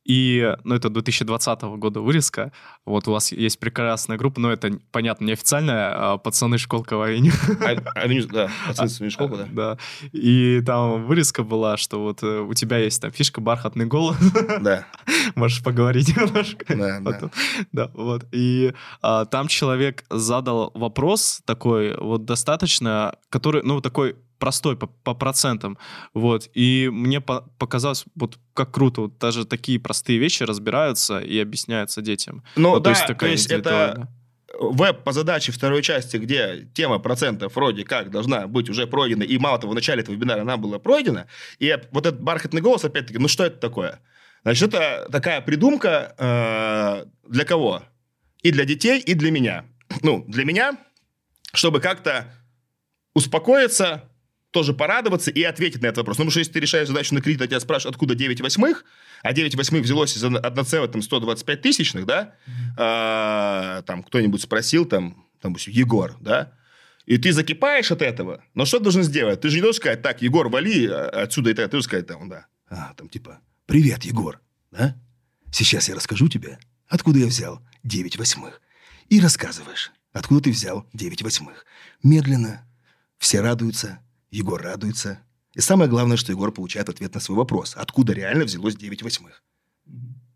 И, ну, это 2020 года вырезка. Вот у вас есть прекрасная группа, но это, понятно, неофициальная, а пацаны школка авеню. А, авеню, да, пацаны школка, да. Да. И там вырезка была, что вот э, у тебя есть там фишка «Бархатный голос». Да. Можешь поговорить немножко. Да, да. Да, вот. И а, там человек задал вопрос такой вот достаточно, который, ну, такой простой по, по процентам, вот, и мне по показалось, вот как круто, вот даже такие простые вещи разбираются и объясняются детям. Ну вот, да, то есть, такая то есть это веб по задаче второй части, где тема процентов вроде как должна быть уже пройдена, и мало того, в начале этого вебинара она была пройдена, и вот этот бархатный голос, опять-таки, ну что это такое? Значит, это такая придумка э, для кого? И для детей, и для меня. Ну, для меня, чтобы как-то успокоиться, тоже порадоваться и ответить на этот вопрос. Ну, потому что если ты решаешь задачу на кредит, а тебя спрашивают, откуда 9 восьмых, а 9 восьмых взялось из 1,125 тысячных, да, а, там кто-нибудь спросил, там, там, Егор, да, и ты закипаешь от этого, но что ты должен сделать? Ты же не должен сказать, так, Егор, вали а, отсюда и так. Ты должен сказать, там, да. А, там типа, привет, Егор, да? Сейчас я расскажу тебе, откуда я взял 9 восьмых. И рассказываешь, откуда ты взял 9 восьмых. Медленно. Все радуются, Егор радуется. И самое главное, что Егор получает ответ на свой вопрос. Откуда реально взялось 9 восьмых?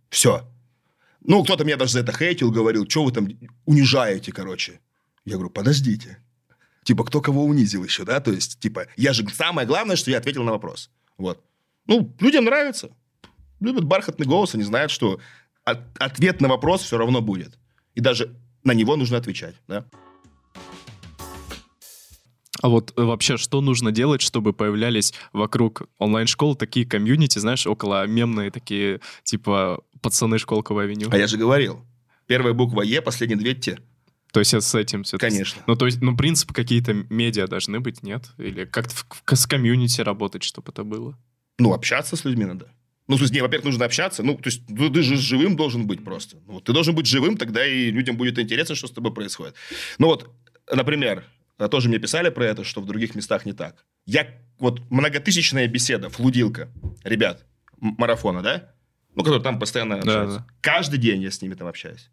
Все. Ну, кто-то меня даже за это хейтил, говорил, что вы там унижаете, короче. Я говорю, подождите. Типа, кто кого унизил еще, да? То есть, типа, я же... Самое главное, что я ответил на вопрос. Вот. Ну, людям нравится. Любят бархатный голос, они знают, что от, ответ на вопрос все равно будет. И даже на него нужно отвечать, да? А вот э, вообще, что нужно делать, чтобы появлялись вокруг онлайн-школ такие комьюнити, знаешь, около мемные такие, типа, пацаны школковой авеню? А я же говорил. Первая буква Е, последние две Т. То есть с этим все Конечно. Ну, то есть, ну, принципы какие-то медиа должны быть, нет? Или как-то с комьюнити работать, чтобы это было? Ну, общаться с людьми надо. Ну, то есть, не, во-первых, нужно общаться. Ну, то есть, ну, ты же живым должен быть просто. Ну, вот ты должен быть живым, тогда и людям будет интересно, что с тобой происходит. Ну, вот, например, тоже мне писали про это, что в других местах не так. Я, вот, многотысячная беседа, флудилка, ребят, марафона, да? Ну, которые там постоянно общаются. да. Каждый день я с ними там общаюсь.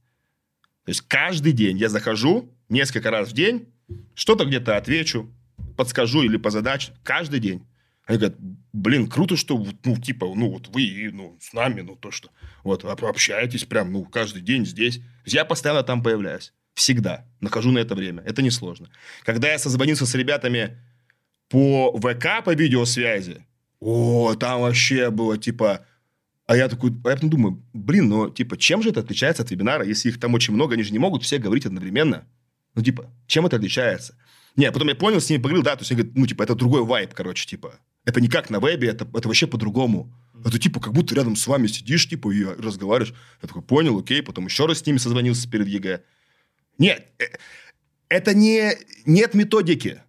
То есть, каждый день я захожу несколько раз в день, что-то где-то отвечу, подскажу или по задаче. Каждый день. Они говорят, блин, круто, что, ну, типа, ну, вот вы, ну, с нами, ну, то, что, вот, об- общаетесь прям, ну, каждый день здесь. Я постоянно там появляюсь. Всегда. Нахожу на это время. Это несложно. Когда я созвонился с ребятами по ВК, по видеосвязи, о, там вообще было, типа... А я такой, а я потом думаю, блин, ну, типа, чем же это отличается от вебинара, если их там очень много, они же не могут все говорить одновременно. Ну, типа, чем это отличается? Не, а потом я понял, с ними поговорил, да, то есть они говорят, ну, типа, это другой вайб, короче, типа. Это не как на вебе, это, это вообще по-другому. Это типа, как будто рядом с вами сидишь, типа, и разговариваешь. Я такой, понял, окей, потом еще раз с ними созвонился перед ЕГЭ. Нет, э, это не... Нет методики.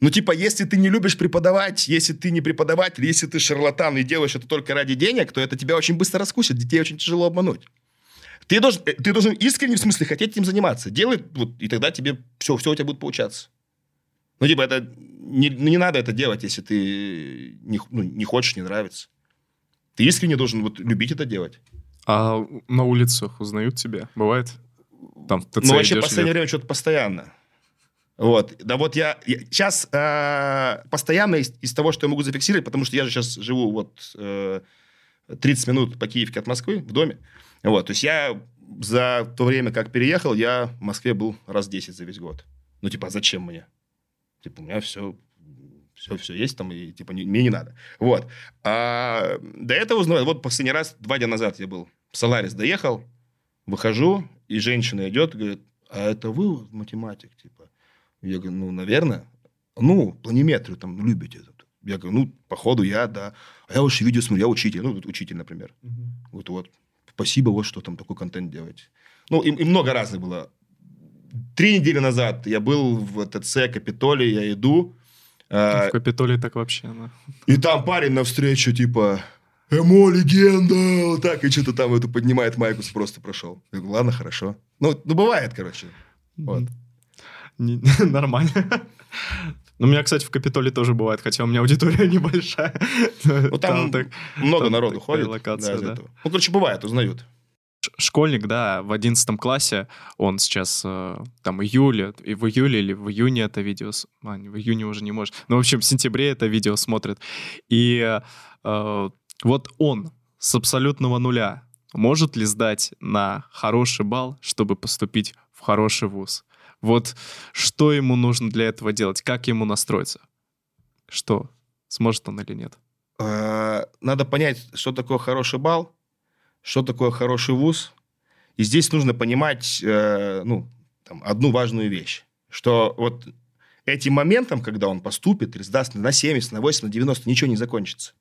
Ну, типа, если ты не любишь преподавать, если ты не преподаватель, если ты шарлатан и делаешь это только ради денег, то это тебя очень быстро раскусит, детей очень тяжело обмануть. Ты должен, э, ты должен искренне, в смысле, хотеть этим заниматься. Делай, вот, и тогда тебе все, все у тебя будет получаться. Ну, типа, это не, ну, не надо это делать, если ты не, ну, не хочешь, не нравится. Ты искренне должен вот любить это делать. А на улицах узнают тебя? Бывает? Там в ТЦ ну, вообще, в последнее или- время что-то постоянно. Вот. Да вот я, сейчас постоянно из, из того, что я могу зафиксировать, потому что я же сейчас живу вот э, 30 минут по Киевке от Москвы в доме. Вот. То есть я за то время, как переехал, я в Москве был раз 10 за весь год. Ну, типа, а зачем мне? Типа, у меня все, все, все есть там, и типа, не- мне не надо. Вот. А до этого узнал, вот последний раз, два дня назад я был в Соларис доехал, выхожу, и женщина идет и говорит, а это вы математик, типа? Я говорю, ну, наверное. Ну, планиметрию там любите. тут». Я говорю, ну, походу я, да. А я ваше видео смотрю, я учитель. Ну, учитель, например. Вот, вот. Спасибо, вот что там такой контент делаете. Ну, и, и много разных было. Три недели назад я был в ТЦ Капитолий, я иду. а, В Капитолии так вообще, да. и там парень навстречу, типа, Эмо, легенда! Так, и что-то там это поднимает майку, просто прошел. Я говорю, ладно, хорошо. Ну, ну, бывает, короче. Вот. Нормально. Ну, у меня, кстати, в Капитолии тоже бывает, хотя у меня аудитория небольшая. Ну, там, так- много там народу ходит. локация, да. этого. Ну, короче, бывает, узнают. школьник, да, в 11 классе, он сейчас э, там июле, и в июле или в июне это видео, а, в июне уже не может, ну, в общем, в сентябре это видео смотрит. И э, вот он с абсолютного нуля может ли сдать на хороший балл, чтобы поступить в хороший вуз? Вот что ему нужно для этого делать? Как ему настроиться? Что? Сможет он или нет? Э, Надо понять, что такое хороший балл, что такое хороший вуз. И здесь нужно понимать э, ну, там, одну важную вещь. Что вот этим моментом, когда он поступит или сдаст на 70, на 80, на 90, ничего не закончится.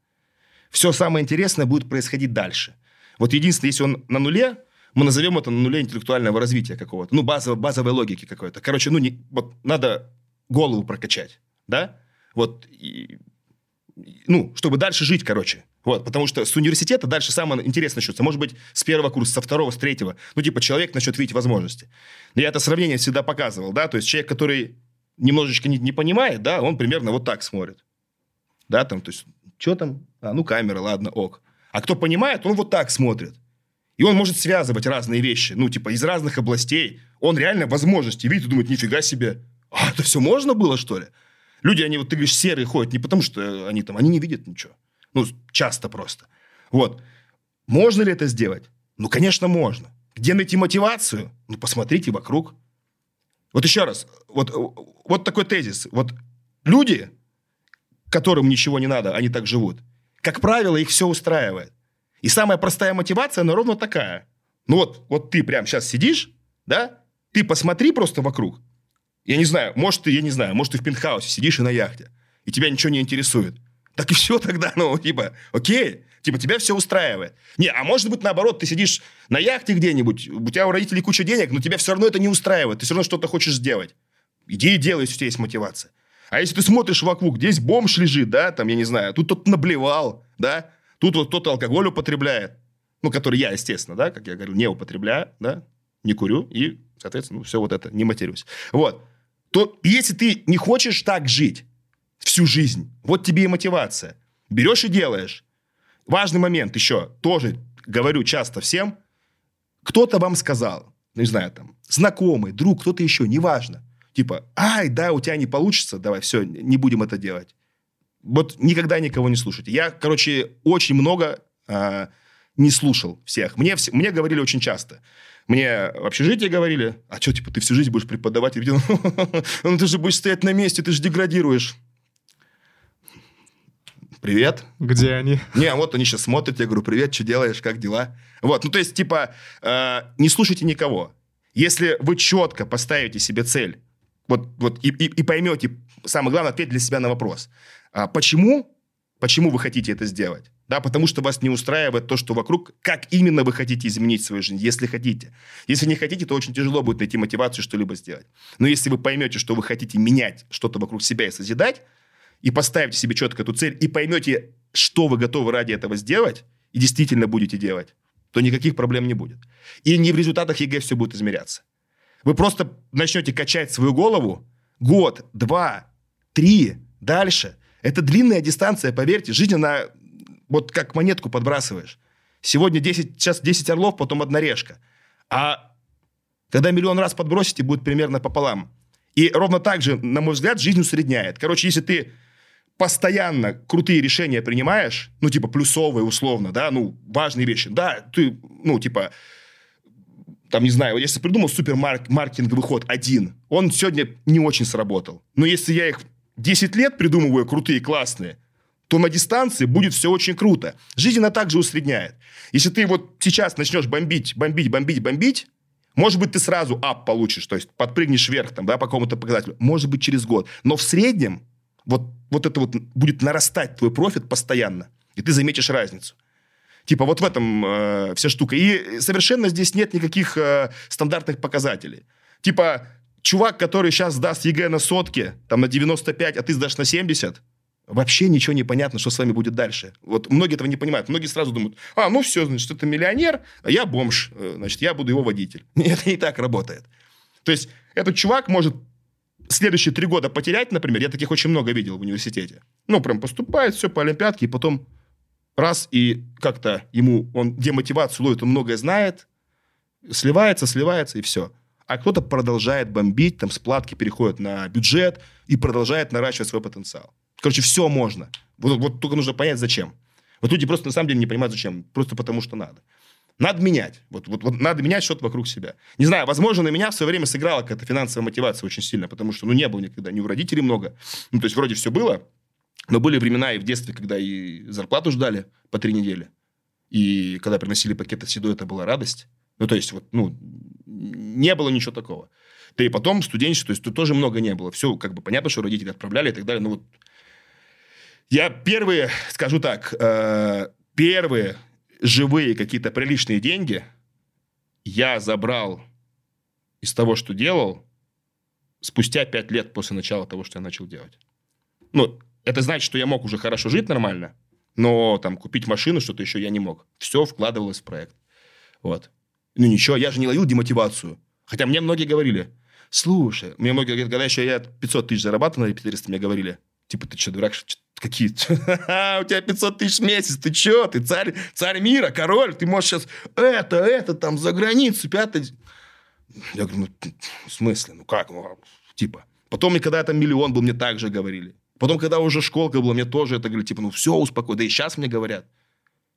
Все самое интересное будет происходить дальше. Вот единственное, если он на нуле, мы назовем это на нуле интеллектуального развития какого-то, ну, базовой, базовой логики какой-то. Короче, ну, не, вот надо голову прокачать, да? Вот, и, ну, чтобы дальше жить, короче. Вот, потому что с университета дальше самое интересное начнется. Может быть, с первого курса, со второго, с третьего. Ну, типа, человек начнет видеть возможности. Но я это сравнение всегда показывал, да, то есть человек, который немножечко не, не понимает, да, он примерно вот так смотрит. Да, там, то есть, что там? А, ну, камера, ладно, ок. А кто понимает, он вот так смотрит. И он может связывать разные вещи, ну, типа, из разных областей. Он реально возможности видит и думает, нифига себе. А, это все можно было, что ли? Люди, они, вот ты говоришь, серые ходят не потому, что они там, они не видят ничего. Ну, часто просто. Вот. Можно ли это сделать? Ну, конечно, можно. Где найти мотивацию? Ну, посмотрите вокруг. Вот еще раз. Вот, вот такой тезис. Вот люди, которым ничего не надо, они так живут. Как правило, их все устраивает. И самая простая мотивация, она ровно такая. Ну вот, вот ты прямо сейчас сидишь, да? Ты посмотри просто вокруг. Я не знаю, может, ты, я не знаю, может, ты в пентхаусе сидишь и на яхте, и тебя ничего не интересует. Так и все тогда, ну, типа, окей, типа, тебя все устраивает. Не, а может быть, наоборот, ты сидишь на яхте где-нибудь, у тебя у родителей куча денег, но тебя все равно это не устраивает, ты все равно что-то хочешь сделать. Иди и делай, если у тебя есть мотивация. А если ты смотришь вокруг, здесь бомж лежит, да, там, я не знаю, тут кто-то наблевал, да, тут вот кто-то алкоголь употребляет, ну, который я, естественно, да, как я говорю, не употребляю, да, не курю и, соответственно, ну, все вот это, не матерюсь. Вот. То если ты не хочешь так жить, всю жизнь. Вот тебе и мотивация. Берешь и делаешь. Важный момент еще, тоже говорю часто всем, кто-то вам сказал, ну, не знаю, там, знакомый, друг, кто-то еще, неважно. Типа, ай, да, у тебя не получится, давай, все, не будем это делать. Вот никогда никого не слушайте. Я, короче, очень много э, не слушал всех. Мне, мне говорили очень часто. Мне в общежитии говорили, а что, типа, ты всю жизнь будешь преподавать? Ну, ты же будешь стоять на месте, ты же деградируешь. Привет. Где они? Не, вот они сейчас смотрят, я говорю, привет, что делаешь, как дела? Вот, ну то есть, типа, э, не слушайте никого. Если вы четко поставите себе цель, вот, вот и, и, и поймете, самое главное, ответить для себя на вопрос. А почему, почему вы хотите это сделать? Да, потому что вас не устраивает то, что вокруг, как именно вы хотите изменить свою жизнь, если хотите. Если не хотите, то очень тяжело будет найти мотивацию что-либо сделать. Но если вы поймете, что вы хотите менять что-то вокруг себя и созидать, и поставите себе четко эту цель, и поймете, что вы готовы ради этого сделать, и действительно будете делать, то никаких проблем не будет. И не в результатах ЕГЭ все будет измеряться. Вы просто начнете качать свою голову год, два, три, дальше. Это длинная дистанция, поверьте. Жизнь, она вот как монетку подбрасываешь. Сегодня 10, сейчас 10 орлов, потом одна решка. А когда миллион раз подбросите, будет примерно пополам. И ровно так же, на мой взгляд, жизнь усредняет. Короче, если ты постоянно крутые решения принимаешь, ну, типа, плюсовые условно, да, ну, важные вещи, да, ты, ну, типа, там, не знаю, если придумал супермаркетинговый ход один, он сегодня не очень сработал. Но если я их 10 лет придумываю крутые, классные, то на дистанции будет все очень круто. Жизнь она также усредняет. Если ты вот сейчас начнешь бомбить, бомбить, бомбить, бомбить, может быть, ты сразу ап получишь, то есть подпрыгнешь вверх там, да, по какому-то показателю. Может быть, через год. Но в среднем вот, вот это вот будет нарастать твой профит постоянно. И ты заметишь разницу. Типа вот в этом э, вся штука. И совершенно здесь нет никаких э, стандартных показателей. Типа чувак, который сейчас сдаст ЕГЭ на сотке, там на 95, а ты сдашь на 70, вообще ничего не понятно, что с вами будет дальше. Вот многие этого не понимают. Многие сразу думают, а, ну все, значит, это миллионер, а я бомж, э, значит, я буду его водитель. Это не так работает. То есть этот чувак может следующие три года потерять, например, я таких очень много видел в университете. Ну, прям поступает, все по олимпиадке, и потом раз, и как-то ему, он демотивацию ловит, он многое знает, сливается, сливается, и все. А кто-то продолжает бомбить, там, с платки переходит на бюджет и продолжает наращивать свой потенциал. Короче, все можно. Вот, вот только нужно понять, зачем. Вот люди просто на самом деле не понимают, зачем. Просто потому, что надо. Надо менять. Вот, вот, вот надо менять что-то вокруг себя. Не знаю, возможно, на меня в свое время сыграла какая-то финансовая мотивация очень сильно, потому что, ну, не было никогда, ни у родителей много. Ну, то есть, вроде все было, но были времена и в детстве, когда и зарплату ждали по три недели. И когда приносили пакеты седу, это была радость. Ну, то есть, вот, ну, не было ничего такого. Да и потом студенчество, то есть, тут тоже много не было. Все, как бы, понятно, что родители отправляли и так далее. Но вот я первые, скажу так, э, первые живые какие-то приличные деньги я забрал из того, что делал, спустя пять лет после начала того, что я начал делать. Ну, это значит, что я мог уже хорошо жить нормально, но там купить машину, что-то еще я не мог. Все вкладывалось в проект. Вот. Ну ничего, я же не ловил демотивацию. Хотя мне многие говорили, слушай, мне многие, говорят, когда еще я 500 тысяч зарабатывал на репетиторстве, мне говорили, типа, ты что, дурак, какие? У тебя 500 тысяч в месяц, ты что? Ты царь, царь мира, король, ты можешь сейчас это, это, там, за границу, пятое. Я говорю, ну, в смысле, ну как, ну, типа. Потом, когда там миллион был, мне так же говорили. Потом, когда уже школка была, мне тоже это говорили, типа, ну все, успокой. Да и сейчас мне говорят.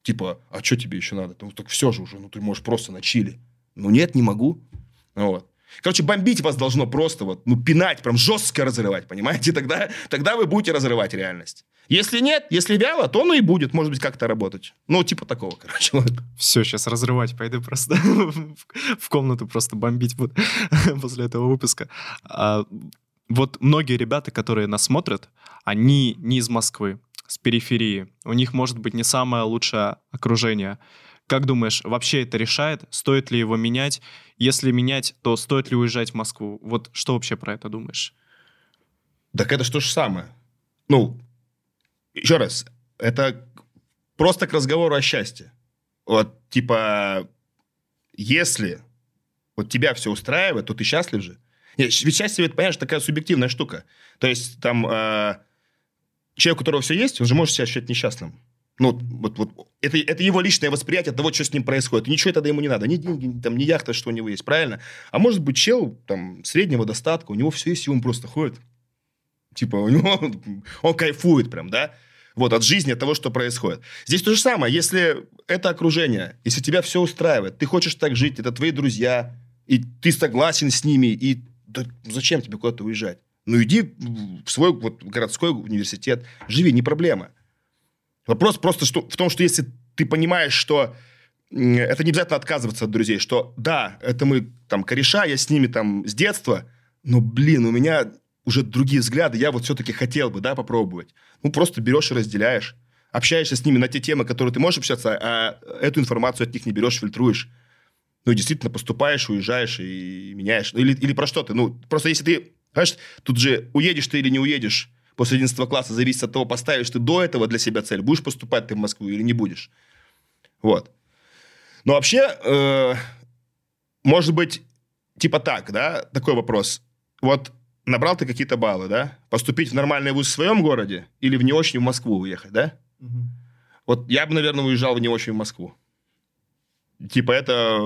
Типа, а что тебе еще надо? Ну, так все же уже, ну ты можешь просто на чили. Ну нет, не могу. Вот. Короче, бомбить вас должно просто вот, ну, пинать, прям жестко разрывать, понимаете? Тогда, тогда вы будете разрывать реальность. Если нет, если вяло, то оно и будет, может быть, как-то работать. Ну, типа такого, короче. Вот. Все, сейчас разрывать пойду просто в комнату просто бомбить буду после этого выпуска. А, вот многие ребята, которые нас смотрят, они не из Москвы, с периферии. У них может быть не самое лучшее окружение. Как думаешь, вообще это решает? Стоит ли его менять? Если менять, то стоит ли уезжать в Москву? Вот что вообще про это думаешь? Так это что же самое. Ну, еще раз, это просто к разговору о счастье. Вот, типа, если вот тебя все устраивает, то ты счастлив же. Нет, ведь счастье, это, понимаешь, такая субъективная штука. То есть, там, э, человек, у которого все есть, он же может себя ощущать несчастным. Ну, вот, вот, это, это его личное восприятие того, что с ним происходит. Ничего тогда ему не надо. Ни деньги, ни, там, ни яхта, что у него есть, правильно? А может быть, чел там, среднего достатка, у него все есть, и он просто ходит. Типа, у него, он кайфует прям, да? Вот, от жизни, от того, что происходит. Здесь то же самое. Если это окружение, если тебя все устраивает, ты хочешь так жить, это твои друзья, и ты согласен с ними, и да зачем тебе куда-то уезжать? Ну, иди в свой вот, городской университет, живи, не проблема. Вопрос просто что, в том, что если ты понимаешь, что это не обязательно отказываться от друзей, что да, это мы там кореша, я с ними там с детства, но, блин, у меня уже другие взгляды, я вот все-таки хотел бы, да, попробовать. Ну, просто берешь и разделяешь. Общаешься с ними на те темы, которые ты можешь общаться, а эту информацию от них не берешь, фильтруешь. Ну, действительно поступаешь, уезжаешь и меняешь. Или, или про что ты? Ну, просто если ты, знаешь, тут же уедешь ты или не уедешь, после 11 класса зависит от того, поставишь ты до этого для себя цель, будешь поступать ты в Москву или не будешь. Вот. Но вообще, э, может быть, типа так, да, такой вопрос. Вот набрал ты какие-то баллы, да? Поступить в нормальный вуз в своем городе или в не очень в Москву уехать, да? Угу. Вот я бы, наверное, уезжал в не очень в Москву. Типа это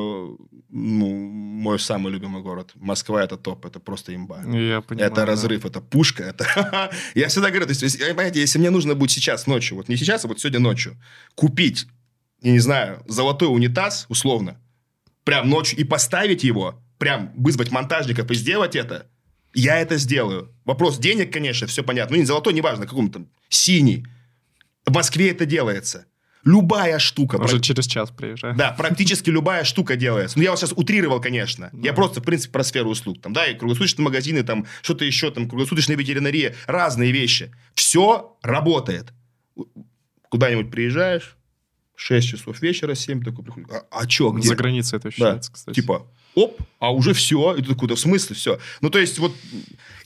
ну, мой самый любимый город. Москва это топ, это просто имба. Я понимаю, это разрыв, да. это пушка. Это... я всегда говорю, то есть, понимаете, если мне нужно будет сейчас ночью, вот не сейчас, а вот сегодня ночью, купить, я не знаю, золотой унитаз, условно, прям ночью и поставить его, прям вызвать монтажников и сделать это, я это сделаю. Вопрос денег, конечно, все понятно. Ну, не золотой, неважно, каком-то синий. В Москве это делается. Любая штука. Уже про... через час приезжаю. Да, практически любая штука делается. Ну, я вот сейчас утрировал, конечно. Да. Я просто, в принципе, про сферу услуг. Там, да, и круглосуточные магазины, там, что-то еще, там, круглосуточная ветеринария, разные вещи. Все работает. Куда-нибудь приезжаешь, 6 часов вечера, 7, такой приходит. А, а что, где? За границей это ощущается, да. кстати. Типа, оп, а уже все. И ты такой, да в смысле все? Ну, то есть, вот,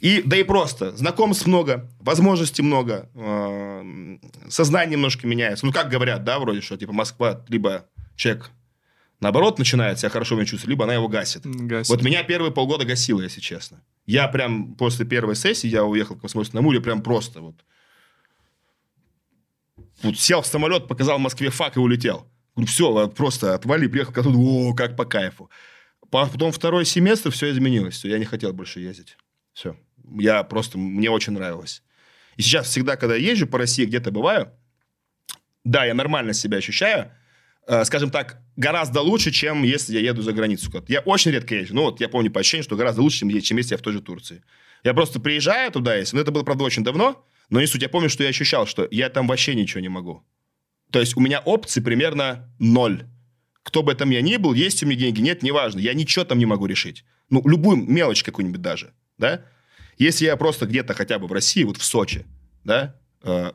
и, да и просто, знакомств много, возможностей много, э, сознание немножко меняется. Ну, как говорят, да, вроде, что, типа, Москва, либо человек наоборот начинает себя хорошо чувствовать, либо она его гасит. гасит. Вот меня первые полгода гасило, если честно. Я прям после первой сессии, я уехал Комсомольск на Амуре, прям просто вот, вот сел в самолет, показал Москве фак и улетел. Говорю, все, просто отвали, приехал, тут, о, как по кайфу. Потом второй семестр, все изменилось. Все, я не хотел больше ездить. Все. Я просто, мне очень нравилось. И сейчас всегда, когда езжу по России, где-то бываю, да, я нормально себя ощущаю, э, скажем так, гораздо лучше, чем если я еду за границу. Я очень редко езжу. Ну, вот я помню по ощущению, что гораздо лучше, чем, чем если я в той же Турции. Я просто приезжаю туда, если... Ну, это было, правда, очень давно, но не суть. Я помню, что я ощущал, что я там вообще ничего не могу. То есть у меня опций примерно ноль кто бы там я ни был, есть у меня деньги, нет, неважно. Я ничего там не могу решить. Ну, любую мелочь какую-нибудь даже, да? Если я просто где-то хотя бы в России, вот в Сочи, да, э,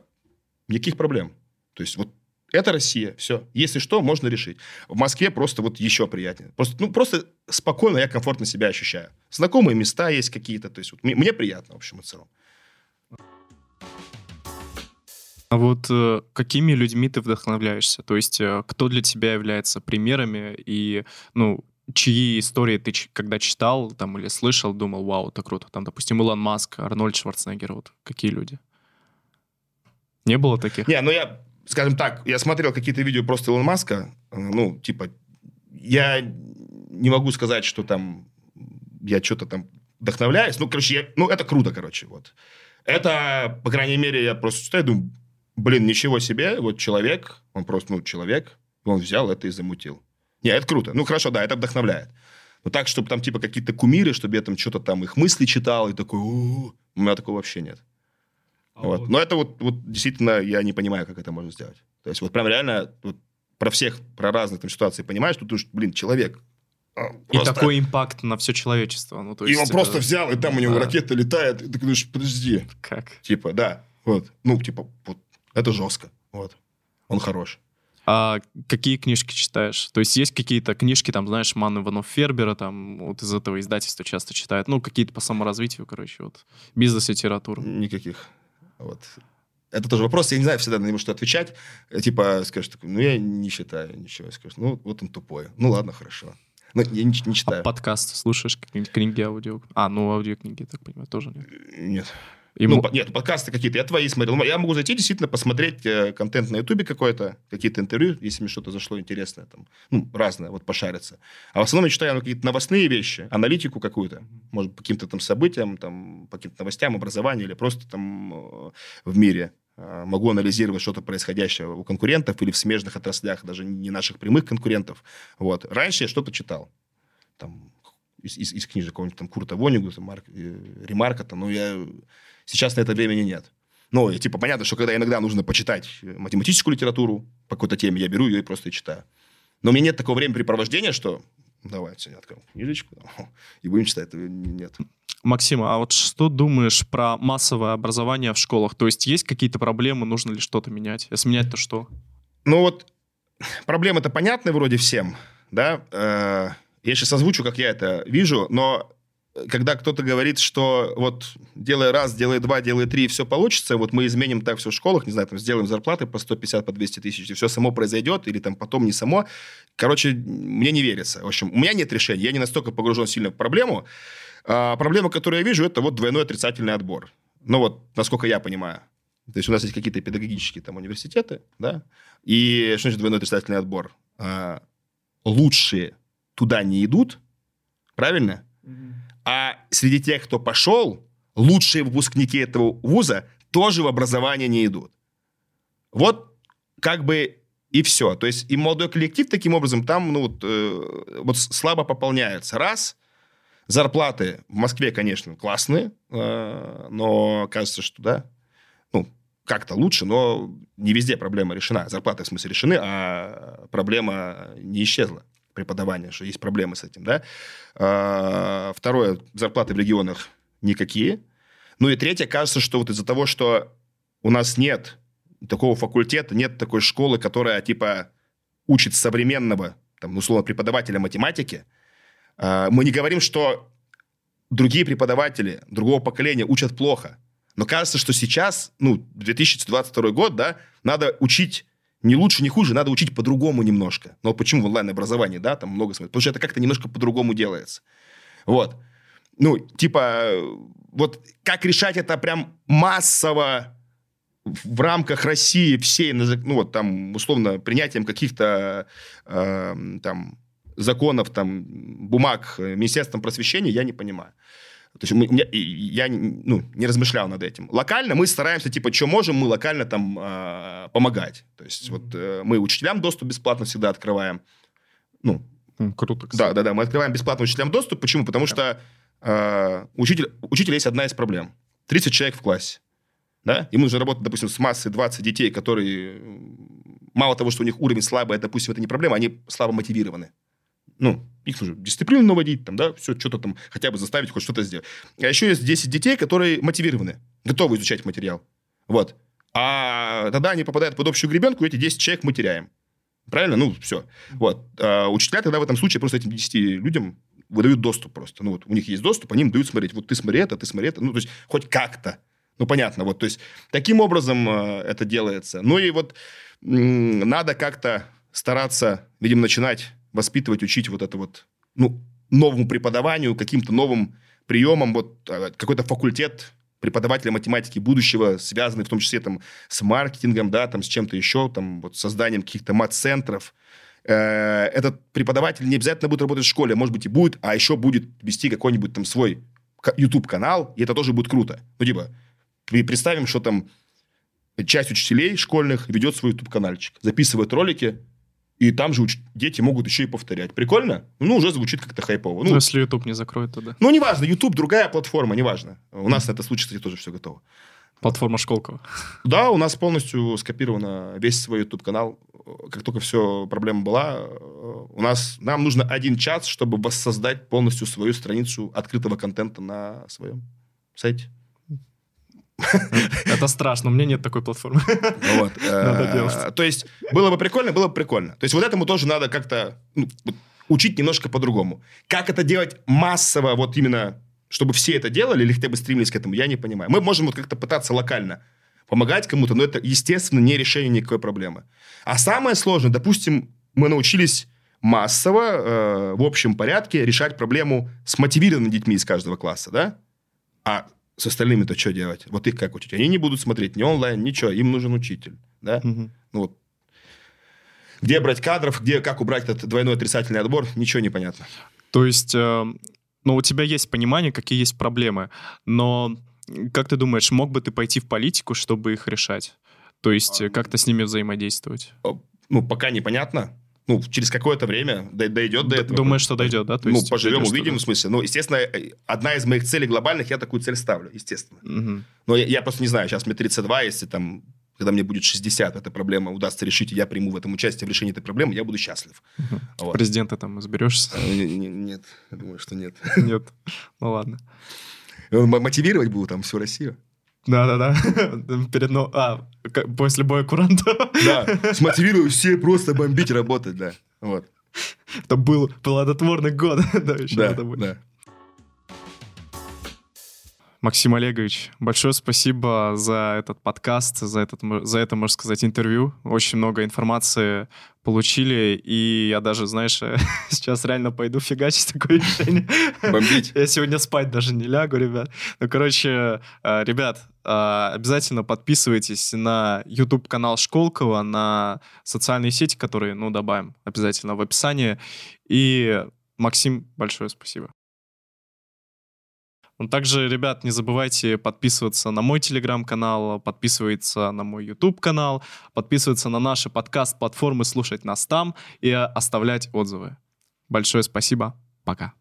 никаких проблем. То есть вот это Россия, все. Если что, можно решить. В Москве просто вот еще приятнее. Просто, ну, просто спокойно я комфортно себя ощущаю. Знакомые места есть какие-то, то есть вот, мне приятно, в общем и целом. А вот э, какими людьми ты вдохновляешься? То есть э, кто для тебя является примерами и, ну, чьи истории ты когда читал там или слышал, думал, вау, это круто. Там, допустим, Илон Маск, Арнольд Шварценеггер, вот какие люди? Не было таких? Не, ну я, скажем так, я смотрел какие-то видео просто Илона Маска, э, ну, типа, я не могу сказать, что там я что-то там вдохновляюсь. Ну, короче, я, ну, это круто, короче, вот. Это, по крайней мере, я просто читаю, думаю, блин, ничего себе, вот человек, он просто, ну, человек, он взял это и замутил. Не, это круто. Ну, хорошо, да, это вдохновляет. Но так, чтобы там, типа, какие-то кумиры, чтобы я там что-то там их мысли читал, и такой, у, меня такого вообще нет. А вот. вот. Но это вот, вот действительно, я не понимаю, как это можно сделать. То есть вот прям реально вот, про всех, про разные там ситуации понимаешь, тут, блин, человек, а, просто... И такой импакт на все человечество. Ну, то есть и он это... просто взял, и там у него да. ракета летает, и ты говоришь, подожди. Как? Типа, да, вот. Ну, типа, вот, это жестко. Вот. Он хорош. А какие книжки читаешь? То есть есть какие-то книжки, там, знаешь, Ман Иванов Фербера, там, вот из этого издательства часто читают, ну, какие-то по саморазвитию, короче, вот, бизнес-литературу. Никаких. Вот. Это тоже вопрос, я не знаю всегда на него что отвечать. Типа, скажешь, такой, ну, я не считаю ничего. Скажешь, ну, вот он тупой. Ну, ладно, хорошо. Ну, я не, не читаю. А подкаст слушаешь? Какие-нибудь книги, аудио? А, ну, аудиокниги, так понимаю, тоже нет? Нет. Ему... Ну, нет, подкасты какие-то, я твои смотрел. Я могу зайти, действительно, посмотреть э, контент на Ютубе какой-то, какие-то интервью, если мне что-то зашло интересное, там, ну, разное, вот пошариться. А в основном я читаю ну, какие-то новостные вещи, аналитику какую-то, может, по каким-то там событиям, там, по каким-то новостям, образованию или просто там э, в мире. Э, могу анализировать что-то происходящее у конкурентов или в смежных отраслях, даже не наших прямых конкурентов. Вот. Раньше я что-то читал. Там, из, из, из книжек какого-нибудь там Курта Вонигу, там, Марк, э, Ремарка, там, но я... Сейчас на это времени нет. Ну, типа, понятно, что когда иногда нужно почитать математическую литературу по какой-то теме, я беру ее и просто и читаю. Но у меня нет такого времяпрепровождения, что давай сегодня откроем книжечку и будем читать. Нет. Максим, а вот что думаешь про массовое образование в школах? То есть есть какие-то проблемы, нужно ли что-то менять? Если менять, то что? Ну вот проблемы-то понятны вроде всем, да? Э, я сейчас озвучу, как я это вижу, но когда кто-то говорит, что вот делай раз, делай два, делай три, и все получится, вот мы изменим так все в школах, не знаю, там сделаем зарплаты по 150, по 200 тысяч, и все само произойдет, или там потом не само. Короче, мне не верится. В общем, у меня нет решения, я не настолько погружен сильно в проблему, а проблема, которую я вижу, это вот двойной отрицательный отбор. Ну вот, насколько я понимаю. То есть у нас есть какие-то педагогические там университеты, да, и что значит двойной отрицательный отбор? А, лучшие туда не идут, правильно? А среди тех, кто пошел, лучшие выпускники этого вуза тоже в образование не идут. Вот как бы и все. То есть и молодой коллектив таким образом там ну, вот, э, вот слабо пополняется. Раз – Зарплаты в Москве, конечно, классные, э, но кажется, что да, ну, как-то лучше, но не везде проблема решена. Зарплаты, в смысле, решены, а проблема не исчезла преподавания, что есть проблемы с этим, да. Э, второе, зарплаты в регионах никакие. Ну и третье, кажется, что вот из-за того, что у нас нет такого факультета, нет такой школы, которая, типа, учит современного, там, условно, преподавателя математики – а, мы не говорим, что другие преподаватели другого поколения учат плохо. Но кажется, что сейчас, ну, 2022 год, да, надо учить не лучше, не хуже, надо учить по-другому немножко. Но почему в онлайн-образовании, да, там много смотрят? Потому что это как-то немножко по-другому делается. Вот. Ну, типа, вот как решать это прям массово в рамках России всей, ну, вот там, условно, принятием каких-то э, там законов, там, бумаг э, Министерством просвещения я не понимаю. То есть мы, я ну, не размышлял над этим. Локально мы стараемся, типа, что можем, мы локально там э, помогать. То есть mm-hmm. вот э, мы учителям доступ бесплатно всегда открываем. Ну, mm, Круто, кстати. Да, да, да. Мы открываем бесплатно учителям доступ. Почему? Потому что э, учитель, учителя есть одна из проблем. 30 человек в классе. Да? Ему нужно работать, допустим, с массой 20 детей, которые мало того, что у них уровень слабый, а, допустим, это не проблема, они слабо мотивированы ну, их нужно дисциплину наводить, там, да, все, что-то там, хотя бы заставить хоть что-то сделать. А еще есть 10 детей, которые мотивированы, готовы изучать материал. Вот. А тогда они попадают под общую гребенку, и эти 10 человек мы теряем. Правильно? Ну, все. Вот. А учителя тогда в этом случае просто этим 10 людям выдают доступ просто. Ну, вот у них есть доступ, они им дают смотреть. Вот ты смотри это, ты смотри это. Ну, то есть, хоть как-то Ну, понятно, вот, то есть, таким образом э, это делается. Ну, и вот надо как-то стараться, видимо, начинать воспитывать, учить вот это вот, ну, новому преподаванию, каким-то новым приемам, вот э, какой-то факультет преподавателя математики будущего, связанный в том числе там с маркетингом, да, там с чем-то еще, там вот созданием каких-то мат-центров. Э, Этот преподаватель не обязательно будет работать в школе, может быть и будет, а еще будет вести какой-нибудь там свой ка- YouTube-канал, и это тоже будет круто. Ну, типа, представим, что там часть учителей школьных ведет свой YouTube-канальчик, записывает ролики, и там же уч- дети могут еще и повторять. Прикольно? Ну, уже звучит как-то хайпово. Ну, если YouTube не закроет, то да. ну, неважно, YouTube, другая платформа, неважно. У нас на это случай, кстати, тоже все готово. Платформа Школкова. Да, у нас полностью скопировано весь свой YouTube-канал. Как только все, проблема была, э, у нас, нам нужно один час, чтобы воссоздать полностью свою страницу открытого контента на своем сайте. Это страшно, у меня нет такой платформы. Вот. Надо Э, делать. То есть, было бы прикольно, было бы прикольно. То есть, вот этому тоже надо как-то ну, учить немножко по-другому. Как это делать массово, вот именно, чтобы все это делали или хотя бы стремились к этому, я не понимаю. Мы можем вот как-то пытаться локально помогать кому-то, но это, естественно, не решение никакой проблемы. А самое сложное, допустим, мы научились массово, э, в общем порядке решать проблему с мотивированными детьми из каждого класса, да? А с остальными-то что делать? Вот их как учить? Они не будут смотреть ни онлайн, ничего. Им нужен учитель, да? Мгм. Ну вот. Где брать кадров, где, как убрать этот двойной отрицательный отбор, ничего не понятно. То есть, э, ну, у тебя есть понимание, какие есть проблемы, но как ты думаешь, мог бы ты пойти в политику, чтобы их решать? То есть, э, как-то с ними взаимодействовать? Ну, пока непонятно. Ну, через какое-то время дой- дойдет до этого. Думаешь, что дойдет, да? То ну, есть, поживем, дойдет, увидим, в смысле. Ну, естественно, э, одна из моих целей глобальных, я такую цель ставлю, естественно. Мгм. Но я, я просто не знаю, сейчас мне 32, если там, когда мне будет 60, эта проблема удастся решить, и я приму в этом участие в решении этой проблемы, я буду счастлив. Мгм. Вот. Президента там изберешься? Э, не- не- Нет, я думаю, что нет. Нет. Ну ладно. Мотивировать буду там всю Россию. Да-да-да. Перед но... А, после боя куранта. Да, смотивирую все просто бомбить, работать, да. Вот. Это был плодотворный год. Да, еще Да, надо будет. да. Максим Олегович, большое спасибо за этот подкаст, за, этот, за это, можно сказать, интервью. Очень много информации получили, и я даже, знаешь, сейчас реально пойду фигачить такое решение. Бомбить. Я сегодня спать даже не лягу, ребят. Ну, короче, э, ребят, э, обязательно подписывайтесь на YouTube-канал Школкова, на социальные сети, которые, ну, добавим обязательно в описании. И, Максим, большое спасибо. Ну, также, ребят, не забывайте подписываться на мой телеграм-канал, подписываться на мой YouTube-канал, подписываться на наши подкаст-платформы, слушать нас там и оставлять отзывы. Большое спасибо. Пока.